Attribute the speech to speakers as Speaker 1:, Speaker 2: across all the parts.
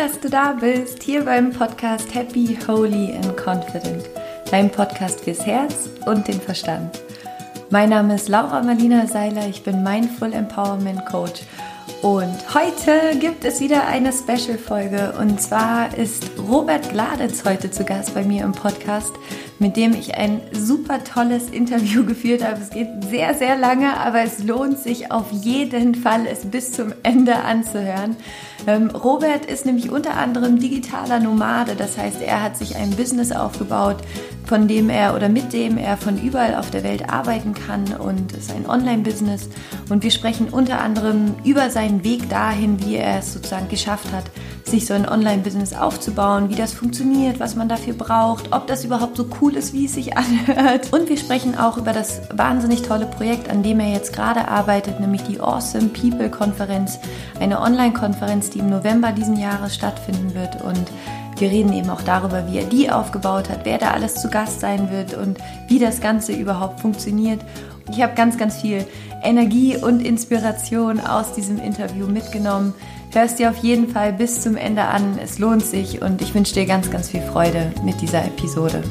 Speaker 1: dass du da bist, hier beim Podcast Happy, Holy and Confident, dein Podcast fürs Herz und den Verstand. Mein Name ist Laura Marlina Seiler, ich bin Mindful Empowerment Coach und heute gibt es wieder eine Special-Folge und zwar ist Robert Gladitz heute zu Gast bei mir im Podcast, mit dem ich ein super tolles Interview geführt habe. Es geht sehr, sehr lange, aber es lohnt sich auf jeden Fall, es bis zum Ende anzuhören. Ähm, Robert ist nämlich unter anderem digitaler Nomade, das heißt, er hat sich ein Business aufgebaut, von dem er oder mit dem er von überall auf der Welt arbeiten kann und ist ein Online-Business. Und wir sprechen unter anderem über seinen Weg dahin, wie er es sozusagen geschafft hat, sich so ein Online-Business aufzubauen, wie das funktioniert, was man dafür braucht, ob das überhaupt so cool ist, wie es sich anhört. Und wir sprechen auch über das wahnsinnig tolle Projekt, an dem er jetzt gerade arbeitet, nämlich die Awesome People Konferenz, eine Online-Konferenz, die im November diesen Jahres stattfinden wird. Und wir reden eben auch darüber, wie er die aufgebaut hat, wer da alles zu Gast sein wird und wie das Ganze überhaupt funktioniert. Ich habe ganz, ganz viel Energie und Inspiration aus diesem Interview mitgenommen. Hörst dir auf jeden Fall bis zum Ende an. Es lohnt sich und ich wünsche dir ganz, ganz viel Freude mit dieser Episode.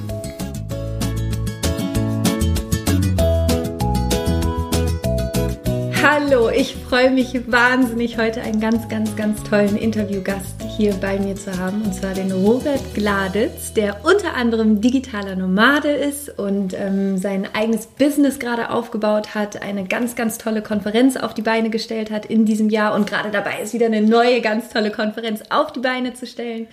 Speaker 1: Hallo, ich freue mich wahnsinnig, heute einen ganz, ganz, ganz tollen Interviewgast hier bei mir zu haben, und zwar den Robert Gladitz, der unter anderem digitaler Nomade ist und ähm, sein eigenes Business gerade aufgebaut hat, eine ganz, ganz tolle Konferenz auf die Beine gestellt hat in diesem Jahr und gerade dabei ist, wieder eine neue, ganz tolle Konferenz auf die Beine zu stellen.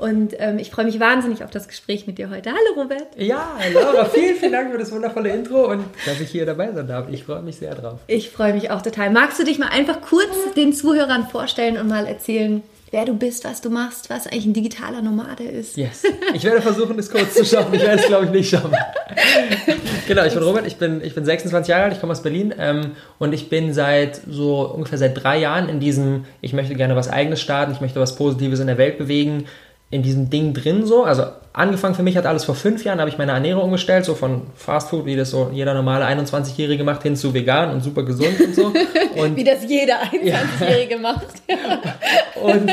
Speaker 1: Und ähm, ich freue mich wahnsinnig auf das Gespräch mit dir heute. Hallo Robert.
Speaker 2: Ja, Laura, vielen, vielen Dank für das wundervolle Intro und dass ich hier dabei sein darf. Ich freue mich sehr drauf.
Speaker 1: Ich freue mich auch total. Magst du dich mal einfach kurz den Zuhörern vorstellen und mal erzählen, wer du bist, was du machst, was eigentlich ein digitaler Nomade ist?
Speaker 2: Yes. Ich werde versuchen, das kurz zu schaffen. Ich werde es, glaube ich, nicht schaffen. genau, ich bin Robert, ich bin, ich bin 26 Jahre alt, ich komme aus Berlin ähm, und ich bin seit so ungefähr seit drei Jahren in diesem, ich möchte gerne was Eigenes starten, ich möchte was Positives in der Welt bewegen, in diesem Ding drin so. Also angefangen für mich hat alles vor fünf Jahren, habe ich meine Ernährung umgestellt, so von Fastfood, wie das so jeder normale 21-Jährige macht, hin zu vegan und super gesund und so.
Speaker 1: Und wie das jeder 21-Jährige ja. macht.
Speaker 2: und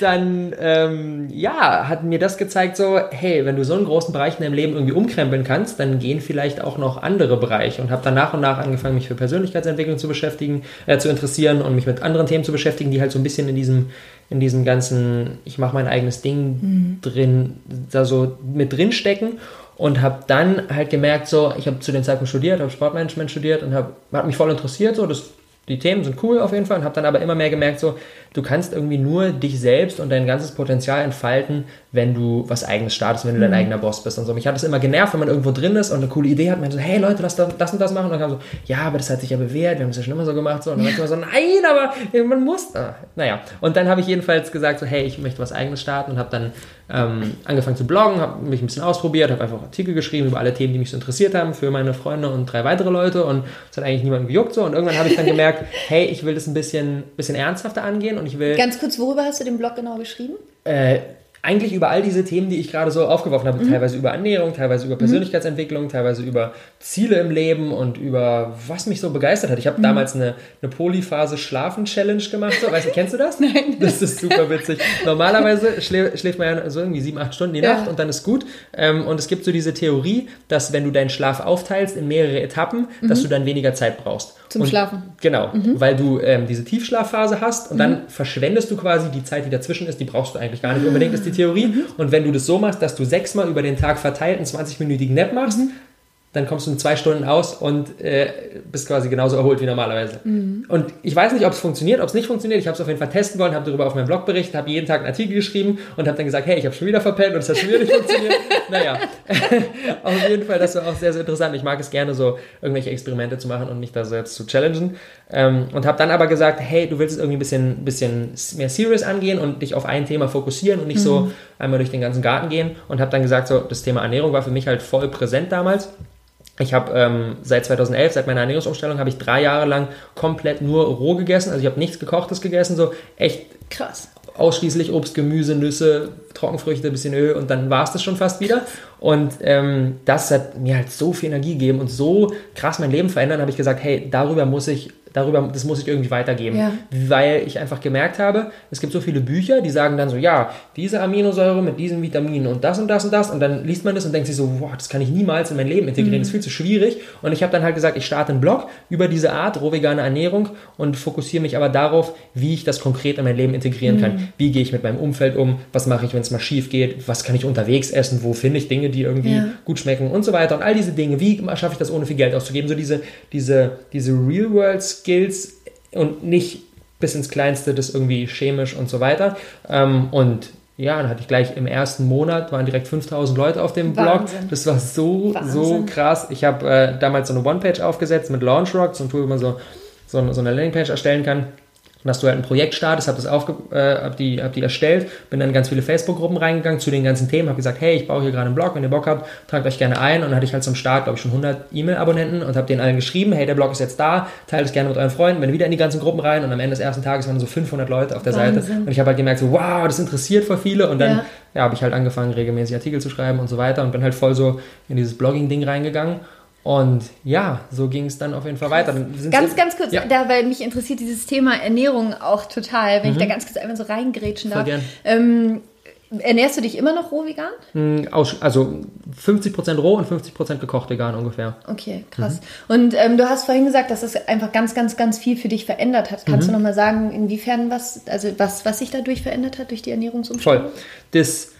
Speaker 2: dann, ähm, ja, hat mir das gezeigt, so, hey, wenn du so einen großen Bereich in deinem Leben irgendwie umkrempeln kannst, dann gehen vielleicht auch noch andere Bereiche. Und habe dann nach und nach angefangen, mich für Persönlichkeitsentwicklung zu beschäftigen, äh, zu interessieren und mich mit anderen Themen zu beschäftigen, die halt so ein bisschen in diesem in diesem ganzen, ich mache mein eigenes Ding mhm. drin, da so mit drin stecken und habe dann halt gemerkt, so, ich habe zu dem Zeitpunkt studiert, habe Sportmanagement studiert und hab, hat mich voll interessiert, so, das, die Themen sind cool auf jeden Fall und habe dann aber immer mehr gemerkt, so, du kannst irgendwie nur dich selbst und dein ganzes Potenzial entfalten, wenn du was eigenes startest, wenn du dein mhm. eigener Boss bist und so. Mich hat es immer genervt, wenn man irgendwo drin ist und eine coole Idee hat, man so, hey Leute, lass das und das machen. Und dann kam so, ja, aber das hat sich ja bewährt, wir haben es ja schon immer so gemacht. So. Und dann ja. immer so, nein, aber man muss. Ah, naja. Und dann habe ich jedenfalls gesagt, so, hey, ich möchte was eigenes starten und habe dann ähm, angefangen zu bloggen, habe mich ein bisschen ausprobiert, habe einfach Artikel geschrieben über alle Themen, die mich so interessiert haben, für meine Freunde und drei weitere Leute und es hat eigentlich niemanden gejuckt so. Und irgendwann habe ich dann gemerkt, hey, ich will das ein bisschen, bisschen ernsthafter angehen und ich will.
Speaker 1: Ganz kurz, worüber hast du den Blog genau geschrieben?
Speaker 2: Äh, eigentlich über all diese Themen, die ich gerade so aufgeworfen habe, mhm. teilweise über Ernährung, teilweise über mhm. Persönlichkeitsentwicklung, mhm. teilweise über Ziele im Leben und über was mich so begeistert hat. Ich habe mhm. damals eine, eine Polyphase Schlafen-Challenge gemacht. So, weißt du, kennst du das?
Speaker 1: Nein.
Speaker 2: Das ist super witzig. Normalerweise schlä schläft man ja so irgendwie sieben, acht Stunden die ja. Nacht und dann ist gut. Ähm, und es gibt so diese Theorie, dass wenn du deinen Schlaf aufteilst in mehrere Etappen, dass mhm. du dann weniger Zeit brauchst.
Speaker 1: Zum
Speaker 2: und,
Speaker 1: Schlafen.
Speaker 2: Genau, mhm. weil du ähm, diese Tiefschlafphase hast und dann verschwendest du quasi die Zeit, die dazwischen ist, die brauchst du eigentlich gar nicht unbedingt, ist die Theorie. Mhm. Und wenn du das so machst, dass du sechsmal über den Tag verteilt einen 20-minütigen Nap machst, mhm dann kommst du in zwei Stunden aus und äh, bist quasi genauso erholt wie normalerweise. Mhm. Und ich weiß nicht, ob es funktioniert, ob es nicht funktioniert. Ich habe es auf jeden Fall testen wollen, habe darüber auf meinem Blog berichtet, habe jeden Tag einen Artikel geschrieben und habe dann gesagt, hey, ich habe schon wieder verpennt und es hat schon wieder nicht funktioniert. naja, auf jeden Fall, das war auch sehr, sehr interessant. Ich mag es gerne so, irgendwelche Experimente zu machen und mich da so jetzt zu challengen. Ähm, und habe dann aber gesagt, hey, du willst es irgendwie ein bisschen, bisschen mehr serious angehen und dich auf ein Thema fokussieren und nicht mhm. so einmal durch den ganzen Garten gehen. Und habe dann gesagt, so, das Thema Ernährung war für mich halt voll präsent damals. Ich habe ähm, seit 2011, seit meiner Ernährungsumstellung, habe ich drei Jahre lang komplett nur roh gegessen. Also ich habe nichts gekochtes gegessen, so echt
Speaker 1: krass.
Speaker 2: Ausschließlich Obst, Gemüse, Nüsse, Trockenfrüchte, bisschen Öl und dann war es das schon fast wieder. Und ähm, das hat mir halt so viel Energie gegeben und so krass mein Leben verändert, habe ich gesagt, hey, darüber muss ich darüber, das muss ich irgendwie weitergeben. Ja. Weil ich einfach gemerkt habe, es gibt so viele Bücher, die sagen dann so, ja, diese Aminosäure mit diesen Vitaminen und das und das und das und dann liest man das und denkt sich so, boah, das kann ich niemals in mein Leben integrieren, mhm. das ist viel zu schwierig. Und ich habe dann halt gesagt, ich starte einen Blog über diese Art, rohvegane Ernährung und fokussiere mich aber darauf, wie ich das konkret in mein Leben integrieren mhm. kann. Wie gehe ich mit meinem Umfeld um, was mache ich, wenn es mal schief geht, was kann ich unterwegs essen, wo finde ich Dinge, die irgendwie ja. gut schmecken und so weiter. Und all diese Dinge, wie schaffe ich das, ohne viel Geld auszugeben, so diese, diese, diese Real-World- Skills und nicht bis ins Kleinste das irgendwie chemisch und so weiter. Ähm, und ja, dann hatte ich gleich im ersten Monat, waren direkt 5000 Leute auf dem Wahnsinn. Blog. Das war so, Wahnsinn. so krass. Ich habe äh, damals so eine One-Page aufgesetzt mit LaunchRock, so ein Tool, wo man so, so, so eine Landingpage erstellen kann dass du halt ein Projekt startest, habe das aufge, äh, hab die, hab die erstellt, bin dann in ganz viele Facebook-Gruppen reingegangen zu den ganzen Themen, habe gesagt, hey, ich baue hier gerade einen Blog, wenn ihr Bock habt, tragt euch gerne ein. Und dann hatte ich halt zum Start, glaube ich, schon 100 E-Mail-Abonnenten und habe denen allen geschrieben, hey, der Blog ist jetzt da, teilt es gerne mit euren Freunden, bin wieder in die ganzen Gruppen rein. Und am Ende des ersten Tages waren so 500 Leute auf der Wahnsinn. Seite und ich habe halt gemerkt, so, wow, das interessiert voll viele. Und dann ja. ja habe ich halt angefangen, regelmäßig Artikel zu schreiben und so weiter und bin halt voll so in dieses Blogging-Ding reingegangen und ja, so ging es dann auf jeden Fall weiter.
Speaker 1: Ganz, ganz kurz, ja. da, weil mich interessiert dieses Thema Ernährung auch total, wenn mhm. ich da ganz kurz einfach so reingrätschen darf. Ähm, ernährst du dich immer noch roh vegan?
Speaker 2: Hm, also 50% roh und 50% gekocht vegan ungefähr.
Speaker 1: Okay, krass. Mhm. Und ähm, du hast vorhin gesagt, dass es einfach ganz, ganz, ganz viel für dich verändert hat. Kannst mhm. du nochmal sagen, inwiefern was, also was, was sich dadurch verändert hat durch die Ernährungsumstellung?
Speaker 2: Voll. Das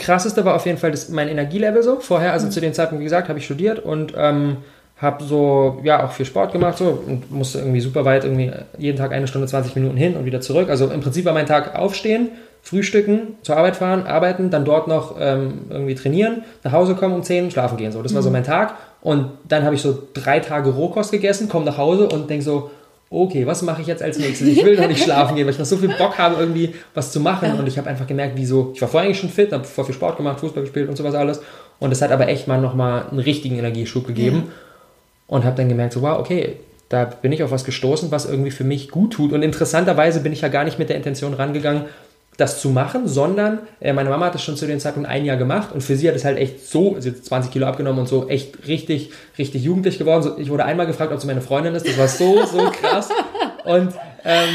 Speaker 2: krasseste war auf jeden Fall das, mein Energielevel so. Vorher, also mhm. zu dem Zeitpunkt, wie gesagt, habe ich studiert und ähm, habe so, ja, auch viel Sport gemacht so und musste irgendwie super weit, irgendwie jeden Tag eine Stunde 20 Minuten hin und wieder zurück. Also im Prinzip war mein Tag aufstehen, frühstücken, zur Arbeit fahren, arbeiten, dann dort noch ähm, irgendwie trainieren, nach Hause kommen um 10 schlafen gehen. So, das war so mhm. mein Tag. Und dann habe ich so drei Tage Rohkost gegessen, komme nach Hause und denke so, okay, was mache ich jetzt als nächstes? Ich will noch nicht schlafen gehen, weil ich noch so viel Bock habe, irgendwie was zu machen. Und ich habe einfach gemerkt, wieso, ich war vorher eigentlich schon fit, habe voll viel Sport gemacht, Fußball gespielt und sowas alles. Und es hat aber echt mal nochmal einen richtigen Energieschub gegeben. Ja. Und habe dann gemerkt, so, wow, okay, da bin ich auf was gestoßen, was irgendwie für mich gut tut. Und interessanterweise bin ich ja gar nicht mit der Intention rangegangen, das zu machen, sondern äh, meine Mama hat das schon zu dem Zeitpunkt ein Jahr gemacht und für sie hat es halt echt so, sie hat 20 Kilo abgenommen und so echt richtig, richtig jugendlich geworden. So, ich wurde einmal gefragt, ob sie meine Freundin ist, das war so, so krass. Und ähm,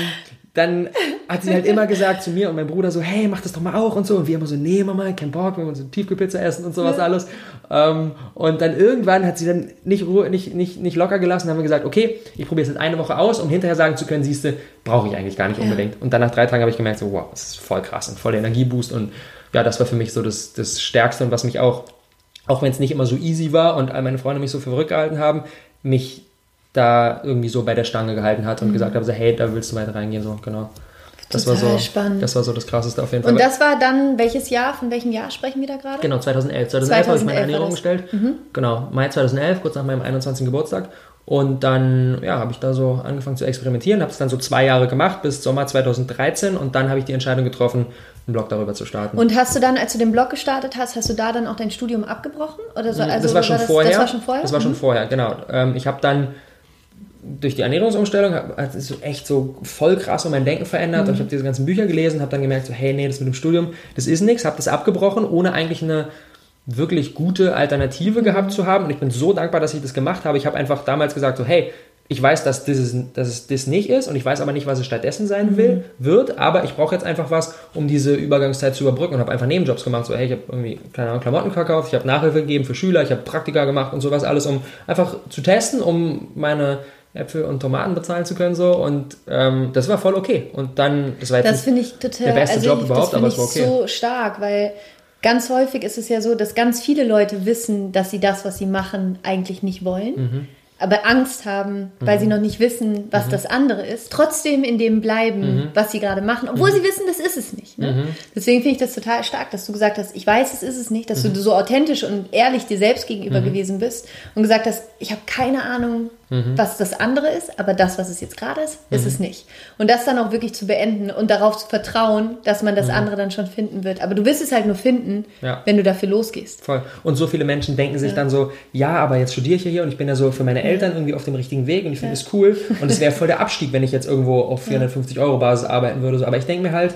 Speaker 2: dann hat sie halt immer gesagt zu mir und meinem Bruder so, hey, mach das doch mal auch und so. Und wir immer so, nee, Mama, kein Bock, wir wollen so Tiefkühlpizza essen und sowas alles. Ähm, und dann irgendwann hat sie dann nicht, nicht, nicht, nicht locker gelassen, haben wir gesagt, okay, ich probiere es jetzt eine Woche aus, um hinterher sagen zu können, siehst du, brauche ich eigentlich gar nicht unbedingt. Ja. Und dann nach drei Tagen habe ich gemerkt, so, wow, das ist voll krass und voll der Energieboost. Und ja, das war für mich so das, das Stärkste und was mich auch, auch wenn es nicht immer so easy war und all meine Freunde mich so für verrückt gehalten haben, mich da irgendwie so bei der Stange gehalten hat und mhm. gesagt habe, so, hey, da willst du weiter reingehen, so, genau. Das Total war so, spannend. Das war so das Krasseste auf jeden Fall.
Speaker 1: Und das war dann welches Jahr? Von welchem Jahr sprechen wir da gerade?
Speaker 2: Genau, 2011. 2011, 2011 habe ich meine Ernährung gestellt. Mhm. Genau, Mai 2011, kurz nach meinem 21. Geburtstag. Und dann ja, habe ich da so angefangen zu experimentieren, habe es dann so zwei Jahre gemacht bis Sommer 2013 und dann habe ich die Entscheidung getroffen, einen Blog darüber zu starten.
Speaker 1: Und hast du dann, als du den Blog gestartet hast, hast du da dann auch dein Studium abgebrochen? Oder so?
Speaker 2: Also, das, war schon war das, vorher. das war schon vorher. Das war schon mhm. vorher, genau. Ähm, ich habe dann durch die Ernährungsumstellung hat es echt so voll krass so mein Denken verändert. Mhm. Und ich habe diese ganzen Bücher gelesen, habe dann gemerkt, so, hey, nee, das mit dem Studium, das ist nichts, habe das abgebrochen, ohne eigentlich eine wirklich gute Alternative mhm. gehabt zu haben. Und ich bin so dankbar, dass ich das gemacht habe. Ich habe einfach damals gesagt, so, hey, ich weiß, dass, das ist, dass es das nicht ist und ich weiß aber nicht, was es stattdessen sein will, mhm. wird, aber ich brauche jetzt einfach was, um diese Übergangszeit zu überbrücken und habe einfach Nebenjobs gemacht. So, hey, ich habe irgendwie, keine Ahnung, Klamotten verkauft, ich habe Nachhilfe gegeben für Schüler, ich habe Praktika gemacht und sowas alles, um einfach zu testen, um meine Äpfel und Tomaten bezahlen zu können so und ähm, das war voll okay und dann
Speaker 1: das war jetzt das finde ich total
Speaker 2: der beste also Job ich, überhaupt aber es war okay
Speaker 1: so stark weil ganz häufig ist es ja so dass ganz viele Leute wissen dass sie das was sie machen eigentlich nicht wollen mhm aber Angst haben, weil mhm. sie noch nicht wissen, was mhm. das andere ist, trotzdem in dem bleiben, mhm. was sie gerade machen, obwohl mhm. sie wissen, das ist es nicht. Ne? Mhm. Deswegen finde ich das total stark, dass du gesagt hast, ich weiß, es ist es nicht, dass du so authentisch und ehrlich dir selbst gegenüber gewesen bist und gesagt hast, ich habe keine Ahnung, was das andere ist, aber das, was es jetzt gerade ist, ist es nicht. Und das dann auch wirklich zu beenden und darauf zu vertrauen, dass man das andere dann schon finden wird. Aber du wirst es halt nur finden, ja. wenn du dafür losgehst.
Speaker 2: Voll. Und so viele Menschen denken sich ja. dann so, ja, aber jetzt studiere ich ja hier und ich bin ja so für meine Eltern irgendwie auf dem richtigen Weg und ich finde es cool. Und es wäre voll der Abstieg, wenn ich jetzt irgendwo auf 450 Euro Basis arbeiten würde. So. Aber ich denke mir halt,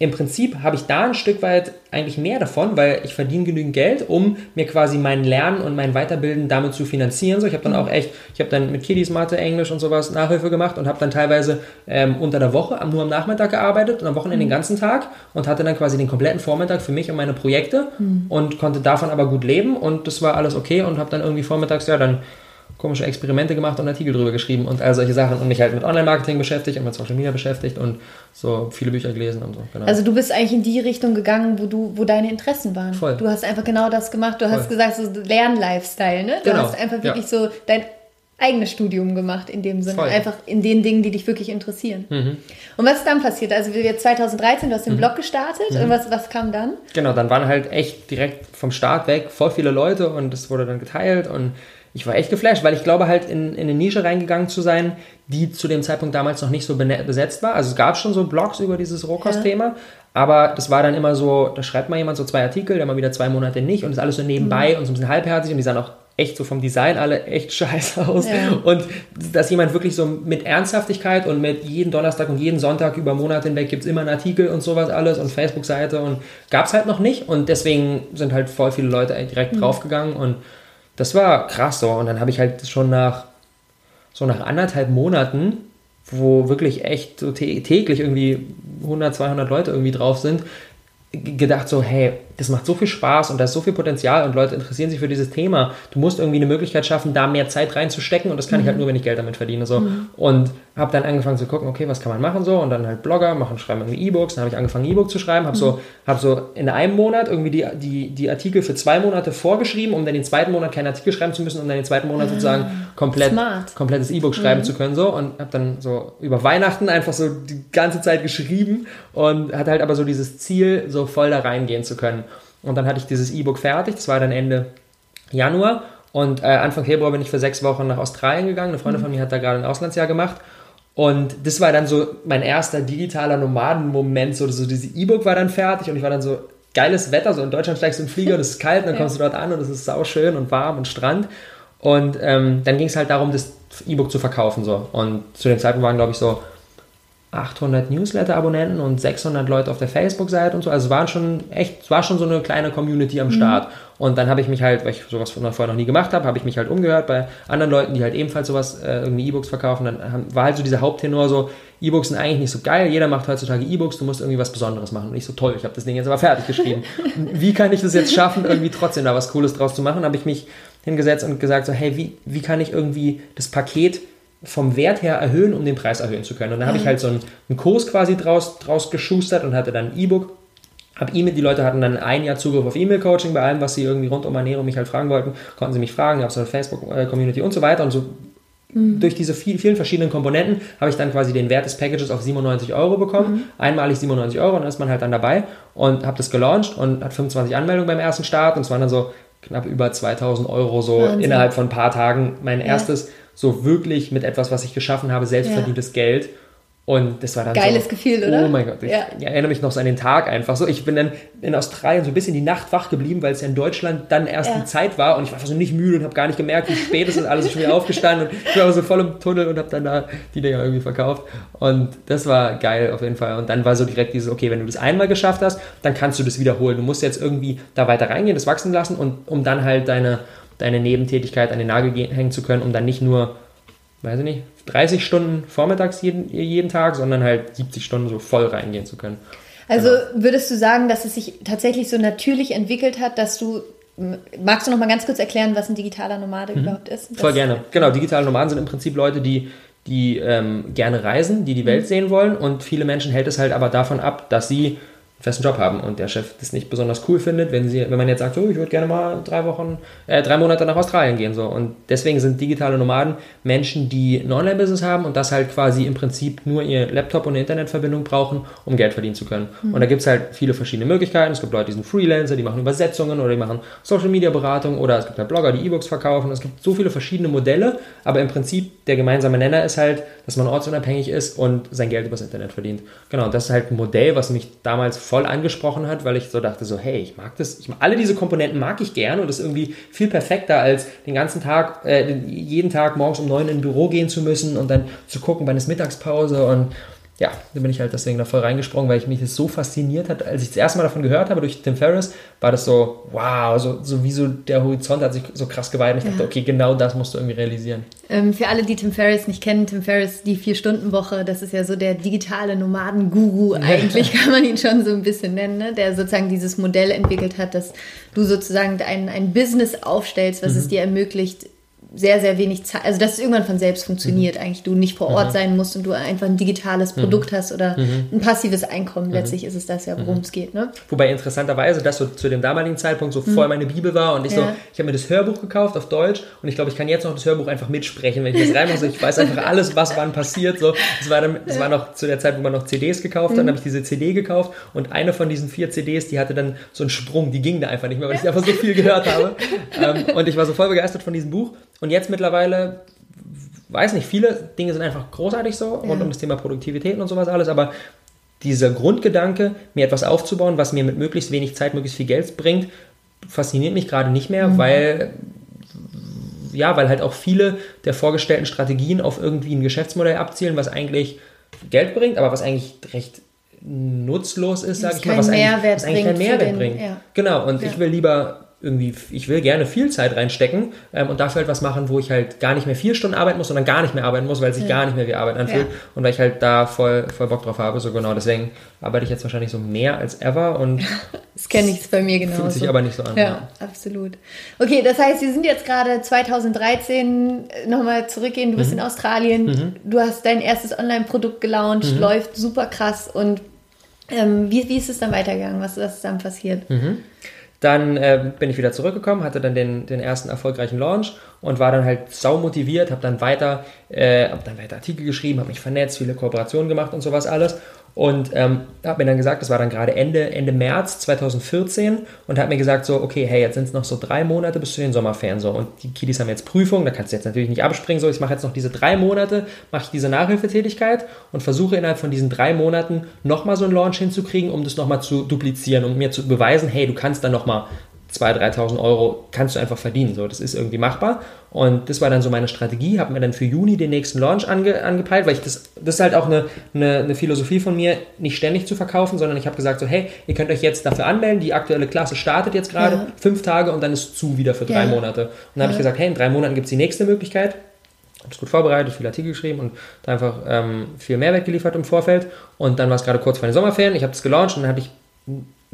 Speaker 2: im Prinzip habe ich da ein Stück weit eigentlich mehr davon, weil ich verdiene genügend Geld, um mir quasi mein Lernen und mein Weiterbilden damit zu finanzieren. So, ich habe dann auch echt, ich habe dann mit Kiddies Mathe, Englisch und sowas Nachhilfe gemacht und habe dann teilweise ähm, unter der Woche nur am Nachmittag gearbeitet und am Wochenende mhm. den ganzen Tag und hatte dann quasi den kompletten Vormittag für mich und meine Projekte mhm. und konnte davon aber gut leben und das war alles okay und habe dann irgendwie vormittags, ja, dann komische Experimente gemacht und Artikel drüber geschrieben und all solche Sachen und mich halt mit Online-Marketing beschäftigt und mit Social Media beschäftigt und so viele Bücher gelesen und so.
Speaker 1: Genau. Also du bist eigentlich in die Richtung gegangen, wo du, wo deine Interessen waren. Voll. Du hast einfach genau das gemacht. Du Voll. hast gesagt, so Lern-Lifestyle, ne? Du genau. hast einfach wirklich ja. so dein eigenes Studium gemacht in dem Sinne. Voll. Einfach in den Dingen, die dich wirklich interessieren. Mhm. Und was ist dann passiert? Also wir 2013, du hast den mhm. Blog gestartet mhm. und was, was kam dann?
Speaker 2: Genau, dann waren halt echt direkt vom Start weg voll viele Leute und es wurde dann geteilt und ich war echt geflasht, weil ich glaube halt in, in eine Nische reingegangen zu sein, die zu dem Zeitpunkt damals noch nicht so besetzt war. Also es gab schon so Blogs über dieses Rohkost-Thema, ja. aber das war dann immer so, da schreibt mal jemand so zwei Artikel, dann mal wieder zwei Monate nicht und das ist alles so nebenbei mhm. und so ein bisschen halbherzig und die sahen auch echt so vom Design alle echt scheiße aus. Ja. Und dass jemand wirklich so mit Ernsthaftigkeit und mit jeden Donnerstag und jeden Sonntag über Monate hinweg gibt es immer einen Artikel und sowas alles und Facebook-Seite und gab es halt noch nicht und deswegen sind halt voll viele Leute direkt mhm. draufgegangen und das war krass so. Und dann habe ich halt schon nach so nach anderthalb Monaten, wo wirklich echt so täglich irgendwie 100, 200 Leute irgendwie drauf sind, gedacht so, hey, das macht so viel Spaß und da ist so viel Potenzial und Leute interessieren sich für dieses Thema. Du musst irgendwie eine Möglichkeit schaffen, da mehr Zeit reinzustecken und das kann mhm. ich halt mhm. nur, wenn ich Geld damit verdiene. So. Mhm. Und habe dann angefangen zu gucken, okay, was kann man machen so und dann halt Blogger machen, schreiben irgendwie E-Books. Dann habe ich angefangen, E-Book zu schreiben, habe mhm. so, hab so in einem Monat irgendwie die, die, die Artikel für zwei Monate vorgeschrieben, um dann den zweiten Monat keinen Artikel schreiben zu müssen, um dann den zweiten Monat ah, sozusagen komplett, komplettes E-Book schreiben mhm. zu können. So. Und habe dann so über Weihnachten einfach so die ganze Zeit geschrieben und hatte halt aber so dieses Ziel, so voll da reingehen zu können. Und dann hatte ich dieses E-Book fertig, das war dann Ende Januar. Und äh, Anfang Februar bin ich für sechs Wochen nach Australien gegangen. Eine Freundin mhm. von mir hat da gerade ein Auslandsjahr gemacht. Und das war dann so mein erster digitaler Nomaden-Moment. So, so dieses E-Book war dann fertig und ich war dann so, geiles Wetter. So in Deutschland steigst du in den Flieger und es ist kalt und dann kommst du dort an und es ist sauschön und warm und Strand. Und ähm, dann ging es halt darum, das E-Book zu verkaufen. So. Und zu dem Zeitpunkt waren, glaube ich, so 800 Newsletter-Abonnenten und 600 Leute auf der Facebook-Seite und so. Also es waren schon echt, es war schon so eine kleine Community am mhm. Start. Mhm. Und dann habe ich mich halt, weil ich sowas vorher noch nie gemacht habe, habe ich mich halt umgehört bei anderen Leuten, die halt ebenfalls sowas, äh, irgendwie E-Books verkaufen. Dann haben, war halt so dieser Haupttenor so, E-Books sind eigentlich nicht so geil, jeder macht heutzutage E-Books, du musst irgendwie was Besonderes machen. Und ich so, toll, ich habe das Ding jetzt aber fertig geschrieben. wie kann ich das jetzt schaffen, irgendwie trotzdem da was Cooles draus zu machen? habe ich mich hingesetzt und gesagt so, hey, wie, wie kann ich irgendwie das Paket vom Wert her erhöhen, um den Preis erhöhen zu können. Und dann habe ich halt so einen, einen, Kurs quasi draus, draus geschustert und hatte dann ein E-Book. Hab E-Mail, die Leute hatten dann ein Jahr Zugriff auf E-Mail-Coaching bei allem, was sie irgendwie rund um Ernährung mich halt fragen wollten, konnten sie mich fragen, gab es eine Facebook-Community und so weiter und so mhm. durch diese viel, vielen verschiedenen Komponenten habe ich dann quasi den Wert des Packages auf 97 Euro bekommen. Mhm. Einmalig 97 Euro und dann ist man halt dann dabei und habe das gelauncht und hat 25 Anmeldungen beim ersten Start und es waren dann so knapp über 2000 Euro so Wahnsinn. innerhalb von ein paar Tagen mein ja. erstes so wirklich mit etwas, was ich geschaffen habe, selbstverdientes ja. Geld. Und das war dann
Speaker 1: Geiles
Speaker 2: so,
Speaker 1: Gefühl, oder?
Speaker 2: Oh mein Gott, ich, ja. erinnere mich noch so an den Tag einfach so. Ich bin dann in Australien so ein bisschen die Nacht wach geblieben, weil es ja in Deutschland dann erst ja. die Zeit war und ich war so nicht müde und habe gar nicht gemerkt, wie spät es ist, alles schon wieder aufgestanden und ich war so voll im Tunnel und habe dann da die Dinger irgendwie verkauft. Und das war geil auf jeden Fall. Und dann war so direkt dieses, okay, wenn du das einmal geschafft hast, dann kannst du das wiederholen. Du musst jetzt irgendwie da weiter reingehen, das wachsen lassen und um dann halt deine, deine Nebentätigkeit an den Nagel hängen zu können, um dann nicht nur weiß ich nicht, 30 Stunden vormittags jeden, jeden Tag, sondern halt 70 Stunden so voll reingehen zu können.
Speaker 1: Also genau. würdest du sagen, dass es sich tatsächlich so natürlich entwickelt hat, dass du Magst du noch mal ganz kurz erklären, was ein digitaler Nomade mhm. überhaupt ist?
Speaker 2: Das Voll gerne. Genau, digitale Nomaden sind im Prinzip Leute, die, die ähm, gerne reisen, die die Welt mhm. sehen wollen und viele Menschen hält es halt aber davon ab, dass sie festen Job haben und der Chef das nicht besonders cool findet, wenn sie, wenn man jetzt sagt, oh, ich würde gerne mal drei Wochen, äh, drei Monate nach Australien gehen so und deswegen sind digitale Nomaden Menschen, die ein Online-Business haben und das halt quasi im Prinzip nur ihr Laptop und eine Internetverbindung brauchen, um Geld verdienen zu können. Mhm. Und da gibt es halt viele verschiedene Möglichkeiten. Es gibt Leute, die sind Freelancer, die machen Übersetzungen oder die machen Social-Media-Beratung oder es gibt halt Blogger, die E-Books verkaufen. Es gibt so viele verschiedene Modelle, aber im Prinzip der gemeinsame Nenner ist halt, dass man ortsunabhängig ist und sein Geld übers Internet verdient. Genau, und das ist halt ein Modell, was mich damals voll angesprochen hat, weil ich so dachte so, hey, ich mag das, ich, alle diese Komponenten mag ich gerne und das ist irgendwie viel perfekter als den ganzen Tag, äh, jeden Tag morgens um neun in ein Büro gehen zu müssen und dann zu gucken, wann ist Mittagspause und ja, da bin ich halt deswegen da voll reingesprungen, weil ich mich das so fasziniert hat. Als ich das erste Mal davon gehört habe durch Tim Ferriss, war das so, wow, so, so wie so der Horizont hat sich so krass geweitet. Ich ja. dachte, okay, genau das musst du irgendwie realisieren.
Speaker 1: Ähm, für alle, die Tim Ferriss nicht kennen, Tim Ferriss, die Vier-Stunden-Woche, das ist ja so der digitale Nomaden-Guru eigentlich, kann man ihn schon so ein bisschen nennen, ne? der sozusagen dieses Modell entwickelt hat, dass du sozusagen ein, ein Business aufstellst, was mhm. es dir ermöglicht, sehr, sehr wenig Zeit, also dass es irgendwann von selbst funktioniert, mhm. eigentlich du nicht vor Ort mhm. sein musst und du einfach ein digitales mhm. Produkt hast oder mhm. ein passives Einkommen. Mhm. Letztlich ist es das ja, worum es geht. Ne?
Speaker 2: Wobei interessanterweise, dass so zu dem damaligen Zeitpunkt so voll meine Bibel war und ich ja. so, ich habe mir das Hörbuch gekauft auf Deutsch und ich glaube, ich kann jetzt noch das Hörbuch einfach mitsprechen, wenn ich das reinmache. Ich weiß einfach alles, was wann passiert. So, es war dann, es war noch zu der Zeit, wo man noch CDs gekauft hat, dann habe ich diese CD gekauft und eine von diesen vier CDs, die hatte dann so einen Sprung, die ging da einfach nicht mehr, weil ich einfach so viel gehört habe. ähm, und ich war so voll begeistert von diesem Buch und jetzt mittlerweile, weiß nicht, viele Dinge sind einfach großartig so rund ja. um das Thema Produktivität und sowas alles, aber dieser Grundgedanke, mir etwas aufzubauen, was mir mit möglichst wenig Zeit möglichst viel Geld bringt, fasziniert mich gerade nicht mehr, mhm. weil ja, weil halt auch viele der vorgestellten Strategien auf irgendwie ein Geschäftsmodell abzielen, was eigentlich Geld bringt, aber was eigentlich recht nutzlos ist, sage ich mal, was
Speaker 1: eigentlich, was eigentlich keinen
Speaker 2: Mehrwert den, bringt. Ja. Genau, und ja. ich will lieber irgendwie, ich will gerne viel Zeit reinstecken ähm, und dafür halt was machen, wo ich halt gar nicht mehr vier Stunden arbeiten muss, sondern gar nicht mehr arbeiten muss, weil es sich ja. gar nicht mehr wie Arbeit anfühlt ja. und weil ich halt da voll, voll Bock drauf habe. So genau, deswegen arbeite ich jetzt wahrscheinlich so mehr als ever und
Speaker 1: das kenne ich bei mir genau.
Speaker 2: Fühlt sich aber nicht so an.
Speaker 1: Ja, ja, absolut. Okay, das heißt, wir sind jetzt gerade 2013 äh, nochmal zurückgehen. Du bist mhm. in Australien, mhm. du hast dein erstes Online-Produkt gelauncht, mhm. läuft super krass und ähm, wie, wie ist es dann weitergegangen? Was, was ist dann passiert?
Speaker 2: Mhm. Dann äh, bin ich wieder zurückgekommen, hatte dann den, den ersten erfolgreichen Launch und war dann halt sau motiviert, habe dann weiter, äh, habe dann weiter Artikel geschrieben, habe mich vernetzt, viele Kooperationen gemacht und sowas alles und ähm, habe mir dann gesagt, das war dann gerade Ende, Ende März 2014 und habe mir gesagt so, okay, hey, jetzt sind es noch so drei Monate bis zu den Sommerferien. So und die Kiddies haben jetzt Prüfung, da kannst du jetzt natürlich nicht abspringen, so ich mache jetzt noch diese drei Monate, mache ich diese Nachhilfetätigkeit und versuche innerhalb von diesen drei Monaten nochmal so einen Launch hinzukriegen, um das nochmal zu duplizieren und mir zu beweisen, hey, du kannst dann nochmal 2.000, 3.000 Euro kannst du einfach verdienen. So, das ist irgendwie machbar. Und das war dann so meine Strategie. Habe mir dann für Juni den nächsten Launch ange, angepeilt, weil ich das, das ist halt auch eine, eine, eine Philosophie von mir, nicht ständig zu verkaufen, sondern ich habe gesagt so, hey, ihr könnt euch jetzt dafür anmelden. Die aktuelle Klasse startet jetzt gerade ja. fünf Tage und dann ist zu wieder für drei ja. Monate. Und dann habe ich gesagt, hey, in drei Monaten gibt es die nächste Möglichkeit habe es gut vorbereitet, viele Artikel geschrieben und da einfach ähm, viel Mehrwert geliefert im Vorfeld. Und dann war es gerade kurz vor den Sommerferien. Ich habe es gelauncht und dann hatte ich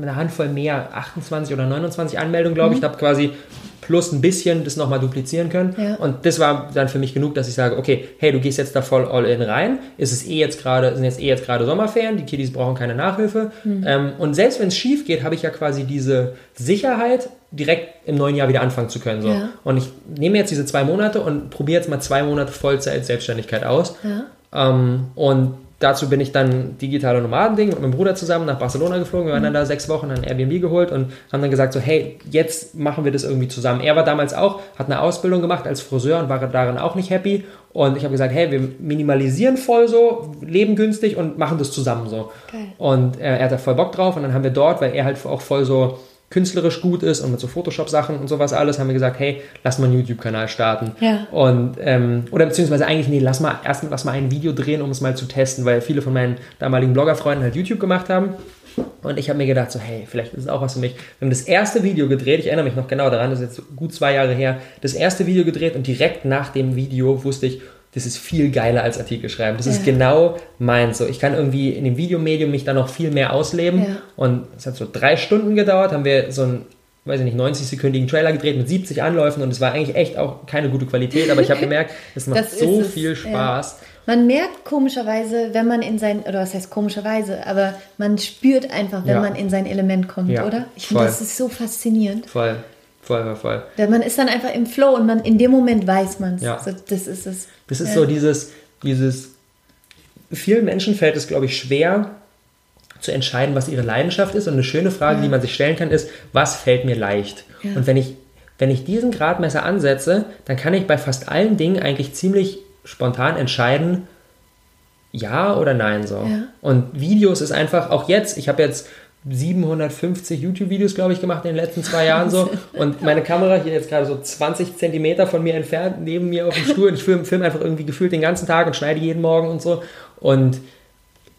Speaker 2: mit einer Handvoll mehr, 28 oder 29 Anmeldungen, glaube mhm. ich. Ich habe quasi plus ein bisschen das nochmal duplizieren können. Ja. Und das war dann für mich genug, dass ich sage, okay, hey, du gehst jetzt da voll all in rein. Ist es eh jetzt gerade, sind jetzt eh jetzt gerade Sommerferien, die Kiddies brauchen keine Nachhilfe. Mhm. Ähm, und selbst wenn es schief geht, habe ich ja quasi diese Sicherheit, direkt im neuen Jahr wieder anfangen zu können. So. Ja. Und ich nehme jetzt diese zwei Monate und probiere jetzt mal zwei Monate Vollzeit Selbstständigkeit aus. Ja. Ähm, und dazu bin ich dann digitale Nomadending mit meinem Bruder zusammen nach Barcelona geflogen. Wir waren dann mhm. da sechs Wochen ein Airbnb geholt und haben dann gesagt so, hey, jetzt machen wir das irgendwie zusammen. Er war damals auch, hat eine Ausbildung gemacht als Friseur und war darin auch nicht happy. Und ich habe gesagt, hey, wir minimalisieren voll so, leben günstig und machen das zusammen so. Geil. Und er, er hat da voll Bock drauf und dann haben wir dort, weil er halt auch voll so künstlerisch gut ist und mit so Photoshop-Sachen und sowas alles, haben wir gesagt, hey, lass mal einen YouTube-Kanal starten. Ja. Und, ähm, oder beziehungsweise eigentlich, nee, lass mal erst lass mal ein Video drehen, um es mal zu testen, weil viele von meinen damaligen Bloggerfreunden halt YouTube gemacht haben. Und ich habe mir gedacht, so, hey, vielleicht ist es auch was für mich. Wir haben das erste Video gedreht, ich erinnere mich noch genau daran, das ist jetzt gut zwei Jahre her, das erste Video gedreht und direkt nach dem Video wusste ich, das ist viel geiler als Artikel schreiben. Das ja. ist genau meins. So, ich kann irgendwie in dem Videomedium mich da noch viel mehr ausleben. Ja. Und es hat so drei Stunden gedauert, haben wir so einen, weiß ich nicht, 90-sekündigen Trailer gedreht mit 70 Anläufen und es war eigentlich echt auch keine gute Qualität, aber ich habe gemerkt, es macht das so viel Spaß. Ja.
Speaker 1: Man merkt komischerweise, wenn man in sein, oder was heißt komischerweise, aber man spürt einfach, wenn man in sein Element kommt, oder? Ich finde, das ist so faszinierend.
Speaker 2: Voll. Voll, voll, voll.
Speaker 1: Man ist dann einfach im Flow und man in dem Moment weiß man es.
Speaker 2: Ja.
Speaker 1: So, das ist es.
Speaker 2: Das ist ja. so dieses, dieses, vielen Menschen fällt es, glaube ich, schwer zu entscheiden, was ihre Leidenschaft ist. Und eine schöne Frage, ja. die man sich stellen kann, ist, was fällt mir leicht? Und wenn ich, wenn ich diesen Gradmesser ansetze, dann kann ich bei fast allen Dingen eigentlich ziemlich spontan entscheiden, ja oder nein so. Und Videos ist einfach, auch jetzt, ich habe jetzt 750 YouTube-Videos, glaube ich, gemacht in den letzten zwei Jahren so. Und meine Kamera hier jetzt gerade so 20 Zentimeter von mir entfernt, neben mir auf dem Stuhl. Und ich filme film einfach irgendwie gefühlt den ganzen Tag und schneide jeden Morgen und so. Und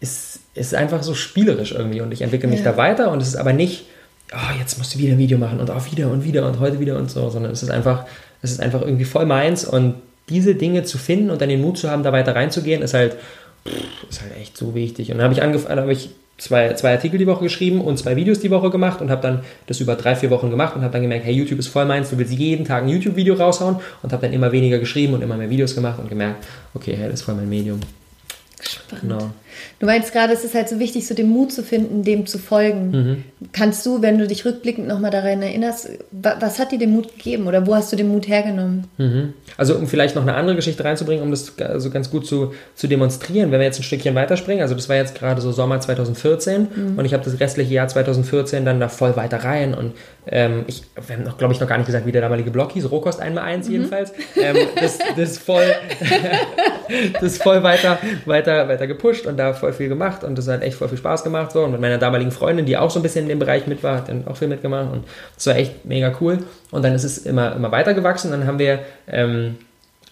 Speaker 2: ist, ist einfach so spielerisch irgendwie und ich entwickle mich ja. da weiter und es ist aber nicht, oh, jetzt musst du wieder ein Video machen und auch wieder und wieder und heute wieder und so, sondern es ist einfach, es ist einfach irgendwie voll meins und diese Dinge zu finden und dann den Mut zu haben, da weiter reinzugehen, ist halt, ist halt echt so wichtig. Und dann habe ich angefangen, habe ich zwei, zwei Artikel die Woche geschrieben und zwei Videos die Woche gemacht und habe dann das über drei, vier Wochen gemacht und habe dann gemerkt, hey, YouTube ist voll meins, du willst jeden Tag ein YouTube-Video raushauen und habe dann immer weniger geschrieben und immer mehr Videos gemacht und gemerkt, okay, hey, das ist voll mein Medium.
Speaker 1: Spannend. Genau. Du meinst gerade, es ist halt so wichtig, so den Mut zu finden, dem zu folgen. Mhm. Kannst du, wenn du dich rückblickend nochmal daran erinnerst, was hat dir den Mut gegeben oder wo hast du den Mut hergenommen?
Speaker 2: Mhm. Also um vielleicht noch eine andere Geschichte reinzubringen, um das also ganz gut zu, zu demonstrieren, wenn wir jetzt ein Stückchen weiterspringen, also das war jetzt gerade so Sommer 2014 mhm. und ich habe das restliche Jahr 2014 dann da voll weiter rein und ähm, ich, wir haben noch, glaube ich, noch gar nicht gesagt, wie der damalige Block hieß, Rohkost einmal eins mhm. jedenfalls. Ähm, das, das voll, das voll weiter, weiter, weiter gepusht und da voll viel gemacht und das hat echt voll viel Spaß gemacht. So. Und mit meiner damaligen Freundin, die auch so ein bisschen dem Bereich mit war, hat dann auch viel mitgemacht und das war echt mega cool. Und dann ist es immer, immer weiter gewachsen. Dann haben wir ähm,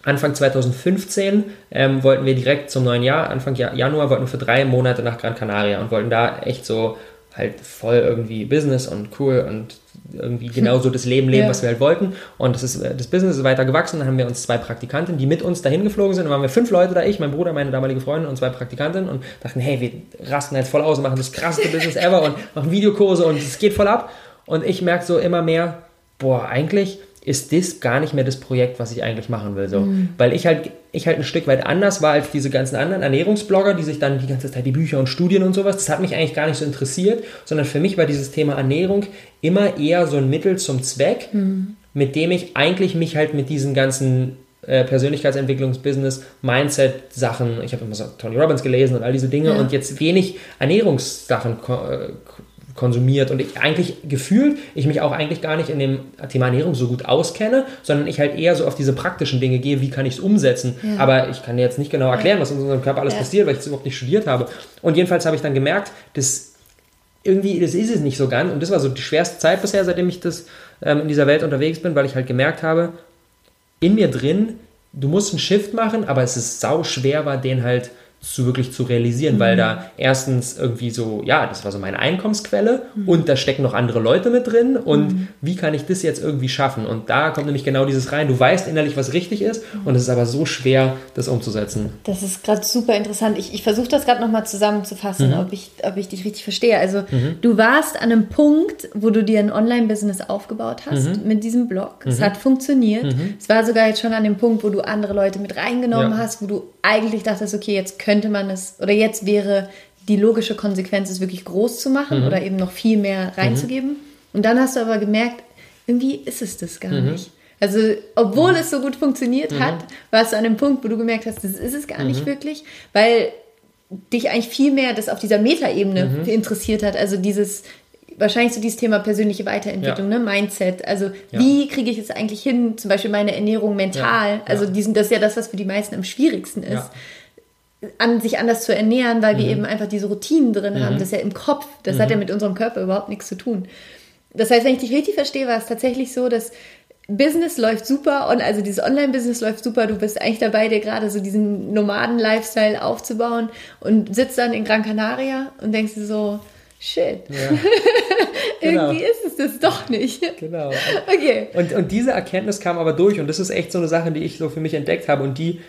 Speaker 2: Anfang 2015 ähm, wollten wir direkt zum neuen Jahr, Anfang Januar, wollten wir für drei Monate nach Gran Canaria und wollten da echt so halt voll irgendwie Business und cool und irgendwie genauso das Leben leben, ja. was wir halt wollten. Und das, ist, das Business ist weiter gewachsen. Dann haben wir uns zwei Praktikanten, die mit uns dahin geflogen sind. Dann waren wir fünf Leute da, ich, mein Bruder, meine damalige Freundin und zwei Praktikanten und dachten, hey, wir rasten jetzt voll aus und machen das krasseste Business ever und machen Videokurse und es geht voll ab. Und ich merke so immer mehr, boah, eigentlich ist das gar nicht mehr das Projekt, was ich eigentlich machen will. So. Mhm. Weil ich halt, ich halt ein Stück weit anders war als diese ganzen anderen Ernährungsblogger, die sich dann die ganze Zeit die Bücher und Studien und sowas, das hat mich eigentlich gar nicht so interessiert, sondern für mich war dieses Thema Ernährung immer eher so ein Mittel zum Zweck, mhm. mit dem ich eigentlich mich halt mit diesen ganzen äh, Persönlichkeitsentwicklungsbusiness, Mindset-Sachen, ich habe immer so Tony Robbins gelesen und all diese Dinge ja. und jetzt wenig Ernährungssachen äh, konsumiert und ich eigentlich gefühlt, ich mich auch eigentlich gar nicht in dem Thema Ernährung so gut auskenne, sondern ich halt eher so auf diese praktischen Dinge gehe, wie kann ich es umsetzen. Ja. Aber ich kann dir jetzt nicht genau erklären, was in unserem Körper alles ja. passiert, weil ich es überhaupt nicht studiert habe. Und jedenfalls habe ich dann gemerkt, dass irgendwie, das ist es nicht so ganz. Und das war so die schwerste Zeit bisher, seitdem ich das ähm, in dieser Welt unterwegs bin, weil ich halt gemerkt habe, in mir drin, du musst einen Shift machen, aber es ist sau schwer war, den halt zu wirklich zu realisieren, mhm. weil da erstens irgendwie so, ja, das war so meine Einkommensquelle mhm. und da stecken noch andere Leute mit drin und mhm. wie kann ich das jetzt irgendwie schaffen? Und da kommt nämlich genau dieses rein, du weißt innerlich, was richtig ist und es ist aber so schwer, das umzusetzen.
Speaker 1: Das ist gerade super interessant. Ich, ich versuche das gerade nochmal zusammenzufassen, mhm. ob, ich, ob ich dich richtig verstehe. Also mhm. du warst an einem Punkt, wo du dir ein Online-Business aufgebaut hast mhm. mit diesem Blog. Es hat funktioniert. Es war sogar jetzt schon an dem Punkt, wo du andere Leute mit reingenommen ja. hast, wo du eigentlich dachtest, okay, jetzt könnte man es, oder jetzt wäre die logische Konsequenz, es wirklich groß zu machen mhm. oder eben noch viel mehr reinzugeben. Mhm. Und dann hast du aber gemerkt, irgendwie ist es das gar mhm. nicht. Also, obwohl mhm. es so gut funktioniert hat, mhm. warst du an dem Punkt, wo du gemerkt hast, das ist es gar nicht mhm. wirklich, weil dich eigentlich viel mehr das auf dieser Metaebene interessiert hat. Also dieses, wahrscheinlich so dieses Thema persönliche Weiterentwicklung, ja. ne? Mindset. Also ja. wie kriege ich es eigentlich hin, zum Beispiel meine Ernährung mental? Ja. Also diesen, das ist ja das, was für die meisten am schwierigsten ist an sich anders zu ernähren, weil wir mhm. eben einfach diese Routinen drin mhm. haben. Das ist ja im Kopf. Das mhm. hat ja mit unserem Körper überhaupt nichts zu tun. Das heißt, wenn ich dich richtig verstehe, war es tatsächlich so, dass Business läuft super und also dieses Online-Business läuft super. Du bist eigentlich dabei, dir gerade so diesen Nomaden-Lifestyle aufzubauen und sitzt dann in Gran Canaria und denkst dir so, shit. Ja. Irgendwie genau. ist es das doch nicht. Genau.
Speaker 2: Okay. Und, und diese Erkenntnis kam aber durch und das ist echt so eine Sache, die ich so für mich entdeckt habe und die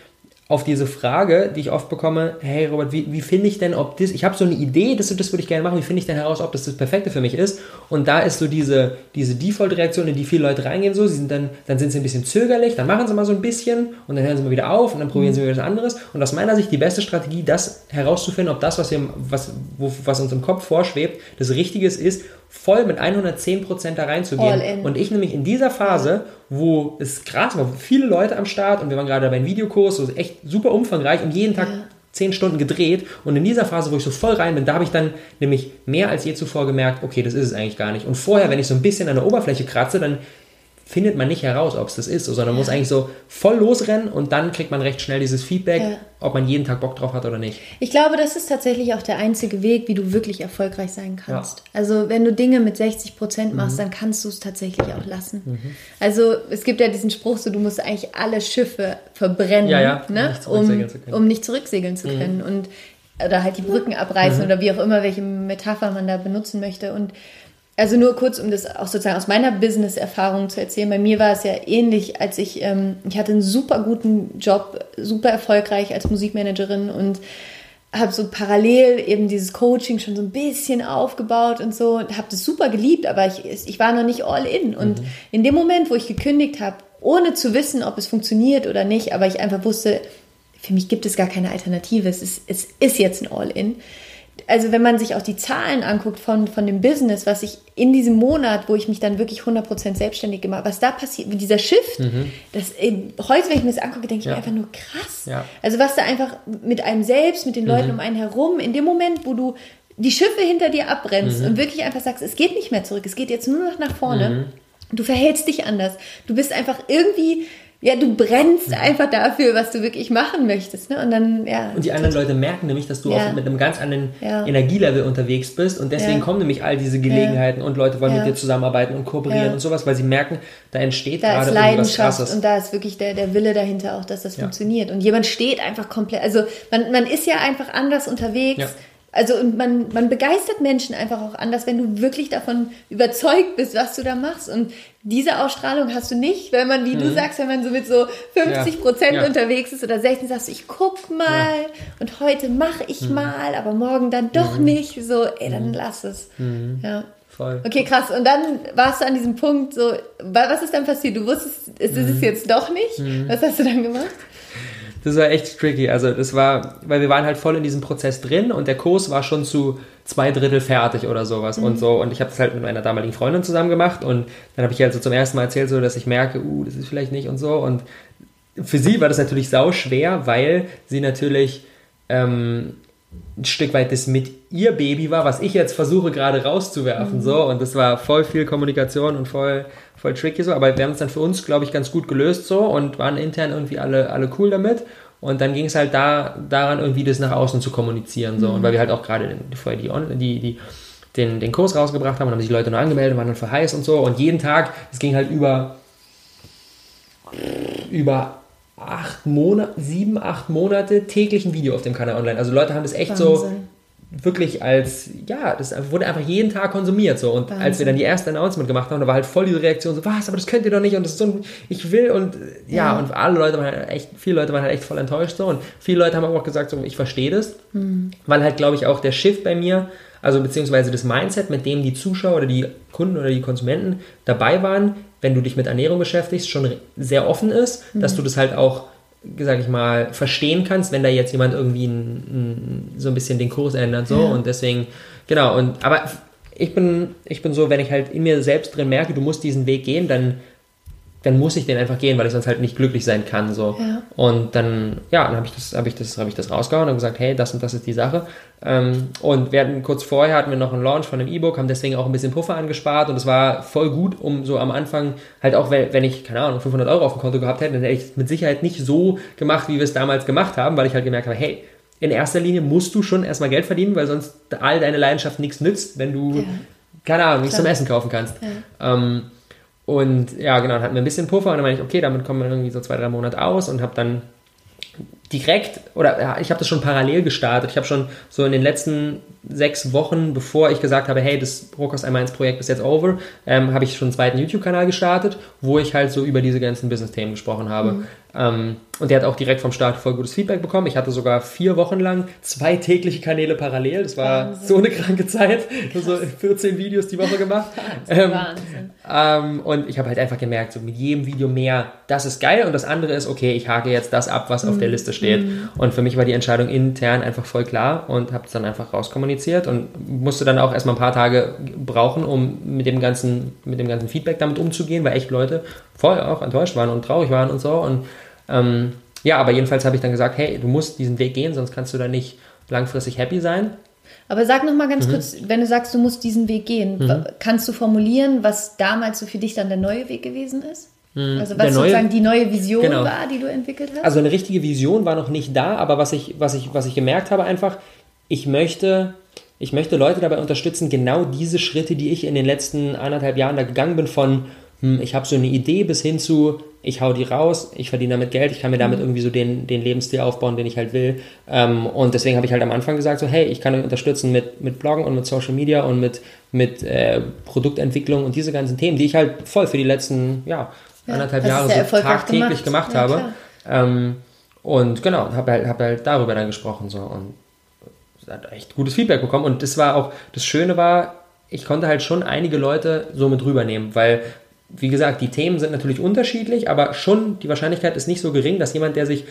Speaker 2: auf diese Frage, die ich oft bekomme, hey Robert, wie, wie finde ich denn, ob das, ich habe so eine Idee, das, das würde ich gerne machen, wie finde ich denn heraus, ob das das Perfekte für mich ist? Und da ist so diese, diese Default-Reaktion, in die viele Leute reingehen, so, sie sind dann, dann sind sie ein bisschen zögerlich, dann machen sie mal so ein bisschen und dann hören sie mal wieder auf und dann probieren mhm. sie wieder was anderes. Und aus meiner Sicht die beste Strategie, das herauszufinden, ob das, was, wir, was, wo, was uns im Kopf vorschwebt, das Richtige ist voll mit 110% da reinzugehen. Und ich nämlich in dieser Phase, wo es krass war, viele Leute am Start und wir waren gerade bei einem Videokurs, so echt super umfangreich und jeden Tag ja. 10 Stunden gedreht. Und in dieser Phase, wo ich so voll rein bin, da habe ich dann nämlich mehr als je zuvor gemerkt, okay, das ist es eigentlich gar nicht. Und vorher, wenn ich so ein bisschen an der Oberfläche kratze, dann findet man nicht heraus, ob es das ist, sondern man muss eigentlich so voll losrennen und dann kriegt man recht schnell dieses Feedback, ja. ob man jeden Tag Bock drauf hat oder nicht.
Speaker 1: Ich glaube, das ist tatsächlich auch der einzige Weg, wie du wirklich erfolgreich sein kannst. Ja. Also wenn du Dinge mit 60 Prozent machst, mhm. dann kannst du es tatsächlich auch lassen. Mhm. Also es gibt ja diesen Spruch, so du musst eigentlich alle Schiffe verbrennen, ja, ne? um, um nicht zurücksegeln zu mhm. können. Mhm. Und oder halt die Brücken abreißen mhm. oder wie auch immer, welche Metapher man da benutzen möchte. Und also nur kurz, um das auch sozusagen aus meiner Business-Erfahrung zu erzählen. Bei mir war es ja ähnlich, als ich, ähm, ich hatte einen super guten Job, super erfolgreich als Musikmanagerin und habe so parallel eben dieses Coaching schon so ein bisschen aufgebaut und so und habe das super geliebt, aber ich, ich war noch nicht all in. Und mhm. in dem Moment, wo ich gekündigt habe, ohne zu wissen, ob es funktioniert oder nicht, aber ich einfach wusste, für mich gibt es gar keine Alternative, es ist, es ist jetzt ein All-in, also wenn man sich auch die Zahlen anguckt von, von dem Business, was ich in diesem Monat, wo ich mich dann wirklich 100% selbstständig gemacht habe, was da passiert, dieser Shift, mhm. das, heute, wenn ich mir das angucke, denke ich ja. mir einfach nur krass. Ja. Also was da einfach mit einem selbst, mit den Leuten mhm. um einen herum, in dem Moment, wo du die Schiffe hinter dir abbremst mhm. und wirklich einfach sagst, es geht nicht mehr zurück, es geht jetzt nur noch nach vorne, mhm. du verhältst dich anders, du bist einfach irgendwie ja, du brennst einfach dafür, was du wirklich machen möchtest. Ne? Und dann, ja.
Speaker 2: Und die anderen Leute merken nämlich, dass du ja. auch mit einem ganz anderen ja. Energielevel unterwegs bist. Und deswegen ja. kommen nämlich all diese Gelegenheiten und Leute wollen mit dir zusammenarbeiten und kooperieren und sowas, weil sie merken, da entsteht
Speaker 1: da gerade ist Leidenschaft was Und da ist wirklich der, der Wille dahinter auch, dass das funktioniert. Und jemand steht einfach komplett, also man, man ist ja einfach anders unterwegs also und man, man begeistert Menschen einfach auch anders, wenn du wirklich davon überzeugt bist, was du da machst. Und diese Ausstrahlung hast du nicht, wenn man, wie mhm. du sagst, wenn man so mit so 50 Prozent ja. unterwegs ist oder 16, sagst du, ich guck mal ja. und heute mache ich mhm. mal, aber morgen dann doch mhm. nicht. So, ey, dann mhm. lass es. Mhm. Ja. Voll. Okay, krass. Und dann warst du an diesem Punkt so, was ist dann passiert? Du wusstest, es ist es mhm. jetzt doch nicht. Was hast du dann gemacht?
Speaker 2: Das war echt tricky. Also das war, weil wir waren halt voll in diesem Prozess drin und der Kurs war schon zu zwei Drittel fertig oder sowas mhm. und so. Und ich habe das halt mit meiner damaligen Freundin zusammen gemacht und dann habe ich halt so zum ersten Mal erzählt, so dass ich merke, uh, das ist vielleicht nicht und so. Und für sie war das natürlich sau schwer, weil sie natürlich ähm, ein Stück weit das mit ihr Baby war, was ich jetzt versuche gerade rauszuwerfen. Mhm. So. Und das war voll viel Kommunikation und voll voll tricky so, aber wir haben es dann für uns, glaube ich, ganz gut gelöst so und waren intern irgendwie alle, alle cool damit. Und dann ging es halt da, daran, irgendwie das nach außen zu kommunizieren. So. Mhm. Und weil wir halt auch gerade vorher die, die, die, den, den Kurs rausgebracht haben und haben sich die Leute nur angemeldet, waren dann für heiß und so. Und jeden Tag, es ging halt über, über acht Monate, sieben, acht Monate täglich ein Video auf dem Kanal online. Also Leute haben das echt Wahnsinn. so wirklich als, ja, das wurde einfach jeden Tag konsumiert so. Und Wahnsinn. als wir dann die erste Announcement gemacht haben, da war halt voll diese Reaktion so, was, aber das könnt ihr doch nicht und das ist so, ich will und ja, ja. und alle Leute waren halt echt, viele Leute waren halt echt voll enttäuscht so und viele Leute haben auch gesagt so, ich verstehe das, mhm. weil halt, glaube ich, auch der Shift bei mir, also beziehungsweise das Mindset, mit dem die Zuschauer oder die Kunden oder die Konsumenten dabei waren, wenn du dich mit Ernährung beschäftigst, schon sehr offen ist, mhm. dass du das halt auch sag ich mal, verstehen kannst, wenn da jetzt jemand irgendwie ein, ein, so ein bisschen den Kurs ändert, so, ja. und deswegen, genau, und, aber ich bin, ich bin so, wenn ich halt in mir selbst drin merke, du musst diesen Weg gehen, dann dann muss ich den einfach gehen, weil ich sonst halt nicht glücklich sein kann. So. Ja. Und dann, ja, dann habe ich das, habe ich das, habe ich das rausgehauen und gesagt, hey, das und das ist die Sache. Ähm, und wir hatten kurz vorher hatten wir noch einen Launch von einem E-Book, haben deswegen auch ein bisschen Puffer angespart und es war voll gut, um so am Anfang halt auch, wenn ich, keine Ahnung, 500 Euro auf dem Konto gehabt hätte, dann hätte ich es mit Sicherheit nicht so gemacht, wie wir es damals gemacht haben, weil ich halt gemerkt habe, hey, in erster Linie musst du schon erstmal Geld verdienen, weil sonst all deine Leidenschaft nichts nützt, wenn du, ja. keine Ahnung, nichts zum Essen kaufen kannst. Ja. Ähm, und ja, genau, dann hatten wir ein bisschen Puffer und dann meine ich, okay, damit kommen wir irgendwie so zwei, drei Monate aus und habe dann direkt, oder ja, ich habe das schon parallel gestartet. Ich habe schon so in den letzten sechs Wochen, bevor ich gesagt habe, hey, das Rohkost einmal ins Projekt ist jetzt over, ähm, habe ich schon einen zweiten YouTube-Kanal gestartet, wo ich halt so über diese ganzen Business-Themen gesprochen habe. Mhm. Ähm, und der hat auch direkt vom Start voll gutes Feedback bekommen. Ich hatte sogar vier Wochen lang zwei tägliche Kanäle parallel. Das war Wahnsinn. so eine kranke Zeit. So 14 Videos die Woche gemacht. Wahnsinn. Ähm, Wahnsinn. Ähm, und ich habe halt einfach gemerkt, so mit jedem Video mehr, das ist geil. Und das andere ist, okay, ich hake jetzt das ab, was mhm. auf der mhm. Liste steht. Mhm. Und für mich war die Entscheidung intern einfach voll klar und habe es dann einfach rauskommuniziert und musste dann auch erstmal ein paar Tage brauchen, um mit dem ganzen, mit dem ganzen Feedback damit umzugehen, weil echt Leute voll auch enttäuscht waren und traurig waren und so. Und ähm, ja, aber jedenfalls habe ich dann gesagt, hey, du musst diesen Weg gehen, sonst kannst du da nicht langfristig happy sein.
Speaker 1: Aber sag noch mal ganz mhm. kurz, wenn du sagst, du musst diesen Weg gehen, mhm. kannst du formulieren, was damals so für dich dann der neue Weg gewesen ist? Mhm. Also was neue, sozusagen die neue Vision genau. war, die du entwickelt hast?
Speaker 2: Also eine richtige Vision war noch nicht da, aber was ich, was ich, was ich gemerkt habe einfach, ich möchte, ich möchte Leute dabei unterstützen, genau diese Schritte, die ich in den letzten anderthalb Jahren da gegangen bin, von hm, ich habe so eine Idee bis hin zu, ich hau die raus, ich verdiene damit Geld, ich kann mir damit mhm. irgendwie so den, den Lebensstil aufbauen, den ich halt will. Ähm, und deswegen habe ich halt am Anfang gesagt, so hey, ich kann euch unterstützen mit, mit Bloggen und mit Social Media und mit, mit äh, Produktentwicklung und diese ganzen Themen, die ich halt voll für die letzten ja, ja anderthalb Jahre so tagtäglich gemacht, gemacht ja, habe. Ähm, und genau, habe halt, hab halt darüber dann gesprochen so und hat echt gutes Feedback bekommen. Und das war auch, das Schöne war, ich konnte halt schon einige Leute so mit rübernehmen, weil wie gesagt, die Themen sind natürlich unterschiedlich, aber schon die Wahrscheinlichkeit ist nicht so gering, dass jemand, der sich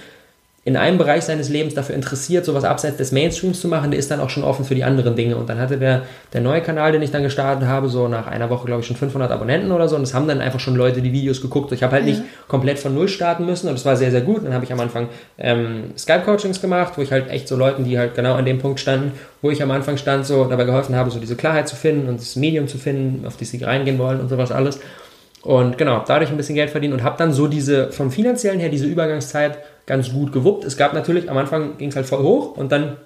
Speaker 2: in einem Bereich seines Lebens dafür interessiert, sowas abseits des Mainstreams zu machen, der ist dann auch schon offen für die anderen Dinge. Und dann hatte der, der neue Kanal, den ich dann gestartet habe, so nach einer Woche, glaube ich, schon 500 Abonnenten oder so. Und es haben dann einfach schon Leute die Videos geguckt. Ich habe halt ja. nicht komplett von Null starten müssen und das war sehr, sehr gut. Dann habe ich am Anfang ähm, Skype-Coachings gemacht, wo ich halt echt so Leuten, die halt genau an dem Punkt standen, wo ich am Anfang stand, so dabei geholfen habe, so diese Klarheit zu finden und das Medium zu finden, auf das sie reingehen wollen und sowas alles. Und genau, dadurch ein bisschen Geld verdienen und habe dann so diese, vom finanziellen her, diese Übergangszeit ganz gut gewuppt. Es gab natürlich, am Anfang ging es halt voll hoch und dann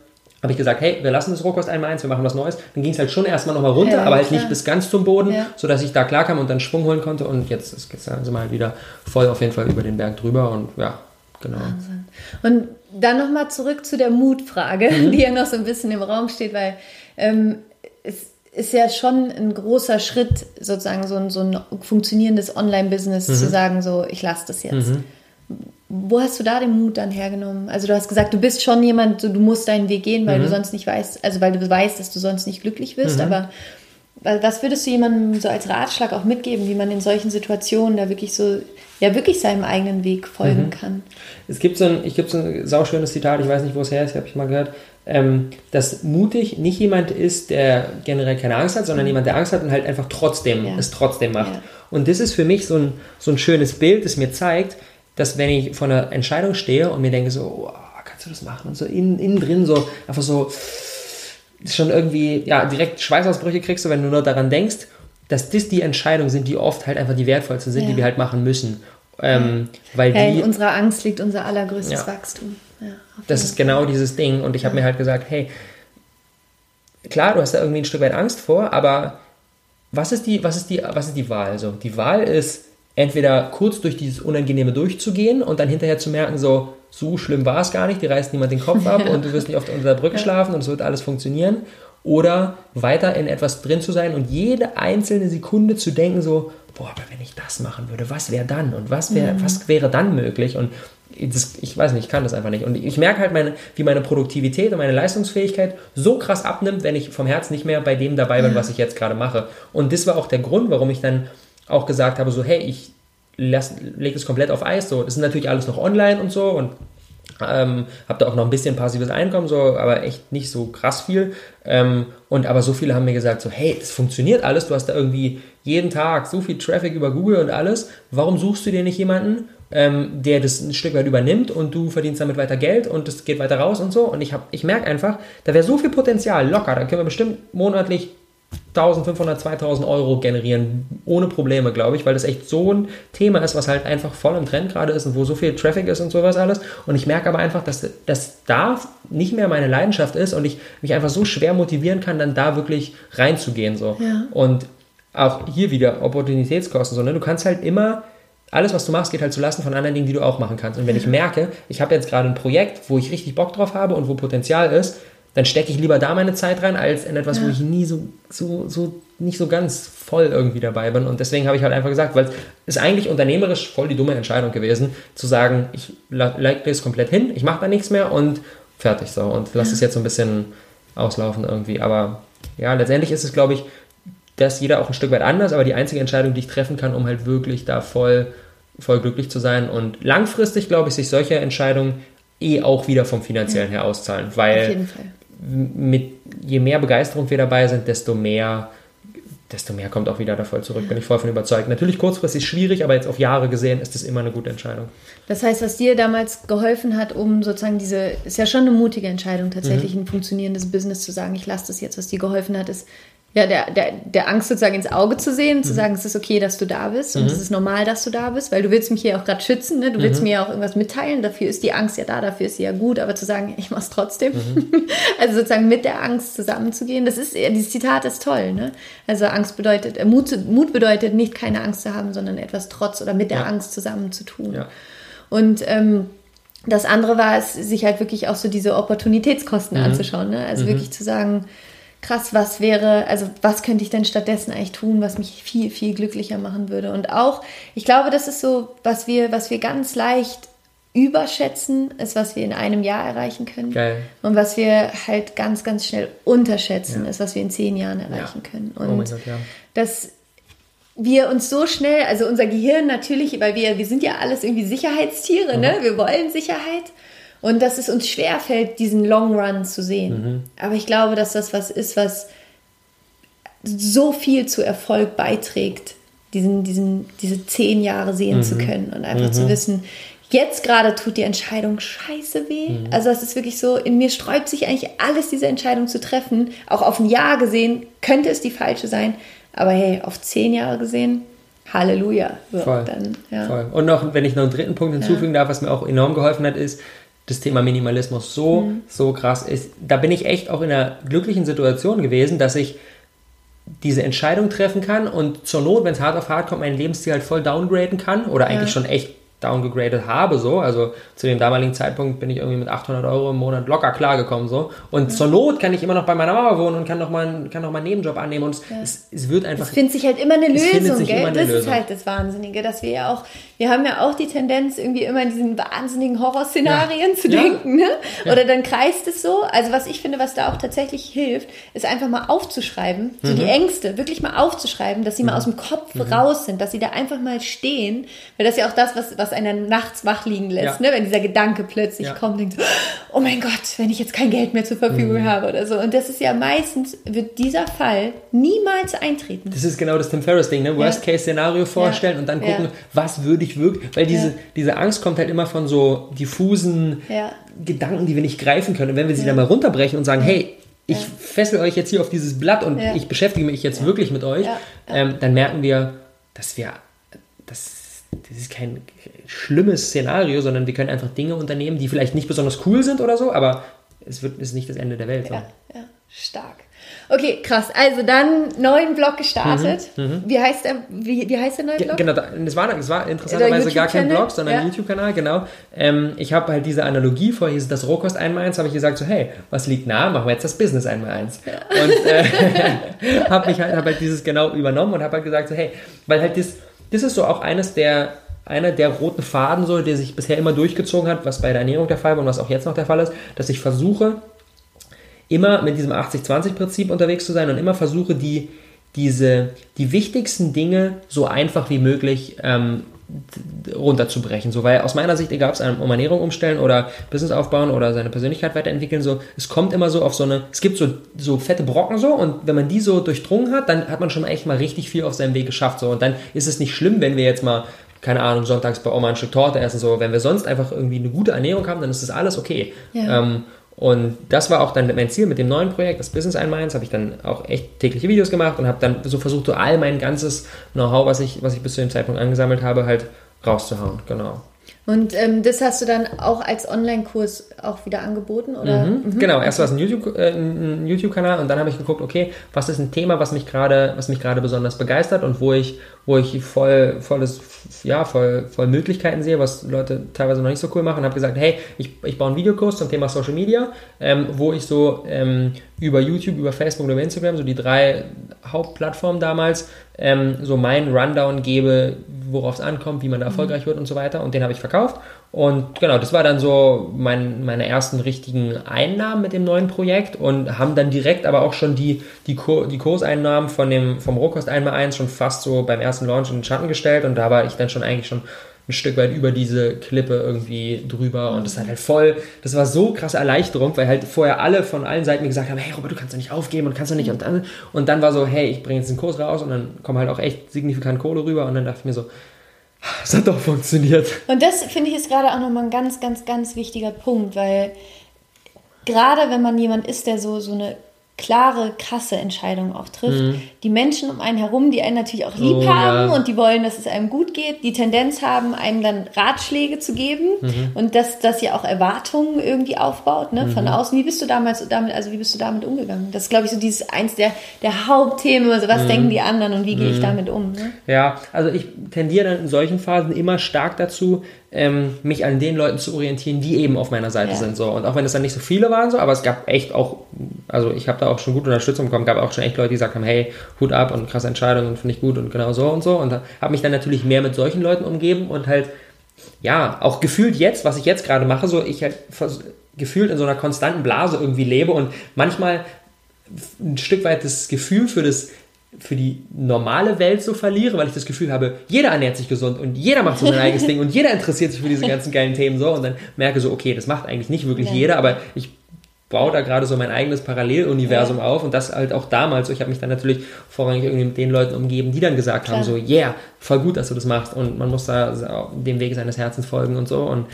Speaker 2: habe ich gesagt, hey, wir lassen das Rohkost einmal eins, wir machen was Neues. Dann ging es halt schon erstmal nochmal runter, ja, aber halt klar. nicht bis ganz zum Boden, ja. sodass ich da klarkam und dann Schwung holen konnte. Und jetzt ist jetzt sind wir halt wieder voll auf jeden Fall über den Berg drüber und ja, genau.
Speaker 1: Wahnsinn. Und dann nochmal zurück zu der Mutfrage, mhm. die ja noch so ein bisschen im Raum steht, weil ähm, es ist ja schon ein großer Schritt, sozusagen so ein, so ein funktionierendes Online-Business mhm. zu sagen, so ich lasse das jetzt. Mhm. Wo hast du da den Mut dann hergenommen? Also du hast gesagt, du bist schon jemand, du musst deinen Weg gehen, weil mhm. du sonst nicht weißt, also weil du weißt, dass du sonst nicht glücklich wirst, mhm. aber was würdest du jemandem so als Ratschlag auch mitgeben, wie man in solchen Situationen da wirklich so, ja, wirklich seinem eigenen Weg folgen mhm. kann?
Speaker 2: Es gibt so ein, ich gibt so ein sauschönes Zitat, ich weiß nicht, wo es her ist, habe ich mal gehört, ähm, dass mutig nicht jemand ist, der generell keine Angst hat, sondern mhm. jemand, der Angst hat und halt einfach trotzdem ja. es trotzdem macht. Ja. Und das ist für mich so ein, so ein schönes Bild, das mir zeigt, dass wenn ich vor einer Entscheidung stehe und mir denke so, oh, kannst du das machen? Und so innen, innen drin so einfach so schon irgendwie, ja, direkt Schweißausbrüche kriegst du, wenn du nur daran denkst, dass das die Entscheidungen sind, die oft halt einfach die wertvollsten sind, ja. die wir halt machen müssen. Ähm, weil
Speaker 1: ja,
Speaker 2: die,
Speaker 1: in unserer Angst liegt unser allergrößtes ja. Wachstum.
Speaker 2: Das ist genau dieses Ding. Und ich habe mir halt gesagt, hey, klar, du hast da irgendwie ein Stück weit Angst vor, aber was ist die, was ist die, was ist die Wahl? Also, die Wahl ist, entweder kurz durch dieses Unangenehme durchzugehen und dann hinterher zu merken, so, so schlimm war es gar nicht, die reißt niemand den Kopf ab und du wirst nicht oft unter der Brücke schlafen und es wird alles funktionieren. Oder weiter in etwas drin zu sein und jede einzelne Sekunde zu denken, so, boah, aber wenn ich das machen würde, was wäre dann und was, wär, mhm. was wäre dann möglich? Und das, ich weiß nicht, ich kann das einfach nicht. Und ich merke halt, meine, wie meine Produktivität und meine Leistungsfähigkeit so krass abnimmt, wenn ich vom Herzen nicht mehr bei dem dabei bin, was ich jetzt gerade mache. Und das war auch der Grund, warum ich dann auch gesagt habe, so, hey, ich lege das komplett auf Eis. So, das ist natürlich alles noch online und so und ähm, habe da auch noch ein bisschen passives Einkommen, so, aber echt nicht so krass viel. Ähm, und aber so viele haben mir gesagt, so, hey, das funktioniert alles, du hast da irgendwie jeden Tag so viel Traffic über Google und alles. Warum suchst du dir nicht jemanden, ähm, der das ein Stück weit übernimmt und du verdienst damit weiter Geld und es geht weiter raus und so. Und ich, ich merke einfach, da wäre so viel Potenzial locker. Da können wir bestimmt monatlich 1500, 2000 Euro generieren, ohne Probleme, glaube ich, weil das echt so ein Thema ist, was halt einfach voll im Trend gerade ist und wo so viel Traffic ist und sowas alles. Und ich merke aber einfach, dass das da nicht mehr meine Leidenschaft ist und ich mich einfach so schwer motivieren kann, dann da wirklich reinzugehen. So. Ja. Und auch hier wieder Opportunitätskosten. So, ne? Du kannst halt immer alles, was du machst, geht halt zulasten von anderen Dingen, die du auch machen kannst. Und wenn ich merke, ich habe jetzt gerade ein Projekt, wo ich richtig Bock drauf habe und wo Potenzial ist, dann stecke ich lieber da meine Zeit rein, als in etwas, ja. wo ich nie so, so, so, nicht so ganz voll irgendwie dabei bin. Und deswegen habe ich halt einfach gesagt, weil es ist eigentlich unternehmerisch voll die dumme Entscheidung gewesen, zu sagen, ich lege das komplett hin, ich mache da nichts mehr und fertig so. Und lass es jetzt so ein bisschen auslaufen irgendwie. Aber ja, letztendlich ist es, glaube ich, dass jeder auch ein Stück weit anders, aber die einzige Entscheidung, die ich treffen kann, um halt wirklich da voll, voll glücklich zu sein. Und langfristig, glaube ich, sich solche Entscheidungen eh auch wieder vom finanziellen ja. her auszahlen, weil mit, je mehr Begeisterung wir dabei sind, desto mehr desto mehr kommt auch wieder da voll zurück, bin ich voll von überzeugt. Natürlich kurzfristig schwierig, aber jetzt auf Jahre gesehen ist das immer eine gute Entscheidung.
Speaker 1: Das heißt, was dir damals geholfen hat, um sozusagen diese, ist ja schon eine mutige Entscheidung, tatsächlich mhm. ein funktionierendes Business zu sagen, ich lasse das jetzt, was dir geholfen hat, ist ja, der, der, der Angst sozusagen ins Auge zu sehen, zu sagen, es ist okay, dass du da bist und es ist normal, dass du da bist, weil du willst mich hier auch gerade schützen, ne? du willst mir ja auch irgendwas mitteilen, dafür ist die Angst ja da, dafür ist sie ja gut, aber zu sagen, ich mach's trotzdem, also sozusagen mit der Angst zusammenzugehen, das ist, dieses Zitat ist toll, ne? Also Angst bedeutet, äh, Mut, Mut bedeutet nicht keine Angst zu haben, sondern etwas trotz oder mit der
Speaker 2: Ja.
Speaker 1: Angst zusammen zu tun.
Speaker 2: Ja.
Speaker 1: Und ähm, das andere war es, sich halt wirklich auch so diese Opportunitätskosten
Speaker 2: Mhm.
Speaker 1: anzuschauen. Ne? Also wirklich zu sagen, krass, was wäre, also was könnte ich denn stattdessen eigentlich tun, was mich viel, viel glücklicher machen würde. Und auch, ich glaube, das ist so, was wir, was wir ganz leicht überschätzen, ist, was wir in einem Jahr erreichen können.
Speaker 2: Geil.
Speaker 1: Und was wir halt ganz, ganz schnell unterschätzen,
Speaker 2: Ja.
Speaker 1: ist, was wir in zehn Jahren erreichen können. Und
Speaker 2: Oh mein Gott, ja.
Speaker 1: dass wir uns so schnell, also unser Gehirn natürlich, weil wir, wir sind ja alles irgendwie Sicherheitstiere, ne? Wir wollen Sicherheit. Und dass es uns schwerfällt, diesen Long Run zu sehen. Aber ich glaube, dass das was ist, was so viel zu Erfolg beiträgt, diesen, diesen, diese zehn Jahre sehen zu können und einfach zu wissen, jetzt gerade tut die Entscheidung scheiße weh. Also es ist wirklich so, in mir sträubt sich eigentlich alles, diese Entscheidung zu treffen. Auch auf ein Jahr gesehen könnte es die falsche sein. Aber hey, auf zehn Jahre gesehen, Halleluja. So,
Speaker 2: Voll.
Speaker 1: Dann, ja.
Speaker 2: Voll. Und noch, wenn ich noch einen dritten Punkt hinzufügen darf, was mir auch enorm geholfen hat, ist das Thema Minimalismus so,
Speaker 1: Mhm.
Speaker 2: so krass ist. Da bin ich echt auch in einer glücklichen Situation gewesen, dass ich diese Entscheidung treffen kann und zur Not, wenn es hart auf hart kommt, meinen Lebensstil halt voll downgraden kann oder eigentlich schon echt downgegradet habe, so. Also zu dem damaligen Zeitpunkt bin ich irgendwie mit 800 Euro im Monat locker klargekommen, so. Und zur Not kann ich immer noch bei meiner Mama wohnen und kann noch mal, einen- kann noch mal einen Nebenjob annehmen und es, es, es wird einfach
Speaker 1: Es findet sich halt immer eine Lösung, gell? das ist
Speaker 2: Lösung.
Speaker 1: halt das Wahnsinnige, dass wir ja auch, wir haben ja auch die Tendenz, irgendwie immer in diesen wahnsinnigen Horrorszenarien
Speaker 2: Ja.
Speaker 1: zu
Speaker 2: Ja.
Speaker 1: denken, ne? Oder dann kreist es so. Also was ich finde, was da auch tatsächlich hilft, ist einfach mal aufzuschreiben, so
Speaker 2: Mhm.
Speaker 1: die Ängste wirklich mal aufzuschreiben, dass sie mal aus dem Kopf
Speaker 2: Mhm.
Speaker 1: raus sind, dass sie da einfach mal stehen, weil das ist ja auch das, was, was einen nachts wach liegen lässt,
Speaker 2: Ja.
Speaker 1: ne? Wenn dieser Gedanke plötzlich
Speaker 2: Ja.
Speaker 1: kommt, denkt, oh mein Gott, wenn ich jetzt kein Geld mehr zur Verfügung
Speaker 2: Mhm.
Speaker 1: habe oder so. Und das ist ja meistens, wird dieser Fall niemals eintreten.
Speaker 2: Das ist genau das Tim Ferriss-Ding, ne? Worst-Case-Szenario vorstellen und dann gucken,
Speaker 1: Ja.
Speaker 2: was würde ich wirklich. Weil diese,
Speaker 1: Ja.
Speaker 2: diese Angst kommt halt immer von so diffusen
Speaker 1: Ja.
Speaker 2: Gedanken, die wir nicht greifen können. Und wenn wir sie dann mal runterbrechen und sagen, hey, ich fessel euch jetzt hier auf dieses Blatt und
Speaker 1: Ja.
Speaker 2: ich beschäftige mich jetzt wirklich mit euch,
Speaker 1: Ja.
Speaker 2: Ähm, dann merken wir, dass wir, das, das ist kein schlimmes Szenario, sondern wir können einfach Dinge unternehmen, die vielleicht nicht besonders cool sind oder so, aber es wird, ist nicht das Ende der Welt. So.
Speaker 1: Ja, ja, stark. Okay, krass. Also dann neuen Blog gestartet. Wie heißt der? Wie, wie heißt der neue Blog?
Speaker 2: Genau, das war, das war interessanterweise gar kein? Blog, sondern
Speaker 1: Ja.
Speaker 2: ein YouTube-Kanal, genau. Ähm, ich habe halt diese Analogie vor, hier ist das Rohkost 1x1, habe ich gesagt, so hey, was liegt nah, machen wir jetzt das Business 1x1. Und äh, habe mich halt, hab halt dieses genau übernommen und habe halt gesagt, so hey, weil halt das, das ist so auch eines der, einer der roten Faden, so, der sich bisher immer durchgezogen hat, was bei der Ernährung der Fall war und was auch jetzt noch der Fall ist, dass ich versuche, immer mit diesem 80-20-Prinzip unterwegs zu sein und immer versuche, die, diese, die wichtigsten Dinge so einfach wie möglich ähm, runterzubrechen. So, weil aus meiner Sicht, egal ob es um Ernährung umstellen oder Business aufbauen oder seine Persönlichkeit weiterentwickeln, so, es kommt immer so auf so eine, es gibt so, so fette Brocken so und wenn man die so durchdrungen hat, dann hat man schon echt mal richtig viel auf seinem Weg geschafft. So, und dann ist es nicht schlimm, wenn wir jetzt mal keine Ahnung, sonntags bei Oma ein Stück Torte essen, so, wenn wir sonst einfach irgendwie eine gute Ernährung haben, dann ist das alles okay.
Speaker 1: Ja.
Speaker 2: Ähm, und das war auch dann mein Ziel mit dem neuen Projekt, das Business Einmines, habe ich dann auch echt tägliche Videos gemacht und habe dann so versucht, so all mein ganzes Know-how, was ich, was ich bis zu dem Zeitpunkt angesammelt habe, halt rauszuhauen. Genau.
Speaker 1: Und ähm, das hast du dann auch als Online-Kurs auch wieder angeboten? Oder?
Speaker 2: Mhm. Genau, erst war es ein YouTube, äh, ein YouTube-Kanal und dann habe ich geguckt, okay, was ist ein Thema, was mich gerade, was mich gerade besonders begeistert und wo ich, wo ich voll, volles, ja, voll, voll Möglichkeiten sehe, was Leute teilweise noch nicht so cool machen und habe gesagt, hey, ich, ich baue einen Videokurs zum Thema Social Media, ähm, wo ich so ähm, über YouTube, über Facebook und über Instagram, so die drei Hauptplattformen damals, ähm, so meinen Rundown gebe, worauf es ankommt, wie man da erfolgreich wird und so weiter. Und den habe ich verkauft. Und genau, das war dann so mein, meine ersten richtigen Einnahmen mit dem neuen Projekt und haben dann direkt aber auch schon die, die, Kur die Kurseinnahmen von dem, vom Rohkost 1x1 schon fast so beim ersten Launch in den Schatten gestellt. Und da war ich dann schon eigentlich schon ein Stück weit über diese Klippe irgendwie drüber und das hat halt voll, das war so krasse Erleichterung, weil halt vorher alle von allen Seiten mir gesagt haben, hey Robert, du kannst doch nicht aufgeben und kannst doch nicht und dann, und dann war so, hey, ich bringe jetzt einen Kurs raus und dann kommen halt auch echt signifikant Kohle rüber und dann dachte ich mir so, es hat doch funktioniert.
Speaker 1: Und das finde ich ist gerade auch nochmal ein ganz, ganz, ganz wichtiger Punkt, weil gerade wenn man jemand ist, der so, so eine klare, krasse Entscheidungen auch trifft. Mhm. Die Menschen um einen herum, die einen natürlich auch lieb oh, haben ja. und die wollen, dass es einem gut geht, die Tendenz haben, einem dann Ratschläge zu geben mhm. und dass das ja auch Erwartungen irgendwie aufbaut, ne, mhm. von außen. Wie bist du damals damit, also wie bist du damit umgegangen? Das ist, glaube ich, so dieses eins der, der Hauptthemen, also was mhm. denken die anderen und wie gehe ich mhm. damit um? Ne?
Speaker 2: Ja, also ich tendiere dann in solchen Phasen immer stark dazu, ähm, mich an den Leuten zu orientieren, die eben auf meiner Seite ja. sind. So. Und auch wenn es dann nicht so viele waren, so, aber es gab echt auch, also ich habe da auch schon gute Unterstützung bekommen, gab auch schon echt Leute, die gesagt haben, hey, Hut ab und krasse Entscheidungen, finde ich gut und genau so und so. Und habe mich dann natürlich mehr mit solchen Leuten umgeben und halt, ja, auch gefühlt jetzt, was ich jetzt gerade mache, so ich halt gefühlt in so einer konstanten Blase irgendwie lebe und manchmal ein Stück weit das Gefühl für das für die normale Welt so verliere, weil ich das Gefühl habe, jeder ernährt sich gesund und jeder macht so sein eigenes Ding und jeder interessiert sich für diese ganzen geilen Themen so und dann merke so, okay, das macht eigentlich nicht wirklich ja. jeder, aber ich baue da gerade so mein eigenes Paralleluniversum ja. auf und das halt auch damals. Ich habe mich dann natürlich vorrangig irgendwie mit den Leuten umgeben, die dann gesagt Klar. haben, so, yeah, voll gut, dass du das machst und man muss da dem Weg seines Herzens folgen und so und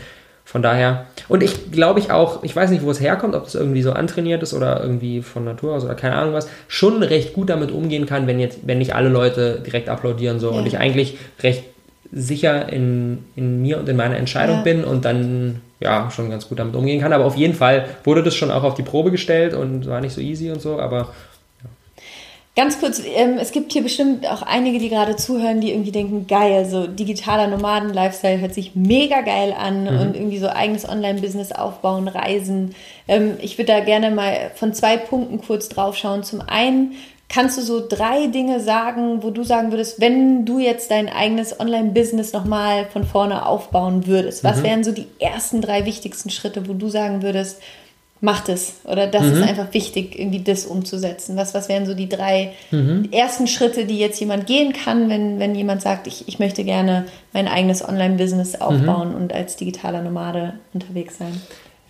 Speaker 2: von daher, und ich glaube ich auch, ich weiß nicht, wo es herkommt, ob es irgendwie so antrainiert ist oder irgendwie von Natur aus oder keine Ahnung was, schon recht gut damit umgehen kann, wenn jetzt, wenn nicht alle Leute direkt applaudieren so ja. und ich eigentlich recht sicher in, in mir und in meiner Entscheidung ja. bin und dann ja schon ganz gut damit umgehen kann. Aber auf jeden Fall wurde das schon auch auf die Probe gestellt und war nicht so easy und so, aber
Speaker 1: Ganz kurz, ähm, es gibt hier bestimmt auch einige, die gerade zuhören, die irgendwie denken, geil, so digitaler Nomaden-Lifestyle hört sich mega geil an mhm. und irgendwie so eigenes Online-Business aufbauen, reisen. Ähm, ich würde da gerne mal von zwei Punkten kurz drauf schauen. Zum einen, kannst du so drei Dinge sagen, wo du sagen würdest, wenn du jetzt dein eigenes Online-Business nochmal von vorne aufbauen würdest, was mhm. wären so die ersten drei wichtigsten Schritte, wo du sagen würdest, macht es. Oder das mhm. ist einfach wichtig, irgendwie das umzusetzen. Was, was wären so die drei mhm. ersten Schritte, die jetzt jemand gehen kann, wenn, wenn jemand sagt, ich, ich möchte gerne mein eigenes Online-Business aufbauen mhm. und als digitaler Nomade unterwegs sein?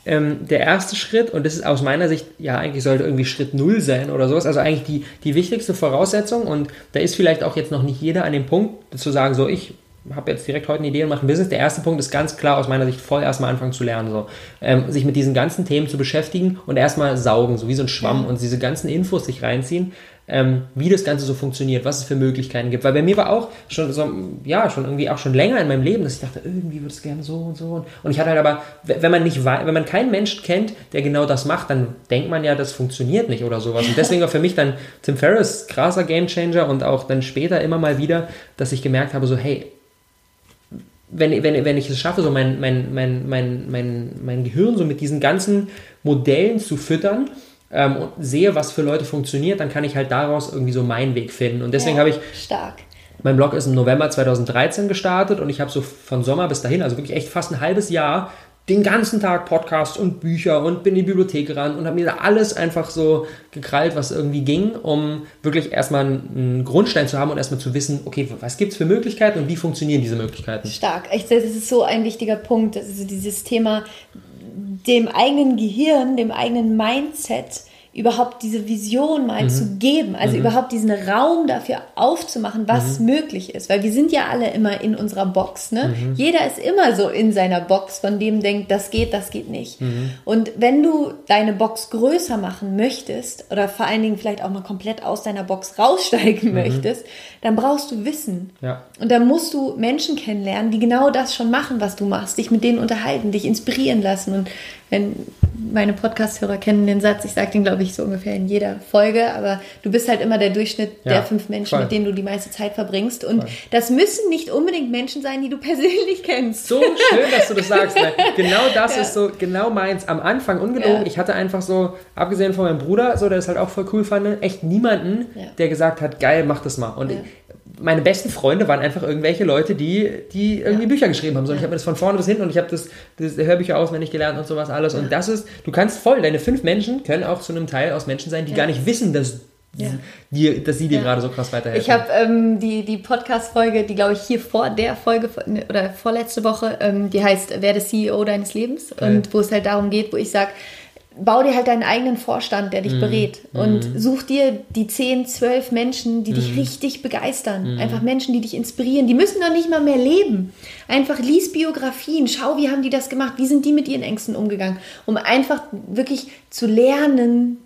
Speaker 2: Ähm, der erste Schritt, und das ist aus meiner Sicht, ja, eigentlich sollte irgendwie Schritt Null sein oder sowas, also eigentlich die, die wichtigste Voraussetzung, und da ist vielleicht auch jetzt noch nicht jeder an dem Punkt, zu sagen, so, ich habe jetzt direkt heute eine Idee und mache ein Business. Der erste Punkt ist ganz klar aus meiner Sicht voll erstmal anfangen zu lernen, so ähm, sich mit diesen ganzen Themen zu beschäftigen und erstmal saugen, so wie so ein Schwamm und diese ganzen Infos sich reinziehen, ähm, wie das Ganze so funktioniert, was es für Möglichkeiten gibt. Weil bei mir war auch schon so, ja, schon irgendwie auch schon länger in meinem Leben, dass ich dachte, irgendwie würde es gerne so und so. Und ich hatte halt aber, wenn man nicht wenn man keinen Menschen kennt, der genau das macht, dann denkt man ja, das funktioniert nicht oder sowas. Und deswegen war für mich dann Tim Ferriss krasser Gamechanger und auch dann später immer mal wieder, dass ich gemerkt habe, so, hey, wenn, wenn, wenn ich es schaffe, so mein, mein, mein, mein, mein, mein Gehirn so mit diesen ganzen Modellen zu füttern ähm, und sehe, was für Leute funktioniert, dann kann ich halt daraus irgendwie so meinen Weg finden. Und deswegen ja, habe ich.
Speaker 1: Stark.
Speaker 2: Mein Blog ist im November 2013 gestartet und ich habe so von Sommer bis dahin, also wirklich echt fast ein halbes Jahr, den ganzen Tag Podcasts und Bücher und bin in die Bibliothek ran und habe mir da alles einfach so gekrallt, was irgendwie ging, um wirklich erstmal einen Grundstein zu haben und erstmal zu wissen, okay, was gibt es für Möglichkeiten und wie funktionieren diese Möglichkeiten.
Speaker 1: Stark. Echt, das ist so ein wichtiger Punkt. Also dieses Thema dem eigenen Gehirn, dem eigenen Mindset überhaupt diese Vision mal mhm. zu geben, also mhm. überhaupt diesen Raum dafür aufzumachen, was mhm. möglich ist, weil wir sind ja alle immer in unserer Box, ne? Mhm. Jeder ist immer so in seiner Box, von dem denkt, das geht, das geht nicht. Mhm. Und wenn du deine Box größer machen möchtest oder vor allen Dingen vielleicht auch mal komplett aus deiner Box raussteigen mhm. möchtest, dann brauchst du Wissen. Ja. Und dann musst du Menschen kennenlernen, die genau das schon machen, was du machst, dich mit denen unterhalten, dich inspirieren lassen und wenn meine Podcast-Hörer kennen den Satz, ich sage den, glaube ich, so ungefähr in jeder Folge, aber du bist halt immer der Durchschnitt ja, der fünf Menschen, voll. mit denen du die meiste Zeit verbringst. Und voll. das müssen nicht unbedingt Menschen sein, die du persönlich kennst.
Speaker 2: So schön, dass du das sagst. Weil genau das ja. ist so, genau meins. Am Anfang, ungelogen, ja. ich hatte einfach so, abgesehen von meinem Bruder, so, der es halt auch voll cool fand, echt niemanden, der gesagt hat, geil, mach das mal. Und ich, meine besten Freunde waren einfach irgendwelche Leute, die, die irgendwie ja. Bücher geschrieben haben. So, ja. Ich habe mir das von vorne bis hinten und ich habe das, das Hörbücher auswendig gelernt und sowas alles. Ja. Und das ist, du kannst voll, deine fünf Menschen können auch zu einem Teil aus Menschen sein, die gar nicht wissen, dass ja. Die, dass sie dir ja. gerade so krass weiterhelfen.
Speaker 1: Ich habe ähm, die, die Podcast-Folge, die glaube ich hier vor der Folge ne, oder vorletzte Woche, ähm, die heißt Werde CEO deines Lebens Geil. und wo es halt darum geht, wo ich sage, bau dir halt deinen eigenen Vorstand, der dich mm. berät. Und mm. such dir die 10, 12 Menschen, die mm. dich mhm. richtig begeistern. Mhm. Einfach Menschen, die dich inspirieren. Die müssen doch nicht mal mehr leben. Einfach lies Biografien, schau, wie haben die das gemacht, wie sind die mit ihren Ängsten umgegangen, um einfach wirklich zu lernen,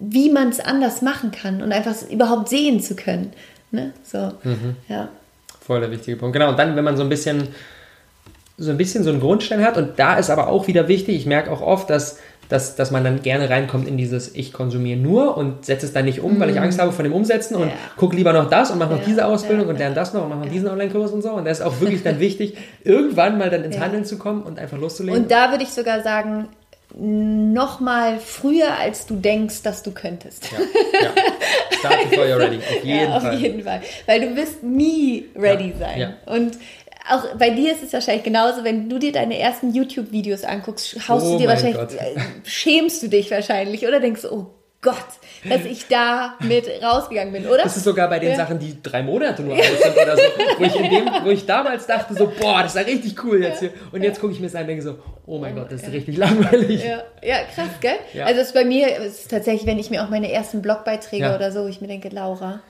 Speaker 1: wie man es anders machen kann und einfach überhaupt sehen zu können. Ne? So,
Speaker 2: Mhm.
Speaker 1: ja.
Speaker 2: Voll der wichtige Punkt. Genau, und dann, wenn man so ein bisschen so ein bisschen so einen Grundstein hat und da ist aber auch wieder wichtig, ich merke auch oft, dass, dass, dass man dann gerne reinkommt in dieses ich konsumiere nur und setze es dann nicht um, weil ich Angst habe vor dem Umsetzen und
Speaker 1: Ja.
Speaker 2: guck lieber noch das und mache noch
Speaker 1: Ja,
Speaker 2: diese Ausbildung
Speaker 1: ja,
Speaker 2: und lerne das noch und mache noch diesen Online-Kurs und so und da ist auch wirklich dann wichtig, irgendwann mal dann ins. Handeln zu kommen und einfach loszulegen.
Speaker 1: Und da würde ich sogar sagen, noch mal früher, als du denkst, dass du könntest.
Speaker 2: ja, ja. Start before you're ready, auf jeden
Speaker 1: ja, auf
Speaker 2: Fall.
Speaker 1: jeden Fall. Weil du wirst nie ready
Speaker 2: Ja,
Speaker 1: sein. Und auch bei dir ist es wahrscheinlich genauso, wenn du dir deine ersten YouTube-Videos anguckst, haust
Speaker 2: Oh
Speaker 1: du dir wahrscheinlich,
Speaker 2: Gott.
Speaker 1: äh, schämst du dich wahrscheinlich oder denkst, oh Gott, dass ich da mit rausgegangen bin, oder?
Speaker 2: Das ist sogar bei den
Speaker 1: Ja.
Speaker 2: Sachen, die drei Monate nur alt sind oder so, wo ich, dem, wo ich damals dachte so, boah, das ist ja richtig cool jetzt hier. Und jetzt gucke ich mir das an und denke so, oh mein Gott, das ist richtig langweilig.
Speaker 1: Ja, ja, krass, gell?
Speaker 2: Ja.
Speaker 1: Also es ist bei mir es ist tatsächlich, wenn ich mir auch meine ersten Blogbeiträge
Speaker 2: Ja.
Speaker 1: oder so, wo ich mir denke, Laura,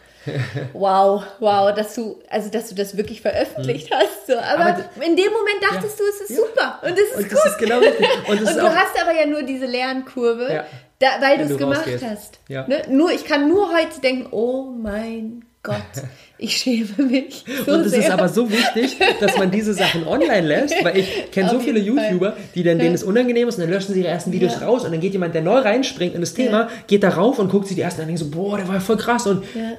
Speaker 1: wow, wow, dass du, also dass du das wirklich veröffentlicht hast. So. Aber,
Speaker 2: Mhm. Aber
Speaker 1: in dem Moment dachtest du, es ist super und es ist
Speaker 2: Und
Speaker 1: gut.
Speaker 2: ist genau. Und,
Speaker 1: Und du hast aber ja nur diese Lernkurve,
Speaker 2: Ja.
Speaker 1: da, weil du es gemacht hast.
Speaker 2: Ja.
Speaker 1: Ne? Nur, ich kann nur heute denken, oh mein Gott, ich schäme mich so
Speaker 2: und es ist aber so wichtig, dass man diese Sachen online lässt, weil ich kenne so viele
Speaker 1: Fall.
Speaker 2: YouTuber, die dann, denen es unangenehm ist und dann löschen sie ihre ersten Videos
Speaker 1: Ja.
Speaker 2: raus und dann geht jemand, der neu reinspringt in das Thema, geht da rauf und guckt sich die ersten an und denkt so, boah, der war voll krass und
Speaker 1: ja,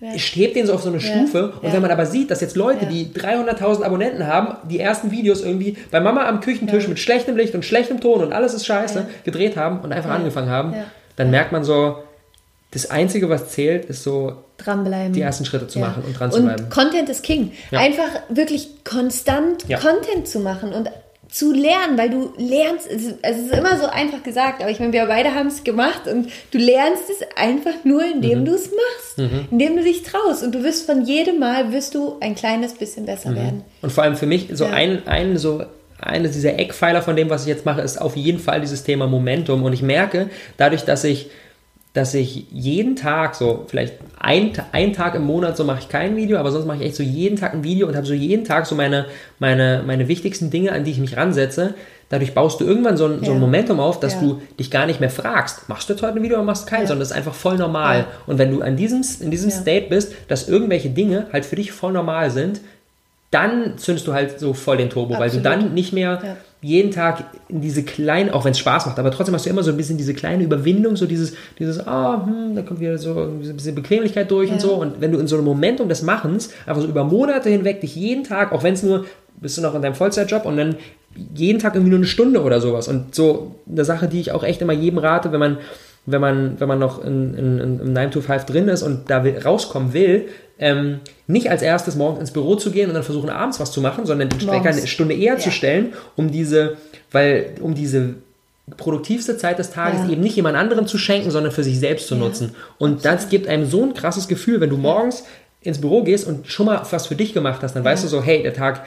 Speaker 1: ja.
Speaker 2: steht den so auf so eine Stufe und
Speaker 1: ja.
Speaker 2: wenn man aber sieht, dass jetzt Leute,
Speaker 1: Ja.
Speaker 2: die 300.000 Abonnenten haben, die ersten Videos irgendwie bei Mama am Küchentisch mit schlechtem Licht und schlechtem Ton und alles ist scheiße
Speaker 1: Ja.
Speaker 2: gedreht haben und einfach angefangen haben,
Speaker 1: Ja.
Speaker 2: dann merkt man so, das Einzige, was zählt, ist so
Speaker 1: dranbleiben.
Speaker 2: die ersten Schritte zu
Speaker 1: Ja.
Speaker 2: machen und dran zu
Speaker 1: und
Speaker 2: bleiben.
Speaker 1: Content ist King.
Speaker 2: Ja.
Speaker 1: Einfach wirklich konstant
Speaker 2: Ja.
Speaker 1: Content zu machen und zu lernen, weil du lernst, es ist, immer so einfach gesagt, aber ich meine, wir beide haben es gemacht und du lernst es einfach nur,
Speaker 2: Mhm.
Speaker 1: indem du es machst, indem du dich traust und du wirst von jedem Mal, wirst du ein kleines bisschen besser werden.
Speaker 2: Und vor allem für mich, so
Speaker 1: Ja.
Speaker 2: ein, ein so eines dieser Eckpfeiler von dem, was ich jetzt mache, ist auf jeden Fall dieses Thema Momentum. Und ich merke, dadurch, dass ich, dass ich jeden Tag so, vielleicht ein, ein Tag im Monat so mache ich kein Video, aber sonst mache ich echt so jeden Tag ein Video und habe so jeden Tag so meine, meine, meine wichtigsten Dinge, an die ich mich ransetze. Dadurch baust du irgendwann so ein, so ein
Speaker 1: Ja.
Speaker 2: Momentum auf, dass
Speaker 1: Ja.
Speaker 2: du dich gar nicht mehr fragst, machst du jetzt heute ein Video oder machst du keins,
Speaker 1: Ja.
Speaker 2: sondern das ist einfach voll normal.
Speaker 1: Ja.
Speaker 2: Und wenn du an diesem, in diesem
Speaker 1: Ja.
Speaker 2: State bist, dass irgendwelche Dinge halt für dich voll normal sind, dann zündest du halt so voll den Turbo, weil du
Speaker 1: Absolut.
Speaker 2: dann nicht mehr
Speaker 1: Ja.
Speaker 2: Jeden Tag in diese kleinen, auch wenn es Spaß macht, aber trotzdem hast du immer so ein bisschen diese kleine Überwindung, so dieses, dieses, ah, hm, da kommt wieder so ein bisschen Bequemlichkeit durch und
Speaker 1: Ja.
Speaker 2: so. Und wenn du in so einem Momentum des Machens einfach so über Monate hinweg dich jeden Tag, auch wenn es nur, bist du noch in deinem Vollzeitjob und dann jeden Tag irgendwie nur eine Stunde oder sowas. Und so eine Sache, die ich auch echt immer jedem rate, wenn man, wenn man, wenn man noch in, in, in, im 9 to 5 drin ist und da will, rauskommen will, ähm, nicht als erstes morgens ins Büro zu gehen und dann versuchen abends was zu machen, sondern den
Speaker 1: Morgens.
Speaker 2: eine Stunde eher zu
Speaker 1: Ja.
Speaker 2: stellen, um diese, weil, um diese produktivste Zeit des Tages
Speaker 1: Ja.
Speaker 2: eben nicht jemand anderem zu schenken, sondern für sich selbst zu
Speaker 1: Ja,
Speaker 2: nutzen. Und das gibt einem so ein krasses Gefühl, wenn du morgens ins Büro gehst und schon mal was für dich gemacht hast, dann weißt du so, hey, der Tag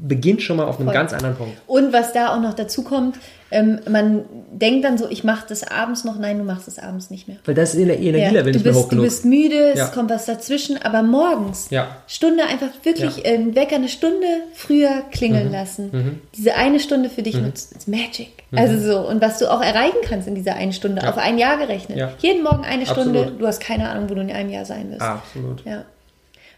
Speaker 2: beginnt schon mal auf einem
Speaker 1: Voll.
Speaker 2: ganz anderen Punkt.
Speaker 1: Und was da auch noch dazu kommt, ähm, man denkt dann so, ich mache das abends noch, nein, du machst es abends nicht mehr.
Speaker 2: Weil das ist in der Energielevel
Speaker 1: du,
Speaker 2: nicht mehr hoch
Speaker 1: bist, du
Speaker 2: genug.
Speaker 1: bist müde,
Speaker 2: Ja.
Speaker 1: es kommt was dazwischen, aber morgens,
Speaker 2: Ja.
Speaker 1: Stunde einfach wirklich
Speaker 2: Ja.
Speaker 1: ähm, Wecker eine Stunde früher
Speaker 2: Mhm.
Speaker 1: klingeln lassen. Diese eine Stunde für dich nutzt, ist Magic.
Speaker 2: Mhm.
Speaker 1: Also so, und was du auch erreichen kannst in dieser einen Stunde, auf ein Jahr gerechnet.
Speaker 2: Ja.
Speaker 1: Jeden Morgen eine Stunde,
Speaker 2: Absolut.
Speaker 1: du hast keine Ahnung, wo du in einem Jahr sein wirst.
Speaker 2: Absolut.
Speaker 1: Ja.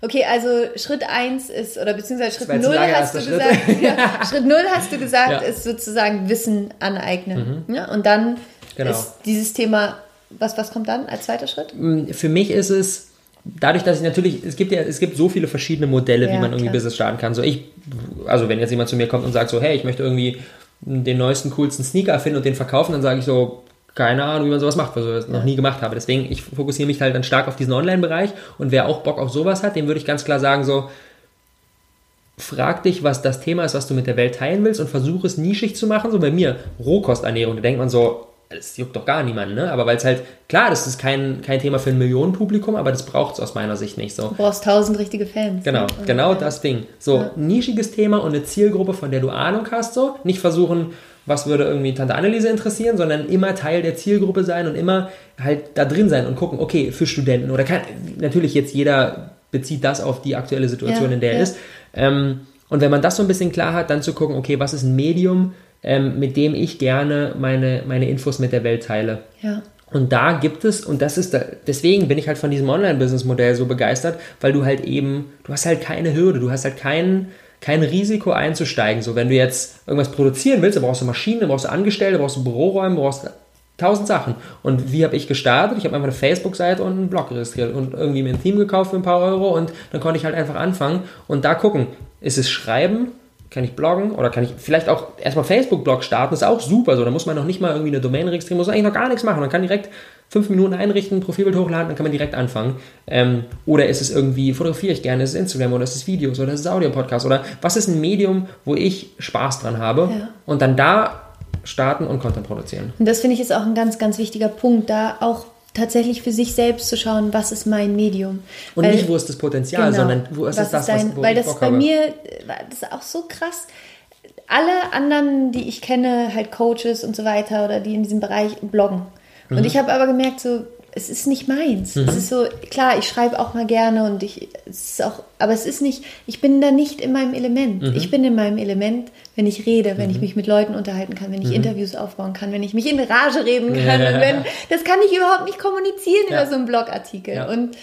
Speaker 1: Okay, also Schritt 1 ist, oder beziehungsweise Schritt
Speaker 2: war jetzt ein
Speaker 1: 0
Speaker 2: langer
Speaker 1: hast du gesagt, ja, Schritt 0 hast du gesagt,
Speaker 2: Ja. Mhm.
Speaker 1: ist sozusagen Wissen aneignen. Ja, und dann
Speaker 2: Genau.
Speaker 1: ist dieses Thema, was, was kommt dann als zweiter Schritt?
Speaker 2: Für mich ist es, dadurch, dass ich natürlich, es gibt ja, es gibt so viele verschiedene Modelle, wie
Speaker 1: Ja,
Speaker 2: man irgendwie
Speaker 1: klar.
Speaker 2: Business starten kann. So ich, also wenn jetzt jemand zu mir kommt und sagt so, hey, ich möchte irgendwie den neuesten, coolsten Sneaker erfinden und den verkaufen, dann sage ich so, keine Ahnung, wie man sowas macht, weil ich das noch nie gemacht habe. Deswegen, ich fokussiere mich halt dann stark auf diesen Online-Bereich und wer auch Bock auf sowas hat, dem würde ich ganz klar sagen, so, frag dich, was das Thema ist, was du mit der Welt teilen willst und versuch es nischig zu machen. So bei mir, Rohkosternährung, da denkt man so, das juckt doch gar niemanden, ne? Aber weil es halt, klar, das ist kein, kein Thema für ein Millionenpublikum, aber das braucht es aus meiner Sicht nicht so.
Speaker 1: Du brauchst tausend richtige Fans.
Speaker 2: Genau,
Speaker 1: ne?
Speaker 2: genau
Speaker 1: Ja.
Speaker 2: das Ding. So, nischiges Thema und eine Zielgruppe, von der du Ahnung hast, so. Nicht versuchen, was würde irgendwie Tante Anneliese interessieren, sondern immer Teil der Zielgruppe sein und immer halt da drin sein und gucken, okay, für Studenten oder kann, natürlich jetzt jeder bezieht das auf die aktuelle Situation,
Speaker 1: Ja,
Speaker 2: in der er
Speaker 1: ja.
Speaker 2: ist. Ähm, und wenn man das so ein bisschen klar hat, dann zu gucken, okay, was ist ein Medium, ähm, mit dem ich gerne meine, meine Infos mit der Welt teile.
Speaker 1: Ja.
Speaker 2: Und da gibt es, und das ist, da, deswegen bin ich halt von diesem Online-Business-Modell so begeistert, weil du halt eben, du hast halt keine Hürde, du hast halt keinen, kein Risiko einzusteigen. So, wenn du jetzt irgendwas produzieren willst, dann brauchst du Maschinen, dann brauchst du Angestellte, dann brauchst du Büroräume, brauchst tausend Sachen. Und wie habe ich gestartet? Ich habe einfach eine Facebook-Seite und einen Blog registriert und irgendwie mir ein Team gekauft für ein paar Euro und dann konnte ich halt einfach anfangen und da gucken, ist es Schreiben, kann ich bloggen oder kann ich vielleicht auch erstmal Facebook-Blog starten, das ist auch super. So, da muss man noch nicht mal irgendwie eine Domain registrieren, muss eigentlich noch gar nichts machen. Man kann direkt fünf Minuten einrichten, Profilbild hochladen, dann kann man direkt anfangen. Ähm, oder ist es irgendwie, fotografiere ich gerne, ist es Instagram oder ist es Videos oder ist es Audio-Podcast oder was ist ein Medium, wo ich Spaß dran habe ja. und dann da starten und Content produzieren.
Speaker 1: Und das finde ich ist auch ein ganz, ganz wichtiger Punkt, da auch tatsächlich für sich selbst zu schauen, was ist mein Medium.
Speaker 2: Und weil, nicht, wo ist das Potenzial, genau, sondern wo ist das, dein,
Speaker 1: was, wo Weil das bei habe. mir, das ist auch so krass. Alle anderen, die ich kenne, halt Coaches und so weiter oder die in diesem Bereich bloggen. Mhm. Und ich habe aber gemerkt, so, es ist nicht meins. Mhm. Es ist so, klar, ich schreibe auch mal gerne und ich, es ist auch, aber es ist nicht, ich bin da nicht in meinem Element. Mhm. Ich bin in meinem Element, wenn ich rede, wenn mhm. ich mich mit Leuten unterhalten kann, wenn ich mhm. Interviews aufbauen kann, wenn ich mich in Rage reden kann. Ja. Und wenn, das kann ich überhaupt nicht kommunizieren ja. über so einen Blogartikel. Ja. Und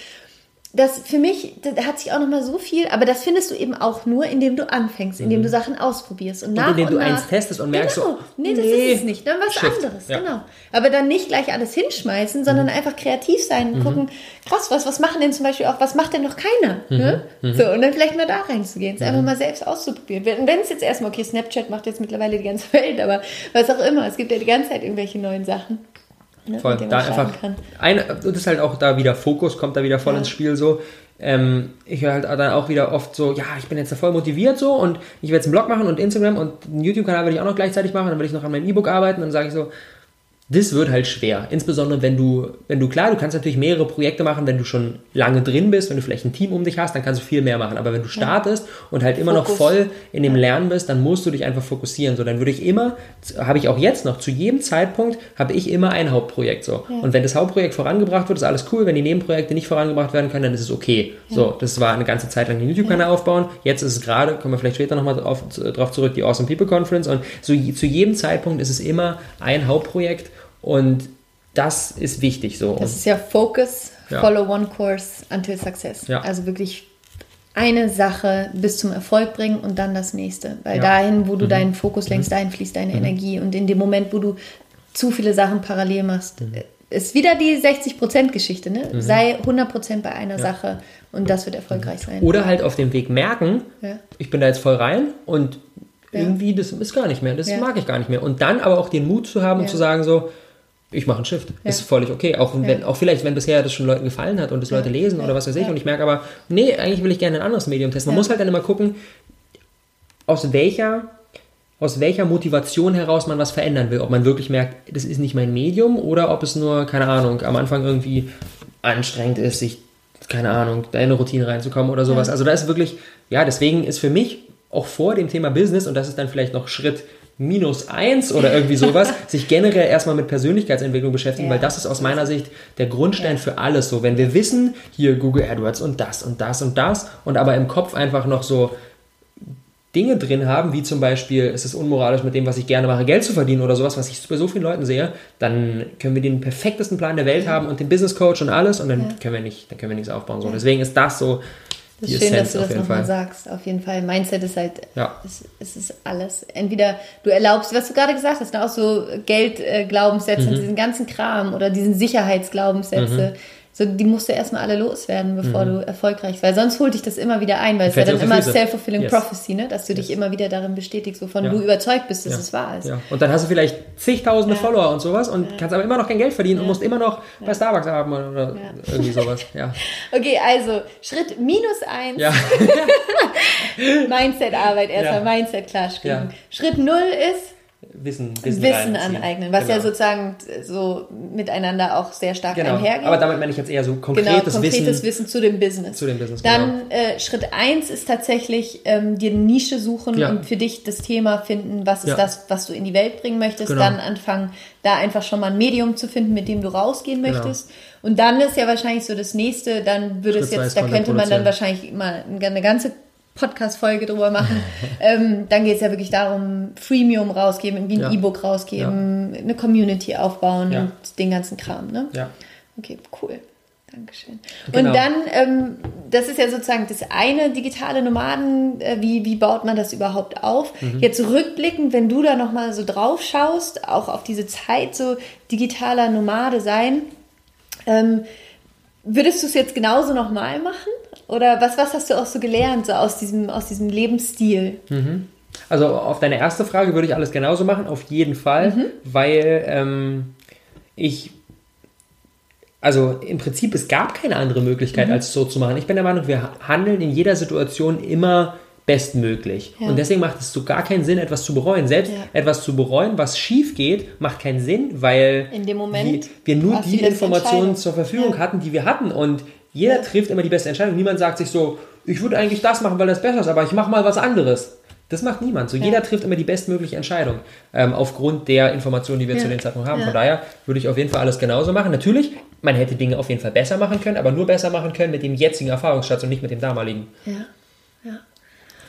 Speaker 1: das für mich, da hat sich auch noch mal so viel, aber das findest du eben auch nur, indem du anfängst, indem mhm. du Sachen ausprobierst und, und nach indem
Speaker 2: und
Speaker 1: du nach,
Speaker 2: eins testest und merkst genau. so,
Speaker 1: nee, das nee, ist es nicht, dann was Shift. anderes, ja. genau. Aber dann nicht gleich alles hinschmeißen, sondern mhm. einfach kreativ sein und mhm. gucken, krass, was, was machen denn zum Beispiel auch, was macht denn noch keiner? Mhm. Ne? Mhm. So, und dann vielleicht mal da reinzugehen, es einfach mhm. mal selbst auszuprobieren. Wenn es jetzt erstmal, okay, Snapchat macht jetzt mittlerweile die ganze Welt, aber was auch immer, es gibt ja die ganze Zeit irgendwelche neuen Sachen.
Speaker 2: Ne, voll, da einfach, ein, das ist halt auch da wieder Fokus, kommt da wieder voll ja. ins Spiel so. Ähm, ich höre halt dann auch wieder oft so, ja, ich bin jetzt voll motiviert so und ich werde jetzt einen Blog machen und Instagram und einen YouTube-Kanal werde ich auch noch gleichzeitig machen, dann werde ich noch an meinem E-Book arbeiten, dann sage ich so, das wird halt schwer. Insbesondere wenn du, wenn du, klar, du kannst natürlich mehrere Projekte machen, wenn du schon lange drin bist, wenn du vielleicht ein Team um dich hast, dann kannst du viel mehr machen. Aber wenn du startest ja. und halt immer Fokus. noch voll in dem Lernen bist, dann musst du dich einfach fokussieren. So, dann würde ich immer, habe ich auch jetzt noch, zu jedem Zeitpunkt habe ich immer ein Hauptprojekt. So. Ja. Und wenn das Hauptprojekt vorangebracht wird, ist alles cool. Wenn die Nebenprojekte nicht vorangebracht werden können, dann ist es okay. Ja. So, das war eine ganze Zeit lang den YouTube-Kanal aufbauen. Jetzt ist es gerade, kommen wir vielleicht später nochmal drauf, drauf zurück, die Awesome People Conference. Und so zu jedem Zeitpunkt ist es immer ein Hauptprojekt und das ist wichtig so.
Speaker 1: Das ist ja Focus, ja. Follow One Course until Success. Ja. Also wirklich eine Sache bis zum Erfolg bringen und dann das nächste. Weil ja. dahin, wo du mhm. deinen Fokus lenkst, mhm. dahin fließt deine mhm. Energie. Und in dem Moment, wo du zu viele Sachen parallel machst, mhm. ist wieder die 60%-Geschichte. Ne? Mhm. Sei 100% bei einer Sache und das wird erfolgreich sein.
Speaker 2: Oder halt auf dem Weg merken, ich bin da jetzt voll rein und irgendwie, das ist gar nicht mehr, das mag ich gar nicht mehr. Und dann aber auch den Mut zu haben und zu sagen so, ich mache einen Shift. Ja. Ist völlig okay. Auch, wenn, auch vielleicht, wenn bisher das schon Leuten gefallen hat und das Leute lesen oder was weiß ich. Und ich merke aber, nee, eigentlich will ich gerne ein anderes Medium testen. Man muss halt dann immer gucken, aus welcher, aus welcher Motivation heraus man was verändern will. Ob man wirklich merkt, das ist nicht mein Medium oder ob es nur, keine Ahnung, am Anfang irgendwie anstrengend ist, sich, keine Ahnung, da in eine Routine reinzukommen oder sowas. Also da ist wirklich, ja, deswegen ist für mich auch vor dem Thema Business, und das ist dann vielleicht noch Schritt minus eins oder irgendwie sowas, sich generell erstmal mit Persönlichkeitsentwicklung beschäftigen, ja. weil das ist aus meiner Sicht der Grundstein ja. für alles so. Wenn wir wissen, hier Google AdWords und das und das und das und aber im Kopf einfach noch so Dinge drin haben, wie zum Beispiel, es ist unmoralisch mit dem, was ich gerne mache, Geld zu verdienen oder sowas, was ich bei so vielen Leuten sehe, dann können wir den perfektesten Plan der Welt haben und den Business Coach und alles und dann können wir nicht, dann können wir nichts aufbauen. So. Deswegen ist das so
Speaker 1: das ist schön, Essenz dass du das nochmal sagst. Auf jeden Fall. Mindset ist halt, ja. es, es ist alles. Entweder du erlaubst, was du gerade gesagt hast, ne, auch so Geldglaubenssätze äh, mhm. und diesen ganzen Kram oder diesen Sicherheitsglaubenssätze. Mhm so, die musst du erstmal alle loswerden, bevor mhm. du erfolgreich bist. Weil sonst holt dich das immer wieder ein, weil es ja dann immer self-fulfilling yes. prophecy, ne? dass du yes. dich immer wieder darin bestätigst, wovon ja. du überzeugt bist, dass ja. es wahr ist.
Speaker 2: Ja. Und dann hast du vielleicht zigtausende ja. Follower und sowas und kannst aber immer noch kein Geld verdienen und musst immer noch bei Starbucks arbeiten oder irgendwie sowas. Ja.
Speaker 1: okay, also Schritt minus eins. Ja. Mindset-Arbeit erstmal, Mindset klar Schritt null ist
Speaker 2: Wissen,
Speaker 1: Wissen, Wissen aneignen, was genau. ja sozusagen so miteinander auch sehr stark genau. einhergeht.
Speaker 2: Aber damit meine ich jetzt eher so konkretes, genau,
Speaker 1: konkretes
Speaker 2: Wissen.
Speaker 1: Wissen zu dem Business.
Speaker 2: Zu dem Business
Speaker 1: Dann genau. äh, Schritt 1 ist tatsächlich ähm, dir eine Nische suchen ja. und für dich das Thema finden, was ist ja. das, was du in die Welt bringen möchtest. Genau. Dann anfangen, da einfach schon mal ein Medium zu finden, mit dem du rausgehen genau. möchtest. Und dann ist ja wahrscheinlich so das nächste, dann würde Schritt es jetzt, da könnte man dann wahrscheinlich mal eine ganze Podcast-Folge drüber machen. ähm, dann geht es ja wirklich darum, Freemium rausgeben, irgendwie ein
Speaker 2: Ja.
Speaker 1: E-Book rausgeben, eine Community aufbauen
Speaker 2: Ja.
Speaker 1: und den ganzen Kram. Ne?
Speaker 2: Ja.
Speaker 1: Okay, cool. Dankeschön.
Speaker 2: Genau.
Speaker 1: Und dann, ähm, das ist ja sozusagen das eine, digitale Nomaden, äh, wie, wie baut man das überhaupt auf?
Speaker 2: Mhm.
Speaker 1: Jetzt rückblickend, wenn du da nochmal so drauf schaust, auch auf diese Zeit so digitaler Nomade sein, ähm, würdest du es jetzt genauso nochmal machen? Oder was, was hast du auch so gelernt, so aus diesem, aus diesem Lebensstil?
Speaker 2: Also auf deine erste Frage würde ich alles genauso machen, auf jeden Fall,
Speaker 1: Mhm.
Speaker 2: weil ähm, ich, also im Prinzip, es gab keine andere
Speaker 1: Mhm.
Speaker 2: Möglichkeit, als es so zu machen. Ich bin der Meinung, wir handeln in jeder Situation immer bestmöglich.
Speaker 1: Ja.
Speaker 2: Und deswegen macht es so gar keinen Sinn, etwas zu bereuen. Selbst
Speaker 1: Ja.
Speaker 2: etwas zu bereuen, was schief geht, macht keinen Sinn, weil
Speaker 1: In dem Moment
Speaker 2: wir, wir nur
Speaker 1: die
Speaker 2: Informationen zur Verfügung
Speaker 1: Ja.
Speaker 2: hatten, die wir hatten. Und jeder
Speaker 1: Ja.
Speaker 2: trifft immer die beste Entscheidung. Niemand sagt sich so, ich würde eigentlich das machen, weil das besser ist, aber ich mache mal was anderes. Das macht niemand. So, jeder trifft immer die bestmögliche Entscheidung ähm, aufgrund der Informationen, die wir
Speaker 1: Ja.
Speaker 2: zu dem Zeitpunkt haben.
Speaker 1: Ja.
Speaker 2: Von daher würde ich auf jeden Fall alles genauso machen. Natürlich, man hätte Dinge auf jeden Fall besser machen können, aber nur besser machen können mit dem jetzigen Erfahrungsschatz und nicht mit dem damaligen.
Speaker 1: Ja, ja.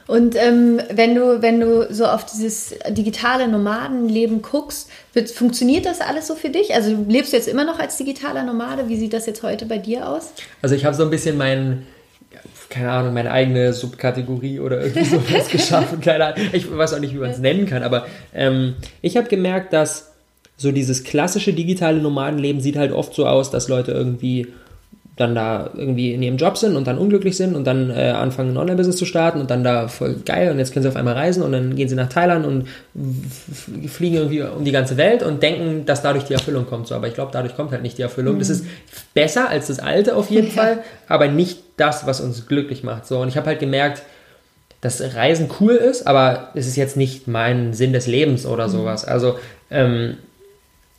Speaker 1: Und ähm, wenn du, wenn du so auf dieses digitale Nomadenleben guckst, wird, funktioniert das alles so für dich? Also lebst du jetzt immer noch als digitaler Nomade? Wie sieht das jetzt heute bei dir aus?
Speaker 2: Also ich habe so ein bisschen mein, keine Ahnung, meine eigene Subkategorie oder irgendwie sowas geschaffen. Keine Ahnung. Ich weiß auch nicht, wie man es nennen kann, aber ähm, ich habe gemerkt, dass so dieses klassische digitale Nomadenleben sieht halt oft so aus, dass Leute irgendwie dann da irgendwie in ihrem Job sind und dann unglücklich sind und dann äh, anfangen ein Online-Business zu starten und dann da voll geil und jetzt können sie auf einmal reisen und dann gehen sie nach Thailand und fliegen irgendwie um die ganze Welt und denken, dass dadurch die Erfüllung kommt. So, aber ich glaube, dadurch kommt halt nicht die Erfüllung. Das ist besser als das alte auf jeden
Speaker 1: Ja.
Speaker 2: Fall, aber nicht das, was uns glücklich macht. So, und ich habe halt gemerkt, dass Reisen cool ist, aber es ist jetzt nicht mein Sinn des Lebens oder sowas. Also ähm,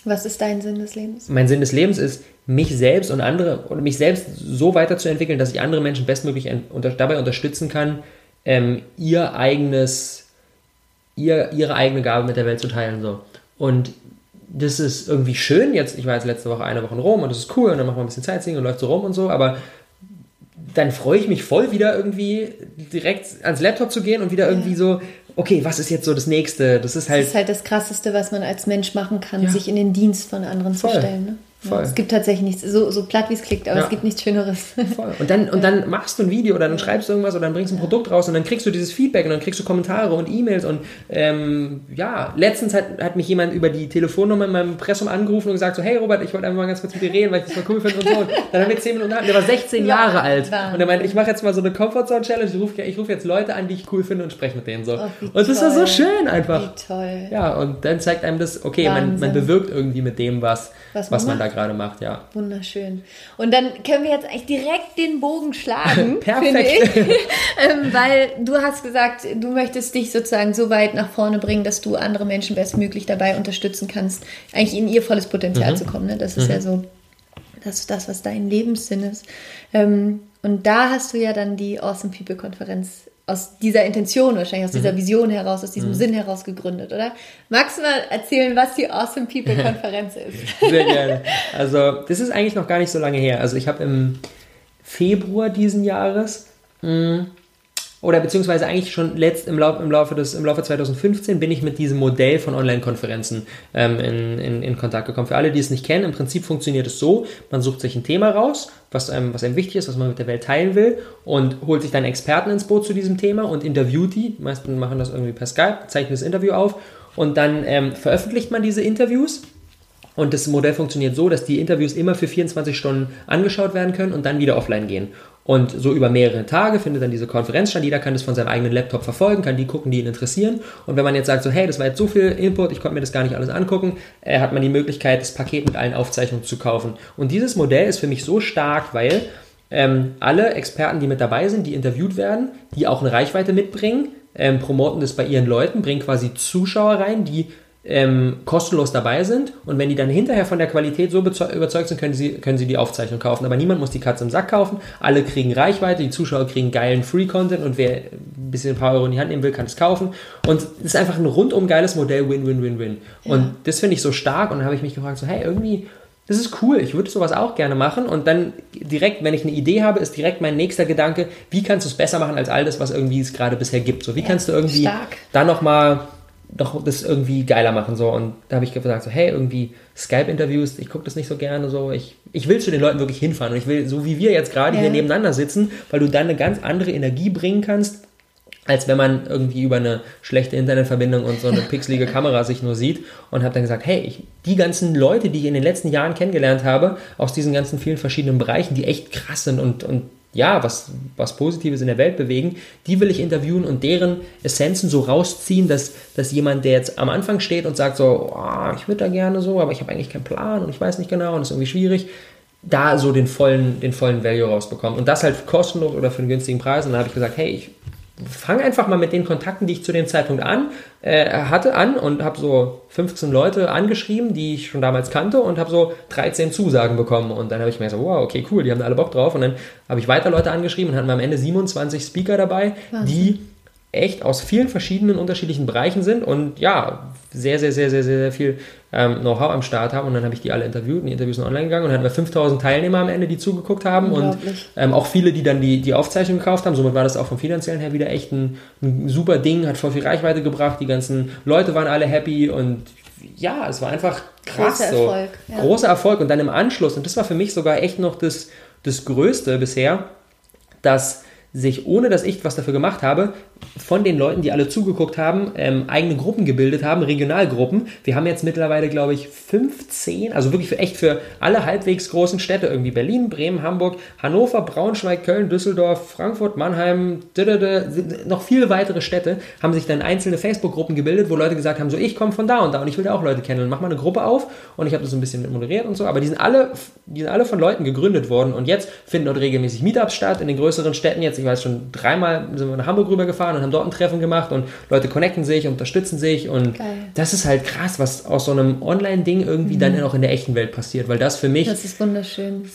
Speaker 1: Was ist dein Sinn des Lebens?
Speaker 2: mein Sinn des Lebens ist, mich selbst und andere oder mich selbst so weiterzuentwickeln, dass ich andere Menschen bestmöglich unter, dabei unterstützen kann, ähm, ihr eigenes, ihr, ihre eigene Gabe mit der Welt zu teilen. So. Und das ist irgendwie schön. Jetzt, ich war jetzt letzte Woche eine Woche in Rom und das ist cool und dann machen wir ein bisschen Sightseeing und läuft so rum und so, aber dann freue ich mich voll wieder irgendwie direkt ans Laptop zu gehen und wieder irgendwie so, okay, was ist jetzt so das nächste? Das ist halt
Speaker 1: Das ist halt das Krasseste, was man als Mensch machen kann,
Speaker 2: Ja.
Speaker 1: sich in den Dienst von anderen
Speaker 2: Voll.
Speaker 1: zu stellen. Ne? Ja,
Speaker 2: Voll.
Speaker 1: es gibt tatsächlich nichts, so, so platt wie es klingt, aber
Speaker 2: Ja.
Speaker 1: es gibt nichts Schöneres.
Speaker 2: Voll. Und dann, und dann machst du ein Video oder dann schreibst du irgendwas oder dann bringst du ein Produkt raus und dann kriegst du dieses Feedback und dann kriegst du Kommentare und E-Mails und ähm, ja, letztens hat, hat mich jemand über die Telefonnummer in meinem Impressum angerufen und gesagt so, hey Robert, ich wollte einfach mal ganz kurz mit dir reden, weil ich das mal cool finde und so. Und dann haben wir zehn Minuten, der war 16 Jahre alt
Speaker 1: Wahnsinn.
Speaker 2: und er meinte, ich mache jetzt mal so eine Comfortzone-Challenge, ich rufe ich ruf jetzt Leute an, die ich cool finde und spreche mit denen so.
Speaker 1: Oh,
Speaker 2: und das war so schön einfach.
Speaker 1: Wie toll.
Speaker 2: Ja, und dann zeigt einem das, okay, man, man bewirkt irgendwie mit dem, was,
Speaker 1: Was
Speaker 2: was,
Speaker 1: man
Speaker 2: da. Gerade macht, ja.
Speaker 1: Wunderschön. Und dann können wir jetzt eigentlich direkt den Bogen schlagen.
Speaker 2: Perfekt.
Speaker 1: finde ich. ähm, weil du hast gesagt, du möchtest dich sozusagen so weit nach vorne bringen, dass du andere Menschen bestmöglich dabei unterstützen kannst, eigentlich in ihr volles
Speaker 2: Mhm.
Speaker 1: Potenzial zu kommen. Ne? Das ist ja so das, das, was dein Lebenssinn ist. Ähm, und da hast du ja dann die Awesome People Konferenz aus dieser Intention, wahrscheinlich aus
Speaker 2: Mhm.
Speaker 1: dieser Vision heraus, aus diesem Sinn heraus gegründet, oder? Magst du mal erzählen, was die Awesome People Konferenz ist?
Speaker 2: Sehr gerne. Also, das ist eigentlich noch gar nicht so lange her. Also, ich habe im Februar diesen Jahres, mh, oder beziehungsweise eigentlich schon letzt im, Lauf, im, Laufe des, im Laufe 2015 bin ich mit diesem Modell von Online-Konferenzen ähm, in, in, in Kontakt gekommen. Für alle, die es nicht kennen, im Prinzip funktioniert es so, man sucht sich ein Thema raus, was einem, was einem wichtig ist, was man mit der Welt teilen will und holt sich dann Experten ins Boot zu diesem Thema und interviewt die. Die meisten machen das irgendwie per Skype, zeichnen das Interview auf und dann ähm, veröffentlicht man diese Interviews und das Modell funktioniert so, dass die Interviews immer für 24 Stunden angeschaut werden können und dann wieder offline gehen. Und so über mehrere Tage findet dann diese Konferenz statt. Jeder kann das von seinem eigenen Laptop verfolgen, kann die gucken, die ihn interessieren. Und wenn man jetzt sagt, so, hey, das war jetzt so viel Input, ich konnte mir das gar nicht alles angucken, äh, hat man die Möglichkeit, das Paket mit allen Aufzeichnungen zu kaufen. Und dieses Modell ist für mich so stark, weil ähm, alle Experten, die mit dabei sind, die interviewt werden, die auch eine Reichweite mitbringen, ähm, promoten das bei ihren Leuten, bringen quasi Zuschauer rein, die ähm, kostenlos dabei sind und wenn die dann hinterher von der Qualität so überzeugt sind, können sie, können sie die Aufzeichnung kaufen. Aber niemand muss die Katze im Sack kaufen. Alle kriegen Reichweite, die Zuschauer kriegen geilen Free-Content und wer ein bisschen ein paar Euro in die Hand nehmen will, kann es kaufen. Und es ist einfach ein rundum geiles Modell, Win-Win-Win-Win. Und das finde ich so stark und dann habe ich mich gefragt, so hey, irgendwie das ist cool, ich würde sowas auch gerne machen. Und dann direkt, wenn ich eine Idee habe, ist direkt mein nächster Gedanke, wie kannst du es besser machen als all das, was irgendwie es gerade bisher gibt. So, wie ja, kannst du irgendwie stark. da nochmal doch das irgendwie geiler machen. So. Und da habe ich gesagt, so, hey, irgendwie Skype-Interviews, ich gucke das nicht so gerne. So. Ich, ich will zu den Leuten wirklich hinfahren. Und ich will, so wie wir jetzt gerade ja. hier nebeneinander sitzen, weil du dann eine ganz andere Energie bringen kannst als wenn man irgendwie über eine schlechte Internetverbindung und so eine pixelige Kamera sich nur sieht und habe dann gesagt, hey, ich, die ganzen Leute, die ich in den letzten Jahren kennengelernt habe, aus diesen ganzen vielen verschiedenen Bereichen, die echt krass sind und, und ja, was, was Positives in der Welt bewegen, die will ich interviewen und deren Essenzen so rausziehen, dass, dass jemand, der jetzt am Anfang steht und sagt so, oh, ich würde da gerne so, aber ich habe eigentlich keinen Plan und ich weiß nicht genau und es ist irgendwie schwierig, da so den vollen, den vollen Value rausbekommt. Und das halt kostenlos oder für einen günstigen Preis. Und dann habe ich gesagt, hey, ich fang einfach mal mit den Kontakten, die ich zu dem Zeitpunkt an äh, hatte, an und habe so 15 Leute angeschrieben, die ich schon damals kannte und habe so 13 Zusagen bekommen. Und dann habe ich mir so, wow, okay, cool, die haben da alle Bock drauf. Und dann habe ich weiter Leute angeschrieben und hatten am Ende 27 Speaker dabei, Wahnsinn. die echt aus vielen verschiedenen unterschiedlichen Bereichen sind und ja, sehr, sehr, sehr, sehr, sehr, sehr viel ähm, Know-how am Start haben. Und dann habe ich die alle interviewt und die Interviews sind online gegangen und dann hatten wir 5000 Teilnehmer am Ende, die zugeguckt haben und ähm, auch viele, die dann die, die Aufzeichnung gekauft haben. Somit war das auch vom finanziellen her wieder echt ein, ein super Ding, hat voll viel Reichweite gebracht. Die ganzen Leute waren alle happy und ja, es war einfach krass. Großer so. Erfolg. Ja. Großer Erfolg. Und dann im Anschluss, und das war für mich sogar echt noch das, das Größte bisher, dass sich, ohne dass ich was dafür gemacht habe, von den Leuten, die alle zugeguckt haben, ähm, eigene Gruppen gebildet haben, Regionalgruppen. Wir haben jetzt mittlerweile, glaube ich, 15, also wirklich für echt für alle halbwegs großen Städte, irgendwie Berlin, Bremen, Hamburg, Hannover, Braunschweig, Köln, Düsseldorf, Frankfurt, Mannheim, noch viele weitere Städte, haben sich dann einzelne Facebook-Gruppen gebildet, wo Leute gesagt haben, so ich komme von da und da und ich will da auch Leute kennen mach mal eine Gruppe auf und ich habe das so ein bisschen moderiert und so, aber die sind alle, die sind alle von Leuten gegründet worden und jetzt finden dort regelmäßig Meetups statt in den größeren Städten. Jetzt ich weiß schon dreimal sind wir nach Hamburg rübergefahren und haben dort ein Treffen gemacht und Leute connecten sich, unterstützen sich und Geil. das ist halt krass, was aus so einem Online-Ding irgendwie mhm. dann auch in der echten Welt passiert, weil das für mich.
Speaker 1: Das ist wunderschön.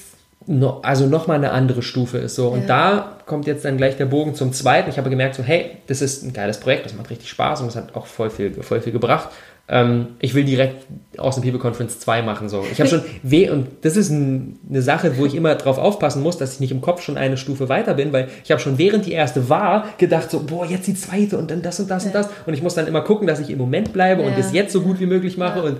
Speaker 2: No, also nochmal eine andere Stufe ist so. Und ja. da kommt jetzt dann gleich der Bogen zum zweiten. Ich habe gemerkt, so, hey, das ist ein geiles Projekt, das macht richtig Spaß und das hat auch voll viel, voll viel gebracht. Ähm, ich will direkt aus dem People Conference 2 machen. So. Ich habe schon weh und das ist ein, eine Sache, wo ich immer drauf aufpassen muss, dass ich nicht im Kopf schon eine Stufe weiter bin, weil ich habe schon während die erste war gedacht so, boah, jetzt die zweite und dann das und das ja. und das und ich muss dann immer gucken, dass ich im Moment bleibe ja. und das jetzt so gut wie möglich mache und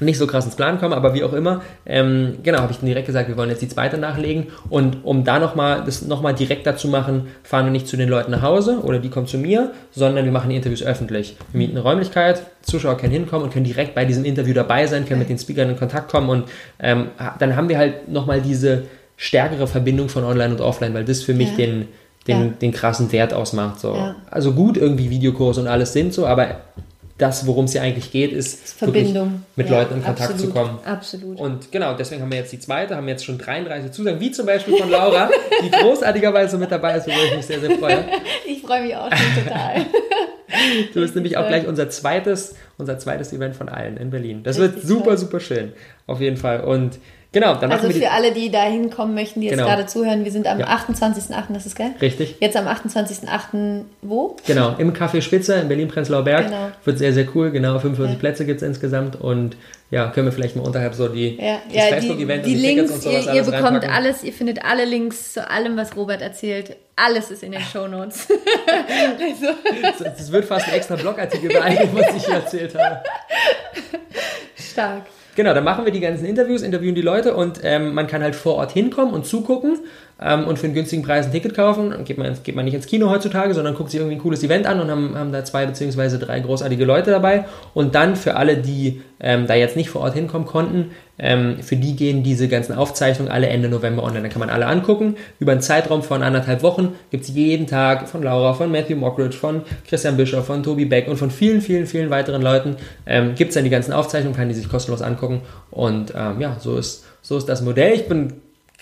Speaker 2: nicht so krass ins Plan kommen, aber wie auch immer, ähm, genau, habe ich dann direkt gesagt, wir wollen jetzt die zweite nachlegen und um da nochmal, das nochmal direkter zu machen, fahren wir nicht zu den Leuten nach Hause oder die kommen zu mir, sondern wir machen die Interviews öffentlich. Wir mieten eine Räumlichkeit, Zuschauer können hinkommen und können direkt bei diesem Interview dabei sein, können mit den Speakern in Kontakt kommen und ähm, dann haben wir halt nochmal diese stärkere Verbindung von Online und Offline, weil das für mich ja. den, den, ja. den krassen Wert ausmacht. So. Ja. Also gut, irgendwie Videokurse und alles sind so, aber das, worum es hier eigentlich geht, ist
Speaker 1: Verbindung
Speaker 2: mit ja, Leuten in Kontakt
Speaker 1: absolut,
Speaker 2: zu kommen.
Speaker 1: Absolut.
Speaker 2: Und genau, deswegen haben wir jetzt die zweite, haben jetzt schon 33 Zusagen, wie zum Beispiel von Laura, die großartigerweise mit dabei ist, worüber ich mich sehr, sehr freue.
Speaker 1: Ich freue mich auch schon total.
Speaker 2: du bist nämlich auch gleich unser zweites, unser zweites Event von allen in Berlin. Das Richtig wird super, toll. super schön. Auf jeden Fall. Und Genau,
Speaker 1: dann Also für alle, die da hinkommen möchten, die jetzt genau. gerade zuhören, wir sind am ja. 28.08., das ist geil?
Speaker 2: Richtig.
Speaker 1: Jetzt am 28.08. wo?
Speaker 2: Genau, im Café Spitze in Berlin-Prenzlauer Berg. Genau. Wird sehr, sehr cool. Genau, 45 ja. Plätze gibt es insgesamt und ja, können wir vielleicht mal unterhalb so die,
Speaker 1: ja, Facebook-Event die, die, die Links, und sowas ihr, ihr bekommt reinpacken. alles, ihr findet alle Links zu allem, was Robert erzählt. Alles ist in den Shownotes.
Speaker 2: also. Das wird fast ein extra Blogartikel bei allem, was ich hier erzählt habe.
Speaker 1: Stark.
Speaker 2: Genau, dann machen wir die ganzen Interviews, interviewen die Leute und ähm, man kann halt vor Ort hinkommen und zugucken ähm, und für einen günstigen Preis ein Ticket kaufen. Dann geht man, geht man nicht ins Kino heutzutage, sondern guckt sich irgendwie ein cooles Event an und haben, haben da zwei beziehungsweise drei großartige Leute dabei. Und dann für alle, die ähm, da jetzt nicht vor Ort hinkommen konnten, ähm, für die gehen diese ganzen Aufzeichnungen alle Ende November online. Da kann man alle angucken. Über einen Zeitraum von anderthalb Wochen gibt es jeden Tag von Laura, von Matthew Mockridge, von Christian Bischoff, von Tobi Beck und von vielen, vielen, vielen weiteren Leuten ähm, gibt es dann die ganzen Aufzeichnungen, kann die sich kostenlos angucken. Und ähm, ja, so ist, so ist das Modell. Ich bin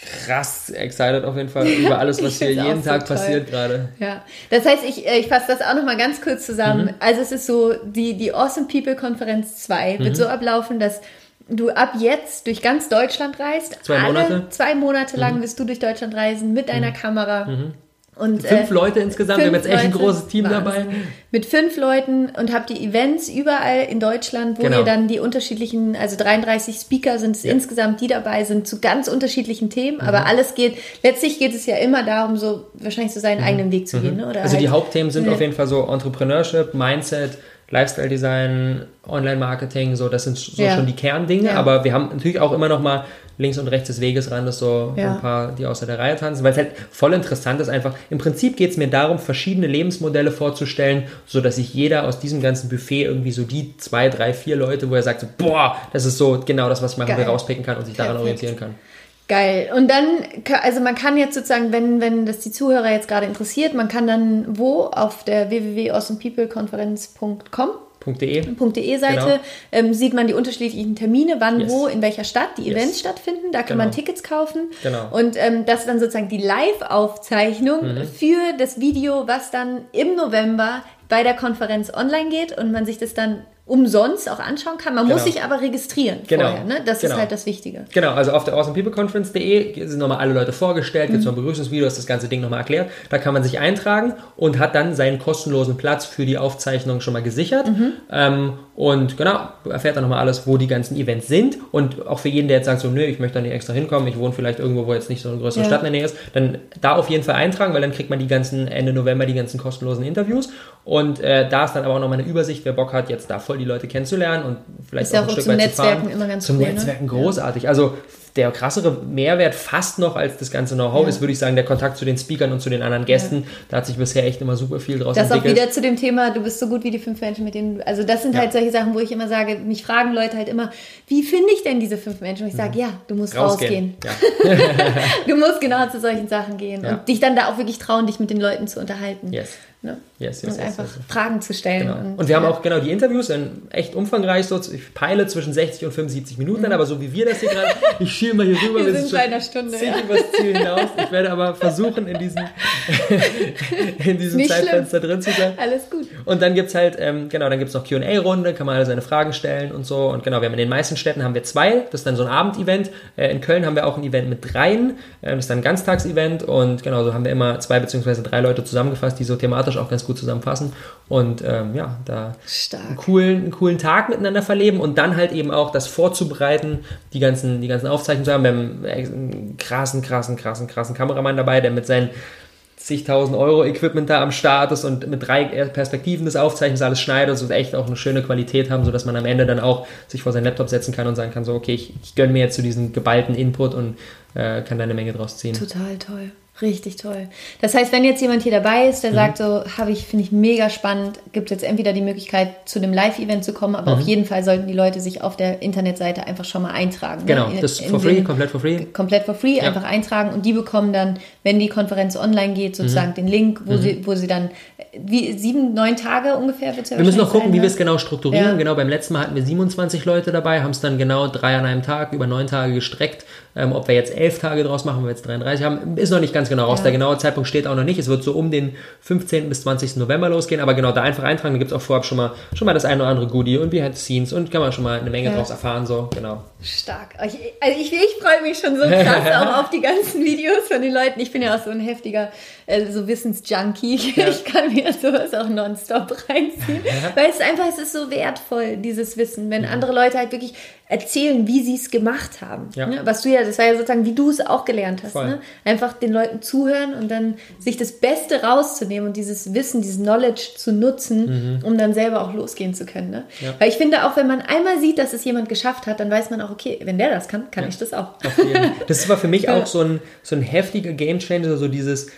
Speaker 2: krass excited auf jeden Fall über alles, was hier jeden Tag so passiert gerade.
Speaker 1: Ja, das heißt, ich, äh, ich fasse das auch nochmal ganz kurz zusammen. Mhm. Also es ist so, die, die Awesome People Konferenz 2 wird mhm. so ablaufen, dass du ab jetzt durch ganz Deutschland reist.
Speaker 2: Zwei Monate?
Speaker 1: zwei Monate lang mhm. wirst du durch Deutschland reisen mit deiner mhm. Kamera. Mhm Und,
Speaker 2: fünf äh, Leute insgesamt, wir haben jetzt echt ein großes Team Wahnsinn. dabei.
Speaker 1: Mit fünf Leuten und habt die Events überall in Deutschland, wo genau. ihr dann die unterschiedlichen, also 33 Speaker sind es ja. insgesamt, die dabei sind, zu ganz unterschiedlichen Themen. Mhm. Aber alles geht, letztlich geht es ja immer darum, so wahrscheinlich so seinen mhm. eigenen Weg zu gehen.
Speaker 2: Ne? Oder also halt, die Hauptthemen sind auf jeden Fall so Entrepreneurship, Mindset, Lifestyle Design, Online Marketing, so das sind so ja. schon die Kerndinge. Ja. Aber wir haben natürlich auch immer noch mal links und rechts des Wegesrandes so ja. ein paar, die außer der Reihe tanzen, weil es halt voll interessant ist einfach. Im Prinzip geht es mir darum, verschiedene Lebensmodelle vorzustellen, so dass sich jeder aus diesem ganzen Buffet irgendwie so die zwei, drei, vier Leute, wo er sagt, so, boah, das ist so genau das, was ich machen will, rauspicken kann und sich daran Perfekt. orientieren kann.
Speaker 1: Geil. Und dann, also man kann jetzt sozusagen, wenn, wenn das die Zuhörer jetzt gerade interessiert, man kann dann wo auf der www.awesomepeopleconference.com .de Seite genau. ähm, sieht man die unterschiedlichen Termine, wann, yes. wo, in welcher Stadt die yes. Events stattfinden. Da kann genau. man Tickets kaufen. Genau. Und ähm, das ist dann sozusagen die Live-Aufzeichnung mhm. für das Video, was dann im November bei der Konferenz online geht und man sich das dann umsonst auch anschauen kann. Man genau. muss sich aber registrieren genau. vorher. Ne? Das genau. ist halt das Wichtige.
Speaker 2: Genau, also auf der awesomepeopleconference.de sind nochmal alle Leute vorgestellt, gibt es mhm. noch ein Begrüßungsvideo, das das ganze Ding nochmal erklärt. Da kann man sich eintragen und hat dann seinen kostenlosen Platz für die Aufzeichnung schon mal gesichert. Mhm. Ähm, und genau, erfährt dann nochmal alles, wo die ganzen Events sind. Und auch für jeden, der jetzt sagt, so, nö, ich möchte da nicht extra hinkommen, ich wohne vielleicht irgendwo, wo jetzt nicht so eine größere ja. Stadt in der Nähe ist, dann da auf jeden Fall eintragen, weil dann kriegt man die ganzen Ende November die ganzen kostenlosen Interviews. Und äh, da ist dann aber auch nochmal eine Übersicht, wer Bock hat, jetzt da voll die Leute kennenzulernen und vielleicht ist auch, auch ein Stück weit
Speaker 1: Netzwerken
Speaker 2: zu fahren.
Speaker 1: Immer ganz
Speaker 2: zum
Speaker 1: cool,
Speaker 2: Netzwerken ne? großartig. Also der krassere Mehrwert fast noch als das ganze Know-how ja. ist, würde ich sagen, der Kontakt zu den Speakern und zu den anderen Gästen. Ja. Da hat sich bisher echt immer super viel draus
Speaker 1: das entwickelt. Das auch wieder zu dem Thema, du bist so gut wie die fünf Menschen, mit denen, also das sind ja. halt solche Sachen, wo ich immer sage, mich fragen Leute halt immer, wie finde ich denn diese fünf Menschen? Und ich sage, mhm. ja, du musst rausgehen. rausgehen. du musst genau zu solchen Sachen gehen und dich dann da auch wirklich trauen, dich mit den Leuten zu unterhalten.
Speaker 2: Yes.
Speaker 1: Ne? Yes, yes, und yes, einfach yes, Fragen zu stellen.
Speaker 2: Genau. Und, und, wir ja. haben auch genau die Interviews in echt umfangreich. So, ich peile zwischen 60 und 75 Minuten, mhm. aber so wie wir das hier gerade, ich schiele mal hier rüber.
Speaker 1: Wir, wir sind bei einer Stunde.
Speaker 2: Ja. übers Ziel hinaus. Ich werde aber versuchen, in diesem, in diesem Zeitfenster schlimm. drin zu sein.
Speaker 1: Alles gut.
Speaker 2: Und dann gibt es halt, ähm, genau, dann gibt es noch QA-Runde, kann man alle seine Fragen stellen und so. Und genau, wir haben in den meisten Städten haben wir zwei. Das ist dann so ein Abendevent. Äh, in Köln haben wir auch ein Event mit dreien. Äh, das ist dann ein Ganztagsevent. Und genau, so haben wir immer zwei beziehungsweise drei Leute zusammengefasst, die so thematisch auch ganz gut zusammenfassen zusammenfassen und ähm, ja, da einen coolen, einen coolen Tag miteinander verleben und dann halt eben auch das vorzubereiten, die ganzen, die ganzen Aufzeichnungen zu haben. Wir haben einen krassen, krassen, krassen, krassen Kameramann dabei, der mit seinen zigtausend Euro Equipment da am Start ist und mit drei Perspektiven des Aufzeichnens alles schneidet und echt auch eine schöne Qualität haben, sodass man am Ende dann auch sich vor seinen Laptop setzen kann und sagen kann, so okay, ich, ich gönne mir jetzt zu so diesen geballten Input und äh, kann da eine Menge draus ziehen.
Speaker 1: Total toll. Richtig toll. Das heißt, wenn jetzt jemand hier dabei ist, der mhm. sagt so, habe ich, finde ich mega spannend, gibt es jetzt entweder die Möglichkeit, zu einem Live-Event zu kommen, aber mhm. auf jeden Fall sollten die Leute sich auf der Internetseite einfach schon mal eintragen.
Speaker 2: Ne? Genau, ne? das ist for free, komplett for free.
Speaker 1: Komplett for free, ja. einfach eintragen und die bekommen dann, wenn die Konferenz online geht, sozusagen mhm. den Link, wo, mhm. sie, wo sie dann, wie sieben, neun Tage ungefähr
Speaker 2: wird Wir müssen noch gucken, sein, wie wir es genau strukturieren. Ja. Genau, beim letzten Mal hatten wir 27 Leute dabei, haben es dann genau drei an einem Tag über neun Tage gestreckt. Ähm, ob wir jetzt elf Tage draus machen, wenn wir jetzt 33 haben, ist noch nicht ganz genau raus. Ja. Der genaue Zeitpunkt steht auch noch nicht. Es wird so um den 15. bis 20. November losgehen, aber genau da einfach eintragen. Da gibt es auch vorab schon mal, schon mal das eine oder andere Goodie und Behind the Scenes und kann man schon mal eine Menge ja. draus erfahren. So, genau.
Speaker 1: Stark. Ich, also ich, ich freue mich schon so krass auch auf die ganzen Videos von den Leuten. Ich bin ja auch so ein heftiger äh, so Wissensjunkie. Ja. Ich kann mir sowas auch nonstop reinziehen. Ja. Weil es einfach, es ist so wertvoll, dieses Wissen. Wenn andere Leute halt wirklich erzählen, wie sie es gemacht haben. Ja. Ne? Was du ja, das war ja sozusagen, wie du es auch gelernt hast. Ne? Einfach den Leuten zuhören und dann sich das Beste rauszunehmen und dieses Wissen, dieses Knowledge zu nutzen, mhm. um dann selber auch losgehen zu können. Ne? Ja. Weil ich finde, auch wenn man einmal sieht, dass es jemand geschafft hat, dann weiß man auch, okay, wenn der das kann, kann ja. ich das auch.
Speaker 2: Das war für mich auch so ein, so ein heftiger Gamechanger, so dieses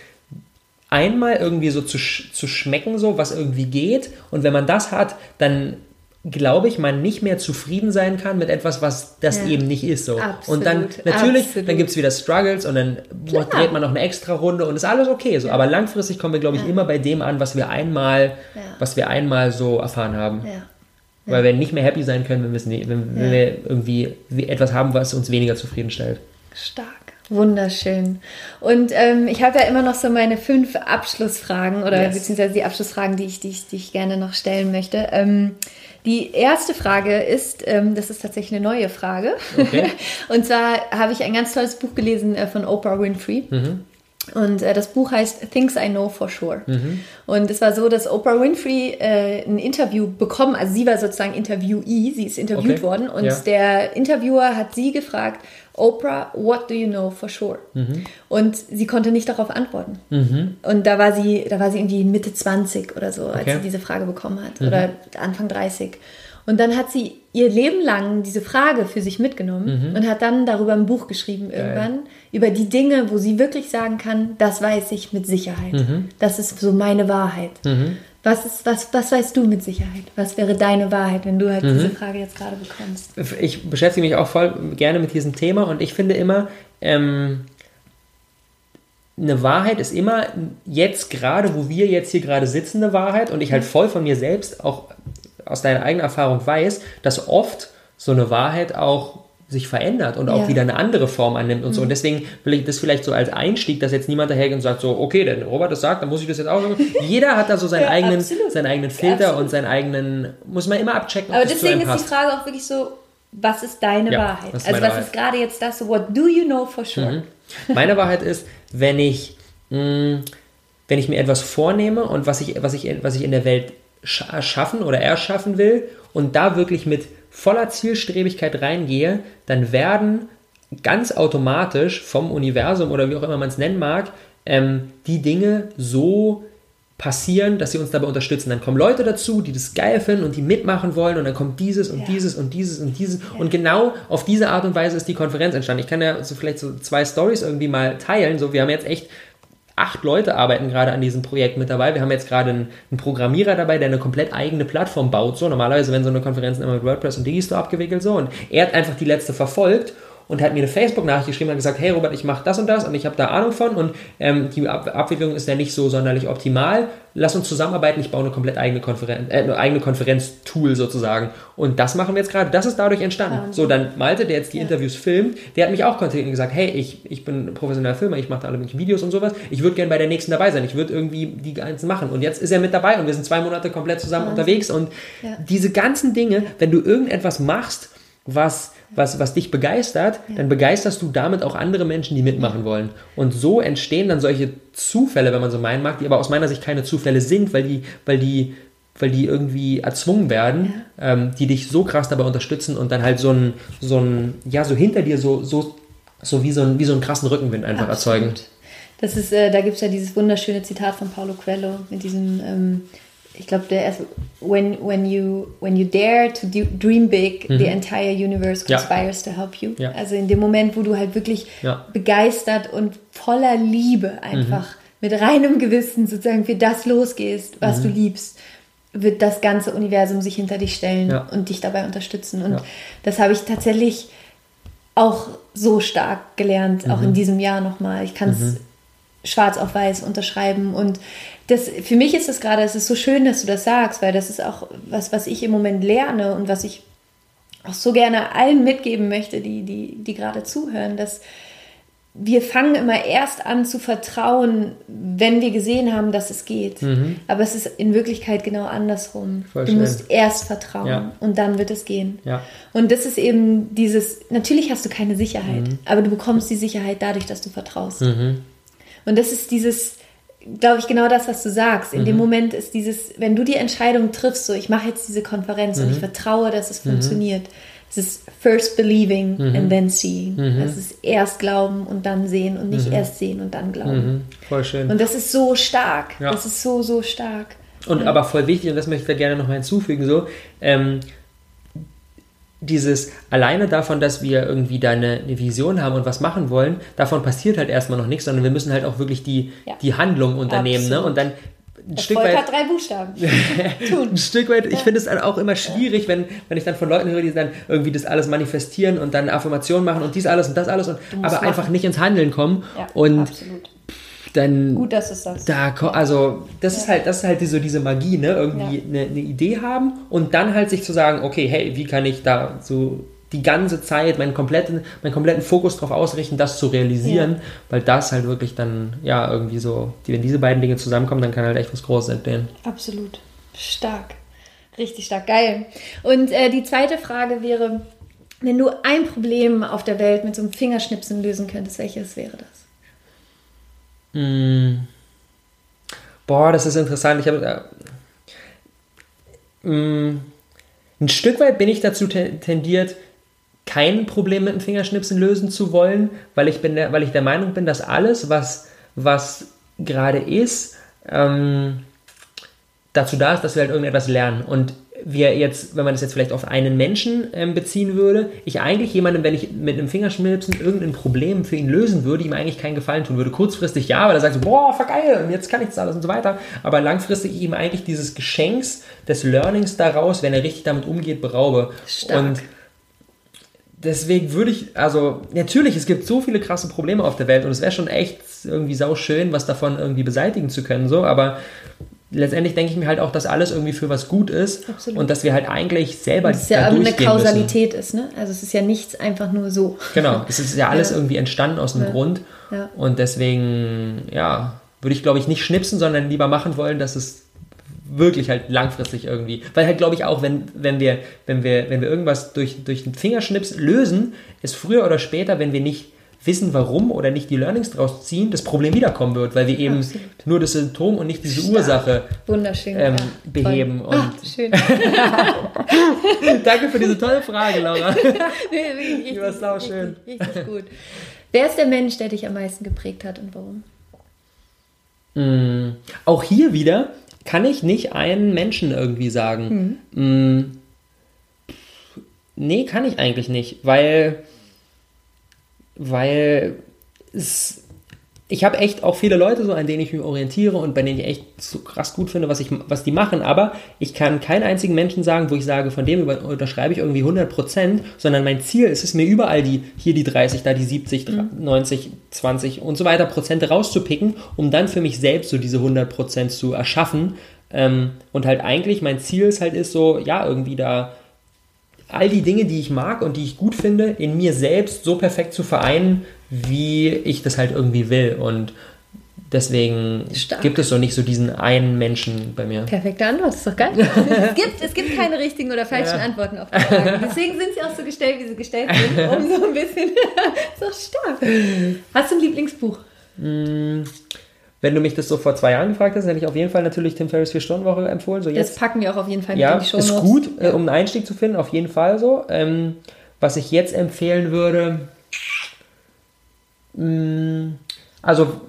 Speaker 2: einmal irgendwie so zu, zu schmecken, so was irgendwie geht. Und wenn man das hat, dann glaube ich, man nicht mehr zufrieden sein kann mit etwas, was das ja. eben nicht ist. So. Absolut, und dann natürlich, absolut. dann gibt es wieder Struggles und dann Klar. dreht man noch eine extra Runde und ist alles okay. So. Ja. Aber langfristig kommen wir, glaube ich, ja. immer bei dem an, was wir einmal, was wir einmal so erfahren haben. Weil wir nicht mehr happy sein können, wenn, wenn, wenn wir irgendwie etwas haben, was uns weniger zufriedenstellt.
Speaker 1: Stark. Wunderschön. Und ähm, ich habe ja immer noch so meine fünf Abschlussfragen oder yes. beziehungsweise die Abschlussfragen, die ich, die ich, die ich gerne noch stellen möchte. Ähm, die erste Frage ist, ähm, das ist tatsächlich eine neue Frage. Okay. Und zwar habe ich ein ganz tolles Buch gelesen äh, von Oprah Winfrey. Mhm. Und äh, das Buch heißt Things I Know for Sure. Und es war so, dass Oprah Winfrey äh, ein Interview bekommen, also sie war sozusagen Interviewee, sie ist interviewt
Speaker 2: Okay.
Speaker 1: worden und
Speaker 2: Ja.
Speaker 1: der Interviewer hat sie gefragt, Oprah, what do you know for sure? Und sie konnte nicht darauf antworten. Und da war sie, da war sie irgendwie Mitte 20 oder so, als
Speaker 2: Okay.
Speaker 1: sie diese Frage bekommen hat. Oder Anfang 30. Und dann hat sie ihr Leben lang diese Frage für sich mitgenommen und hat dann darüber ein Buch geschrieben irgendwann, über die Dinge, wo sie wirklich sagen kann, das weiß ich mit Sicherheit. Das ist so meine Wahrheit. Was, ist, was, was weißt du mit Sicherheit? Was wäre deine Wahrheit, wenn du halt diese Frage jetzt gerade bekommst?
Speaker 2: Ich beschäftige mich auch voll gerne mit diesem Thema und ich finde immer, ähm, eine Wahrheit ist immer jetzt gerade, wo wir jetzt hier gerade sitzen, eine Wahrheit und ich halt voll von mir selbst auch aus deiner eigenen Erfahrung weiß, dass oft so eine Wahrheit auch sich verändert und auch
Speaker 1: Ja.
Speaker 2: wieder eine andere Form annimmt und so. Und deswegen will ich das vielleicht so als Einstieg, dass jetzt niemand dahergeht und sagt so, okay, wenn Robert das sagt, dann muss ich das jetzt auch sagen. Jeder hat da so seinen
Speaker 1: Ja,
Speaker 2: eigenen,
Speaker 1: absolut.
Speaker 2: seinen eigenen Filter
Speaker 1: Absolut.
Speaker 2: und seinen eigenen, muss man immer abchecken,
Speaker 1: Aber deswegen ist die. Frage auch wirklich so, was ist deine
Speaker 2: Ja,
Speaker 1: Wahrheit?
Speaker 2: ist
Speaker 1: also was
Speaker 2: Wahrheit?
Speaker 1: ist gerade jetzt das, what do you know for sure?
Speaker 2: Meine Wahrheit ist, wenn ich, mh, wenn ich mir etwas vornehme und was ich, was ich, was ich in der Welt scha- erschaffen oder erschaffen will und da wirklich mit voller Zielstrebigkeit reingehe, dann werden ganz automatisch vom Universum oder wie auch immer man es nennen mag, ähm, die Dinge so passieren, dass sie uns dabei unterstützen. Dann kommen Leute dazu, die das geil finden und die mitmachen wollen und dann kommt dieses und
Speaker 1: Ja.
Speaker 2: dieses und dieses und dieses und genau auf diese Art und Weise ist die Konferenz entstanden. Ich kann ja so vielleicht so zwei Stories irgendwie mal teilen. So, wir haben jetzt echt acht Leute arbeiten gerade an diesem Projekt mit dabei. Wir haben jetzt gerade einen, einen Programmierer dabei, der eine komplett eigene Plattform baut. So normalerweise werden so eine Konferenzen immer mit WordPress und Digistore abgewickelt so und er hat einfach die letzte verfolgt und hat mir eine Facebook-Nachricht geschrieben und hat gesagt, hey Robert, ich mache das und das und ich habe da Ahnung von und ähm, die Ab Abwicklung ist ja nicht so sonderlich optimal. Lass uns zusammenarbeiten, ich baue eine komplett eigene Konferenz, äh, eine eigene Konferenz-Tool sozusagen. Und das machen wir jetzt gerade. Das ist dadurch entstanden.
Speaker 1: Wahnsinn.
Speaker 2: So, dann Malte, der jetzt die
Speaker 1: Ja.
Speaker 2: Interviews filmt, der hat mich auch kontaktiert und gesagt, hey, ich, ich bin professioneller Filmer, ich mache da alle möglichen Videos und sowas. Ich würde gerne bei der nächsten dabei sein. Ich würde irgendwie die ganzen machen. Und jetzt ist er mit dabei und wir sind zwei Monate komplett zusammen
Speaker 1: Wahnsinn.
Speaker 2: unterwegs. Und
Speaker 1: Ja.
Speaker 2: diese ganzen Dinge, wenn du irgendetwas machst, was, was, was dich begeistert, dann begeisterst du damit auch andere Menschen, die mitmachen wollen. Und so entstehen dann solche Zufälle, wenn man so meinen mag, die aber aus meiner Sicht keine Zufälle sind, weil die, weil die, weil die irgendwie erzwungen werden, ähm, die dich so krass dabei unterstützen und dann halt so ein, so ein, ja, so hinter dir so, so, so wie so ein, wie so einen krassen Rückenwind einfach erzeugen.
Speaker 1: Absolut. Das ist, äh, da gibt es ja dieses wunderschöne Zitat von Paulo Coelho mit diesem, ähm, ich glaube, der erste, when, when, you, when you dare to dream big, the entire universe
Speaker 2: Ja.
Speaker 1: conspires to help you.
Speaker 2: Ja.
Speaker 1: Also in dem Moment, wo du halt wirklich
Speaker 2: Ja.
Speaker 1: begeistert und voller Liebe einfach mit reinem Gewissen sozusagen für das losgehst, was du liebst, wird das ganze Universum sich hinter dich stellen
Speaker 2: Ja.
Speaker 1: und dich dabei unterstützen. Und
Speaker 2: Ja.
Speaker 1: das habe ich tatsächlich auch so stark gelernt, auch
Speaker 2: Mhm.
Speaker 1: in diesem Jahr nochmal. Ich kann es schwarz auf weiß unterschreiben. Und das, für mich ist es gerade, es ist so schön, dass du das sagst, weil das ist auch was, was ich im Moment lerne und was ich auch so gerne allen mitgeben möchte, die, die, die gerade zuhören, dass wir fangen immer erst an zu vertrauen, wenn wir gesehen haben, dass es geht. Aber es ist in Wirklichkeit genau andersrum.
Speaker 2: Mhm. Voll
Speaker 1: du
Speaker 2: schön.
Speaker 1: musst erst vertrauen
Speaker 2: Ja.
Speaker 1: und dann wird es gehen.
Speaker 2: Ja.
Speaker 1: Und das ist eben dieses, natürlich hast du keine Sicherheit,
Speaker 2: Mhm.
Speaker 1: aber du bekommst die Sicherheit dadurch, dass du vertraust. Und das ist dieses, glaube ich, genau das, was du sagst. In dem Moment ist dieses, wenn du die Entscheidung triffst, so ich mache jetzt diese Konferenz und ich vertraue, dass es funktioniert. Es ist first believing and then seeing. Es ist erst glauben und dann sehen und nicht erst sehen und dann glauben.
Speaker 2: Mhm. Voll schön.
Speaker 1: Und das ist so stark.
Speaker 2: Ja.
Speaker 1: Das ist so, so stark.
Speaker 2: Und aber voll wichtig, und das möchte ich da gerne nochmal hinzufügen, so, ähm, dieses alleine davon, dass wir irgendwie da eine, eine Vision haben und was machen wollen, davon passiert halt erstmal noch nichts, sondern wir müssen halt auch wirklich die,
Speaker 1: Ja.
Speaker 2: die Handlung unternehmen. Ne? Und dann ein Stück
Speaker 1: Erfolg
Speaker 2: weit
Speaker 1: hat drei Buchstaben.
Speaker 2: ein Stück weit, ich finde es dann auch immer schwierig, wenn, wenn ich dann von Leuten höre, die dann irgendwie das alles manifestieren und dann Affirmationen machen und dies alles und das alles, und, aber
Speaker 1: machen.
Speaker 2: einfach nicht ins Handeln kommen.
Speaker 1: Ja,
Speaker 2: und
Speaker 1: absolut.
Speaker 2: Dann
Speaker 1: Gut, dass es sagst.
Speaker 2: da, also das ist halt, das ist halt so diese Magie, ne? Irgendwie
Speaker 1: Ja.
Speaker 2: eine, eine Idee haben und dann halt sich zu sagen, okay, hey, wie kann ich da so die ganze Zeit meinen kompletten, meinen kompletten Fokus darauf ausrichten, das zu realisieren, weil das halt wirklich dann, ja, irgendwie so, wenn diese beiden Dinge zusammenkommen, dann kann halt echt was Großes entstehen.
Speaker 1: Absolut. Stark. Richtig stark. Geil. Und äh, die zweite Frage wäre, wenn du ein Problem auf der Welt mit so einem Fingerschnipsen lösen könntest, welches wäre das?
Speaker 2: Mm. Boah, das ist interessant. Ich habe äh, mm, ein Stück weit bin ich dazu tendiert, kein Problem mit dem Fingerschnipsen lösen zu wollen, weil ich, bin der, weil ich der Meinung bin, dass alles, was, was gerade ist, ähm, dazu da ist, dass wir halt irgendetwas lernen. Und wir jetzt, wenn man das jetzt vielleicht auf einen Menschen ähm, beziehen würde, ich eigentlich jemandem, wenn ich mit einem Fingerschnipsen irgendein Problem für ihn lösen würde, ihm eigentlich keinen Gefallen tun würde. Kurzfristig ja, weil er sagt so, boah, voll geil, und jetzt kann ich das alles und so weiter. Aber langfristig ihm eigentlich dieses Geschenks des Learnings daraus, wenn er richtig damit umgeht, beraube. Stark. Und deswegen würde ich, also natürlich, es gibt so viele krasse Probleme auf der Welt und es wäre schon echt irgendwie sau schön, was davon irgendwie beseitigen zu können, so, aber letztendlich denke ich mir halt auch, dass alles irgendwie für was gut ist Absolut. und dass wir halt eigentlich selber
Speaker 1: und es ja eine Kausalität müssen. ist, ne? Also es ist ja nichts einfach nur so.
Speaker 2: Genau, es ist ja alles ja. irgendwie entstanden aus einem ja. Grund und deswegen, ja, würde ich glaube ich nicht schnipsen, sondern lieber machen wollen, dass es wirklich halt langfristig irgendwie, weil halt glaube ich auch, wenn, wenn wir, wenn wir, wenn wir irgendwas durch, durch einen Fingerschnips lösen, ist früher oder später, wenn wir nicht wissen, warum oder nicht die Learnings daraus ziehen, das Problem wiederkommen wird, weil wir eben Absolut. nur das Symptom und nicht diese Stark. Ursache
Speaker 1: Wunderschön,
Speaker 2: ähm, ja. beheben. Und ah, schön. Danke für diese tolle Frage, Laura. nee,
Speaker 1: richtig, die war sau schön. Richtig, richtig gut. Wer ist der Mensch, der dich am meisten geprägt hat und warum?
Speaker 2: Mm, auch hier wieder kann ich nicht einen Menschen irgendwie sagen. Mhm. Mm, nee, kann ich eigentlich nicht, weil weil es, ich habe echt auch viele Leute so, an denen ich mich orientiere und bei denen ich echt so krass gut finde, was, ich, was die machen, aber ich kann keinen einzigen Menschen sagen, wo ich sage, von dem unterschreibe ich irgendwie 100% sondern mein Ziel ist es mir überall die, hier die 30, da die 70, mhm. 90, 20 und so weiter Prozent rauszupicken, um dann für mich selbst so diese 100% zu erschaffen ähm, und halt eigentlich mein Ziel ist halt ist so, ja, irgendwie da all die Dinge, die ich mag und die ich gut finde, in mir selbst so perfekt zu vereinen, wie ich das halt irgendwie will. Und deswegen Stark. gibt es so nicht so diesen einen Menschen bei mir.
Speaker 1: Perfekte Antwort, ist doch geil. es, gibt, es gibt keine richtigen oder falschen ja. Antworten auf die Fragen. Deswegen sind sie auch so gestellt, wie sie gestellt sind, um so ein bisschen. so stark. Hast du ein Lieblingsbuch?
Speaker 2: Mm. Wenn du mich das so vor zwei Jahren gefragt hast, hätte ich auf jeden Fall natürlich Tim Ferriss 4-Stunden-Woche empfohlen. So
Speaker 1: jetzt, das packen wir auch auf jeden Fall
Speaker 2: mit ja, in die Show Ist gut, äh, ja. äh, um einen Einstieg zu finden, auf jeden Fall so. Ähm, was ich jetzt empfehlen würde, mh, mm, also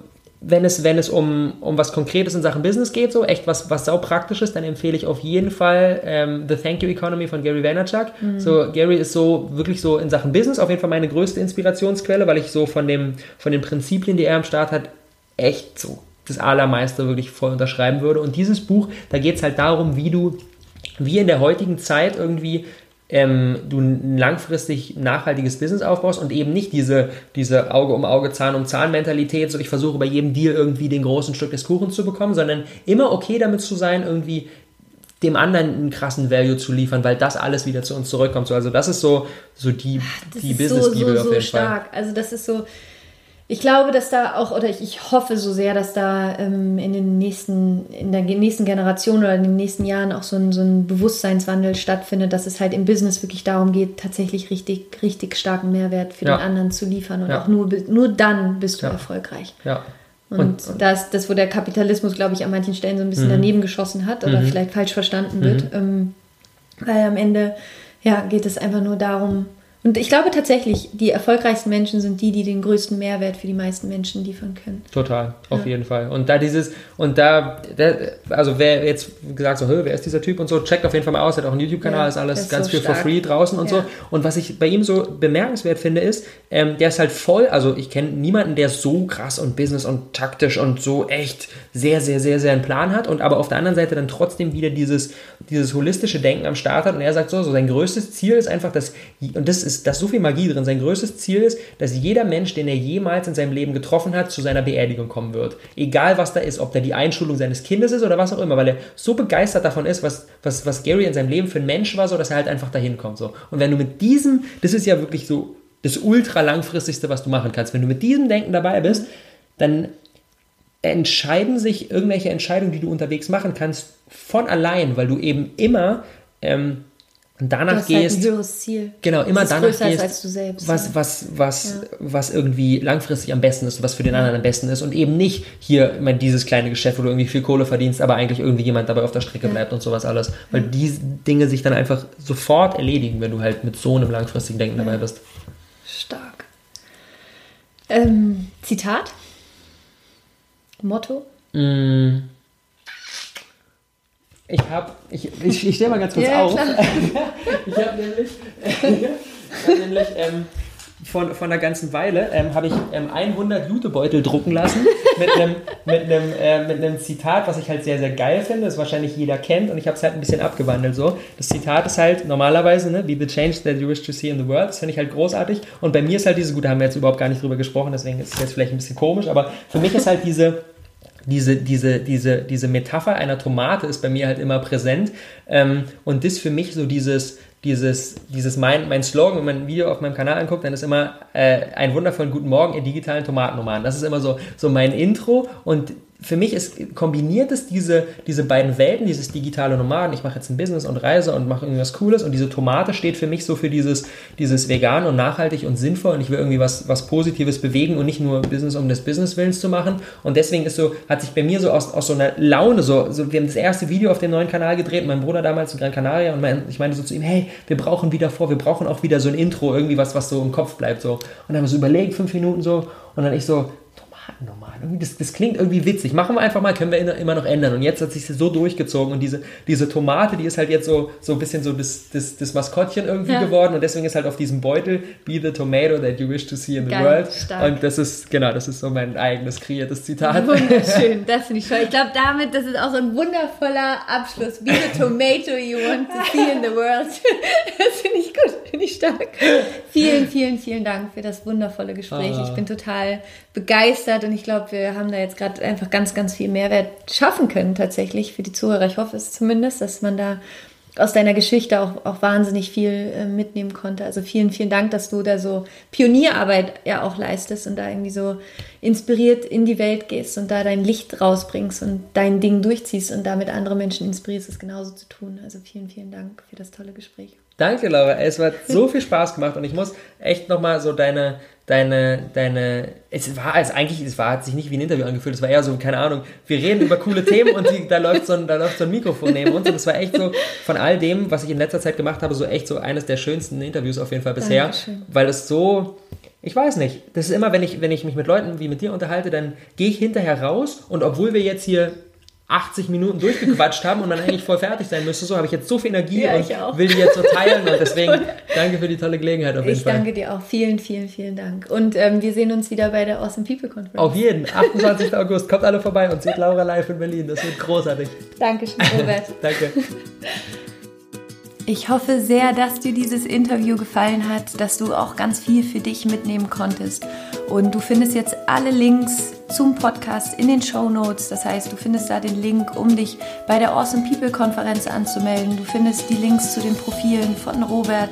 Speaker 2: wenn es, wenn es um, um was Konkretes in Sachen Business geht, so echt was, was sau praktisches, dann empfehle ich auf jeden Fall ähm, The Thank You Economy von Gary Vaynerchuk. Mhm. So, Gary ist so wirklich so in Sachen Business auf jeden Fall meine größte Inspirationsquelle, weil ich so von, dem, von den Prinzipien, die er am Start hat, echt so das Allermeiste wirklich voll unterschreiben würde. Und dieses Buch, da geht es halt darum, wie du, wie in der heutigen Zeit irgendwie ähm, du ein langfristig nachhaltiges Business aufbaust und eben nicht diese, diese Auge um Auge, Zahn um Zahn Mentalität, so ich versuche bei jedem Deal irgendwie den großen Stück des Kuchens zu bekommen, sondern immer okay damit zu sein, irgendwie dem anderen einen krassen Value zu liefern, weil das alles wieder zu uns zurückkommt. So, also das ist so, so die, die Business-Bibel
Speaker 1: so, so, auf jeden so stark. Fall. Also das ist so, ich glaube, dass da auch, oder ich, ich hoffe so sehr, dass da ähm, in den nächsten, in der nächsten Generation oder in den nächsten Jahren auch so ein, so ein Bewusstseinswandel stattfindet, dass es halt im Business wirklich darum geht, tatsächlich richtig, richtig starken Mehrwert für ja. den anderen zu liefern. Und ja. auch nur, nur dann bist du ja. erfolgreich. Ja. Und, und, das, das, wo der Kapitalismus, glaube ich, an manchen Stellen so ein bisschen mhm. daneben geschossen hat oder mhm. vielleicht falsch verstanden wird. Mhm. Ähm, weil am Ende ja, geht es einfach nur darum, und ich glaube tatsächlich, die erfolgreichsten Menschen sind die, die den größten Mehrwert für die meisten Menschen liefern können.
Speaker 2: Total, auf ja. jeden Fall. Und da dieses, und da, der, also wer jetzt gesagt so, wer ist dieser Typ und so, checkt auf jeden Fall mal aus, hat auch einen YouTube-Kanal, ja, ist alles ganz so viel stark. for free draußen und ja. so. Und was ich bei ihm so bemerkenswert finde, ist, ähm, der ist halt voll, also ich kenne niemanden, der so krass und business und taktisch und so echt sehr, sehr, sehr, sehr einen Plan hat und aber auf der anderen Seite dann trotzdem wieder dieses, dieses holistische Denken am Start hat und er sagt so, so sein größtes Ziel ist einfach, dass, und das ist da ist so viel Magie drin. Sein größtes Ziel ist, dass jeder Mensch, den er jemals in seinem Leben getroffen hat, zu seiner Beerdigung kommen wird. Egal was da ist, ob da die Einschulung seines Kindes ist oder was auch immer, weil er so begeistert davon ist, was, was, was Gary in seinem Leben für ein Mensch war, so dass er halt einfach dahin kommt. So. Und wenn du mit diesem, das ist ja wirklich so das ultra langfristigste, was du machen kannst, wenn du mit diesem Denken dabei bist, dann entscheiden sich irgendwelche Entscheidungen, die du unterwegs machen kannst, von allein, weil du eben immer ähm, danach
Speaker 1: halt
Speaker 2: gehst.
Speaker 1: ein höheres Ziel.
Speaker 2: Genau, immer
Speaker 1: das
Speaker 2: danach
Speaker 1: größer
Speaker 2: gehst,
Speaker 1: als du selbst.
Speaker 2: was,
Speaker 1: ja.
Speaker 2: was, was, was irgendwie langfristig am besten ist, was für den anderen am besten ist und eben nicht hier meine, dieses kleine Geschäft, wo du irgendwie viel Kohle verdienst, aber eigentlich irgendwie jemand dabei auf der Strecke bleibt und sowas alles. Weil diese Dinge sich dann einfach sofort erledigen, wenn du halt mit so einem langfristigen Denken dabei bist.
Speaker 1: Stark. Ähm, Zitat? Motto?
Speaker 2: Mm. Ich habe, ich, ich, ich stehe mal ganz kurz
Speaker 1: Ja,
Speaker 2: auf. ich habe nämlich, ich hab nämlich ähm, von, von einer ganzen Weile ähm, habe ich ähm, 100 Jutebeutel drucken lassen mit einem, mit, einem, äh, mit einem Zitat, was ich halt sehr, sehr geil finde, das wahrscheinlich jeder kennt und ich habe es halt ein bisschen abgewandelt so. Das Zitat ist halt normalerweise, ne, be the change that you wish to see in the world, das finde ich halt großartig und bei mir ist halt diese, gut, da haben wir jetzt überhaupt gar nicht drüber gesprochen, deswegen ist es jetzt vielleicht ein bisschen komisch, aber für mich ist halt diese diese, diese, diese, diese Metapher einer Tomate ist bei mir halt immer präsent. Ähm, und das für mich so dieses, dieses, dieses mein, mein Slogan, wenn man ein Video auf meinem Kanal anguckt, dann ist immer äh, einen wundervollen guten Morgen, ihr digitalen Tomatenroman. Das ist immer so, so mein Intro und für mich ist, kombiniert es diese, diese beiden Welten, dieses digitale Nomaden, ich mache jetzt ein Business und reise und mache irgendwas Cooles und diese Tomate steht für mich so für dieses, dieses vegan und nachhaltig und sinnvoll und ich will irgendwie was, was Positives bewegen und nicht nur Business um des Business Willens zu machen. Und deswegen ist so, hat sich bei mir so aus, aus so einer Laune so, so, wir haben das erste Video auf dem neuen Kanal gedreht, mein Bruder damals in Gran Canaria und mein, ich meinte so zu ihm, hey, wir brauchen wieder vor, wir brauchen auch wieder so ein Intro, irgendwie was, was so im Kopf bleibt so. Und dann haben wir so überlegt, fünf Minuten so und dann ich so, Tomatenroman. Irgendwie das, das klingt irgendwie witzig. Machen wir einfach mal, können wir immer noch ändern. Und jetzt hat sich so durchgezogen und diese, diese Tomate, die ist halt jetzt so, so ein bisschen so das, das, das Maskottchen irgendwie
Speaker 1: Ja.
Speaker 2: geworden und deswegen ist halt auf diesem Beutel Be the tomato that you wish to see in the
Speaker 1: Geil,
Speaker 2: world.
Speaker 1: stark.
Speaker 2: Und das ist, genau, das ist so mein eigenes kreiertes Zitat.
Speaker 1: Wunderschön, das finde ich toll. Ich glaube, damit, das ist auch so ein wundervoller Abschluss. Be the tomato you want to see in the world. Das finde ich gut, finde ich stark. Vielen, vielen, vielen Dank für das wundervolle Gespräch.
Speaker 2: Ah.
Speaker 1: Ich bin total begeistert und ich glaube, wir haben da jetzt gerade einfach ganz, ganz viel Mehrwert schaffen können tatsächlich für die Zuhörer. Ich hoffe es zumindest, dass man da aus deiner Geschichte auch, auch wahnsinnig viel äh, mitnehmen konnte. Also vielen, vielen Dank, dass du da so Pionierarbeit ja auch leistest und da irgendwie so inspiriert in die Welt gehst und da dein Licht rausbringst und dein Ding durchziehst und damit andere Menschen inspirierst, es genauso zu tun. Also vielen, vielen Dank für das tolle Gespräch.
Speaker 2: Danke, Laura. Es hat so viel Spaß gemacht und ich muss echt nochmal so deine, deine, deine, es war als eigentlich, es war, hat sich nicht wie ein Interview angefühlt, es war eher so, keine Ahnung, wir reden über coole Themen und die, da läuft so ein, da läuft so ein Mikrofon neben uns und es war echt so, von all dem, was ich in letzter Zeit gemacht habe, so echt so eines der schönsten Interviews auf jeden Fall bisher,
Speaker 1: Dankeschön.
Speaker 2: weil es so, ich weiß nicht, das ist immer, wenn ich, wenn ich mich mit Leuten wie mit dir unterhalte, dann gehe ich hinterher raus und obwohl wir jetzt hier 80 Minuten durchgequatscht haben und dann eigentlich voll fertig sein müsste, so habe ich jetzt so viel Energie
Speaker 1: Ja,
Speaker 2: und
Speaker 1: ich
Speaker 2: will die jetzt so teilen und deswegen danke für die tolle Gelegenheit auf jeden
Speaker 1: Ich
Speaker 2: Fall.
Speaker 1: danke dir auch. Vielen, vielen, vielen Dank. Und ähm, wir sehen uns wieder bei der Awesome People Conference.
Speaker 2: Auf jeden, 28. August, kommt alle vorbei und seht Laura live in Berlin, das wird großartig.
Speaker 1: Dankeschön, Robert.
Speaker 2: Danke.
Speaker 1: Ich hoffe sehr, dass dir dieses Interview gefallen hat, dass du auch ganz viel für dich mitnehmen konntest. Und du findest jetzt alle Links zum Podcast in den Show Notes. Das heißt, du findest da den Link, um dich bei der Awesome People Konferenz anzumelden. Du findest die Links zu den Profilen von Robert.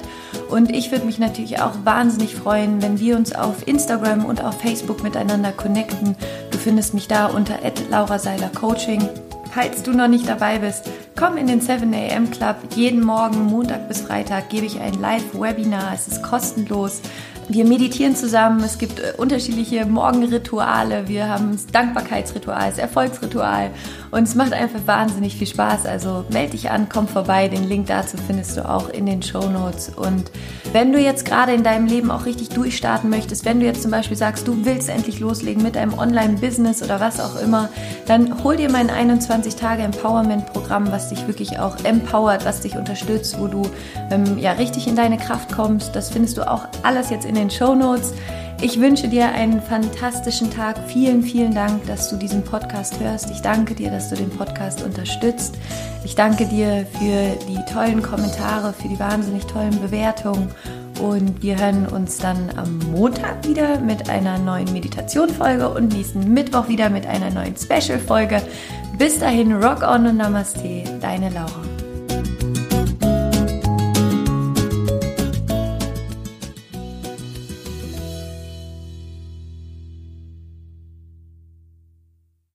Speaker 1: Und ich würde mich natürlich auch wahnsinnig freuen, wenn wir uns auf Instagram und auf Facebook miteinander connecten. Du findest mich da unter Laura Seiler Coaching. Falls du noch nicht dabei bist, komm in den 7 AM Club. Jeden Morgen, Montag bis Freitag, gebe ich ein Live-Webinar. Es ist kostenlos. Wir meditieren zusammen. Es gibt äh, unterschiedliche Morgenrituale. Wir haben das Dankbarkeitsritual, das Erfolgsritual. Und es macht einfach wahnsinnig viel Spaß. Also melde dich an, komm vorbei. Den Link dazu findest du auch in den Show Notes. Und wenn du jetzt gerade in deinem Leben auch richtig durchstarten möchtest, wenn du jetzt zum Beispiel sagst, du willst endlich loslegen mit deinem Online-Business oder was auch immer, dann hol dir mein 21-Tage-Empowerment-Programm, was dich wirklich auch empowert, was dich unterstützt, wo du ähm, ja richtig in deine Kraft kommst. Das findest du auch alles jetzt in den Show Notes. Ich wünsche dir einen fantastischen Tag. Vielen, vielen Dank, dass du diesen Podcast hörst. Ich danke dir, dass du den Podcast unterstützt. Ich danke dir für die tollen Kommentare, für die wahnsinnig tollen Bewertungen. Und wir hören uns dann am Montag wieder mit einer neuen Meditation-Folge und nächsten Mittwoch wieder mit einer neuen Special-Folge. Bis dahin, Rock on und Namaste, deine Laura.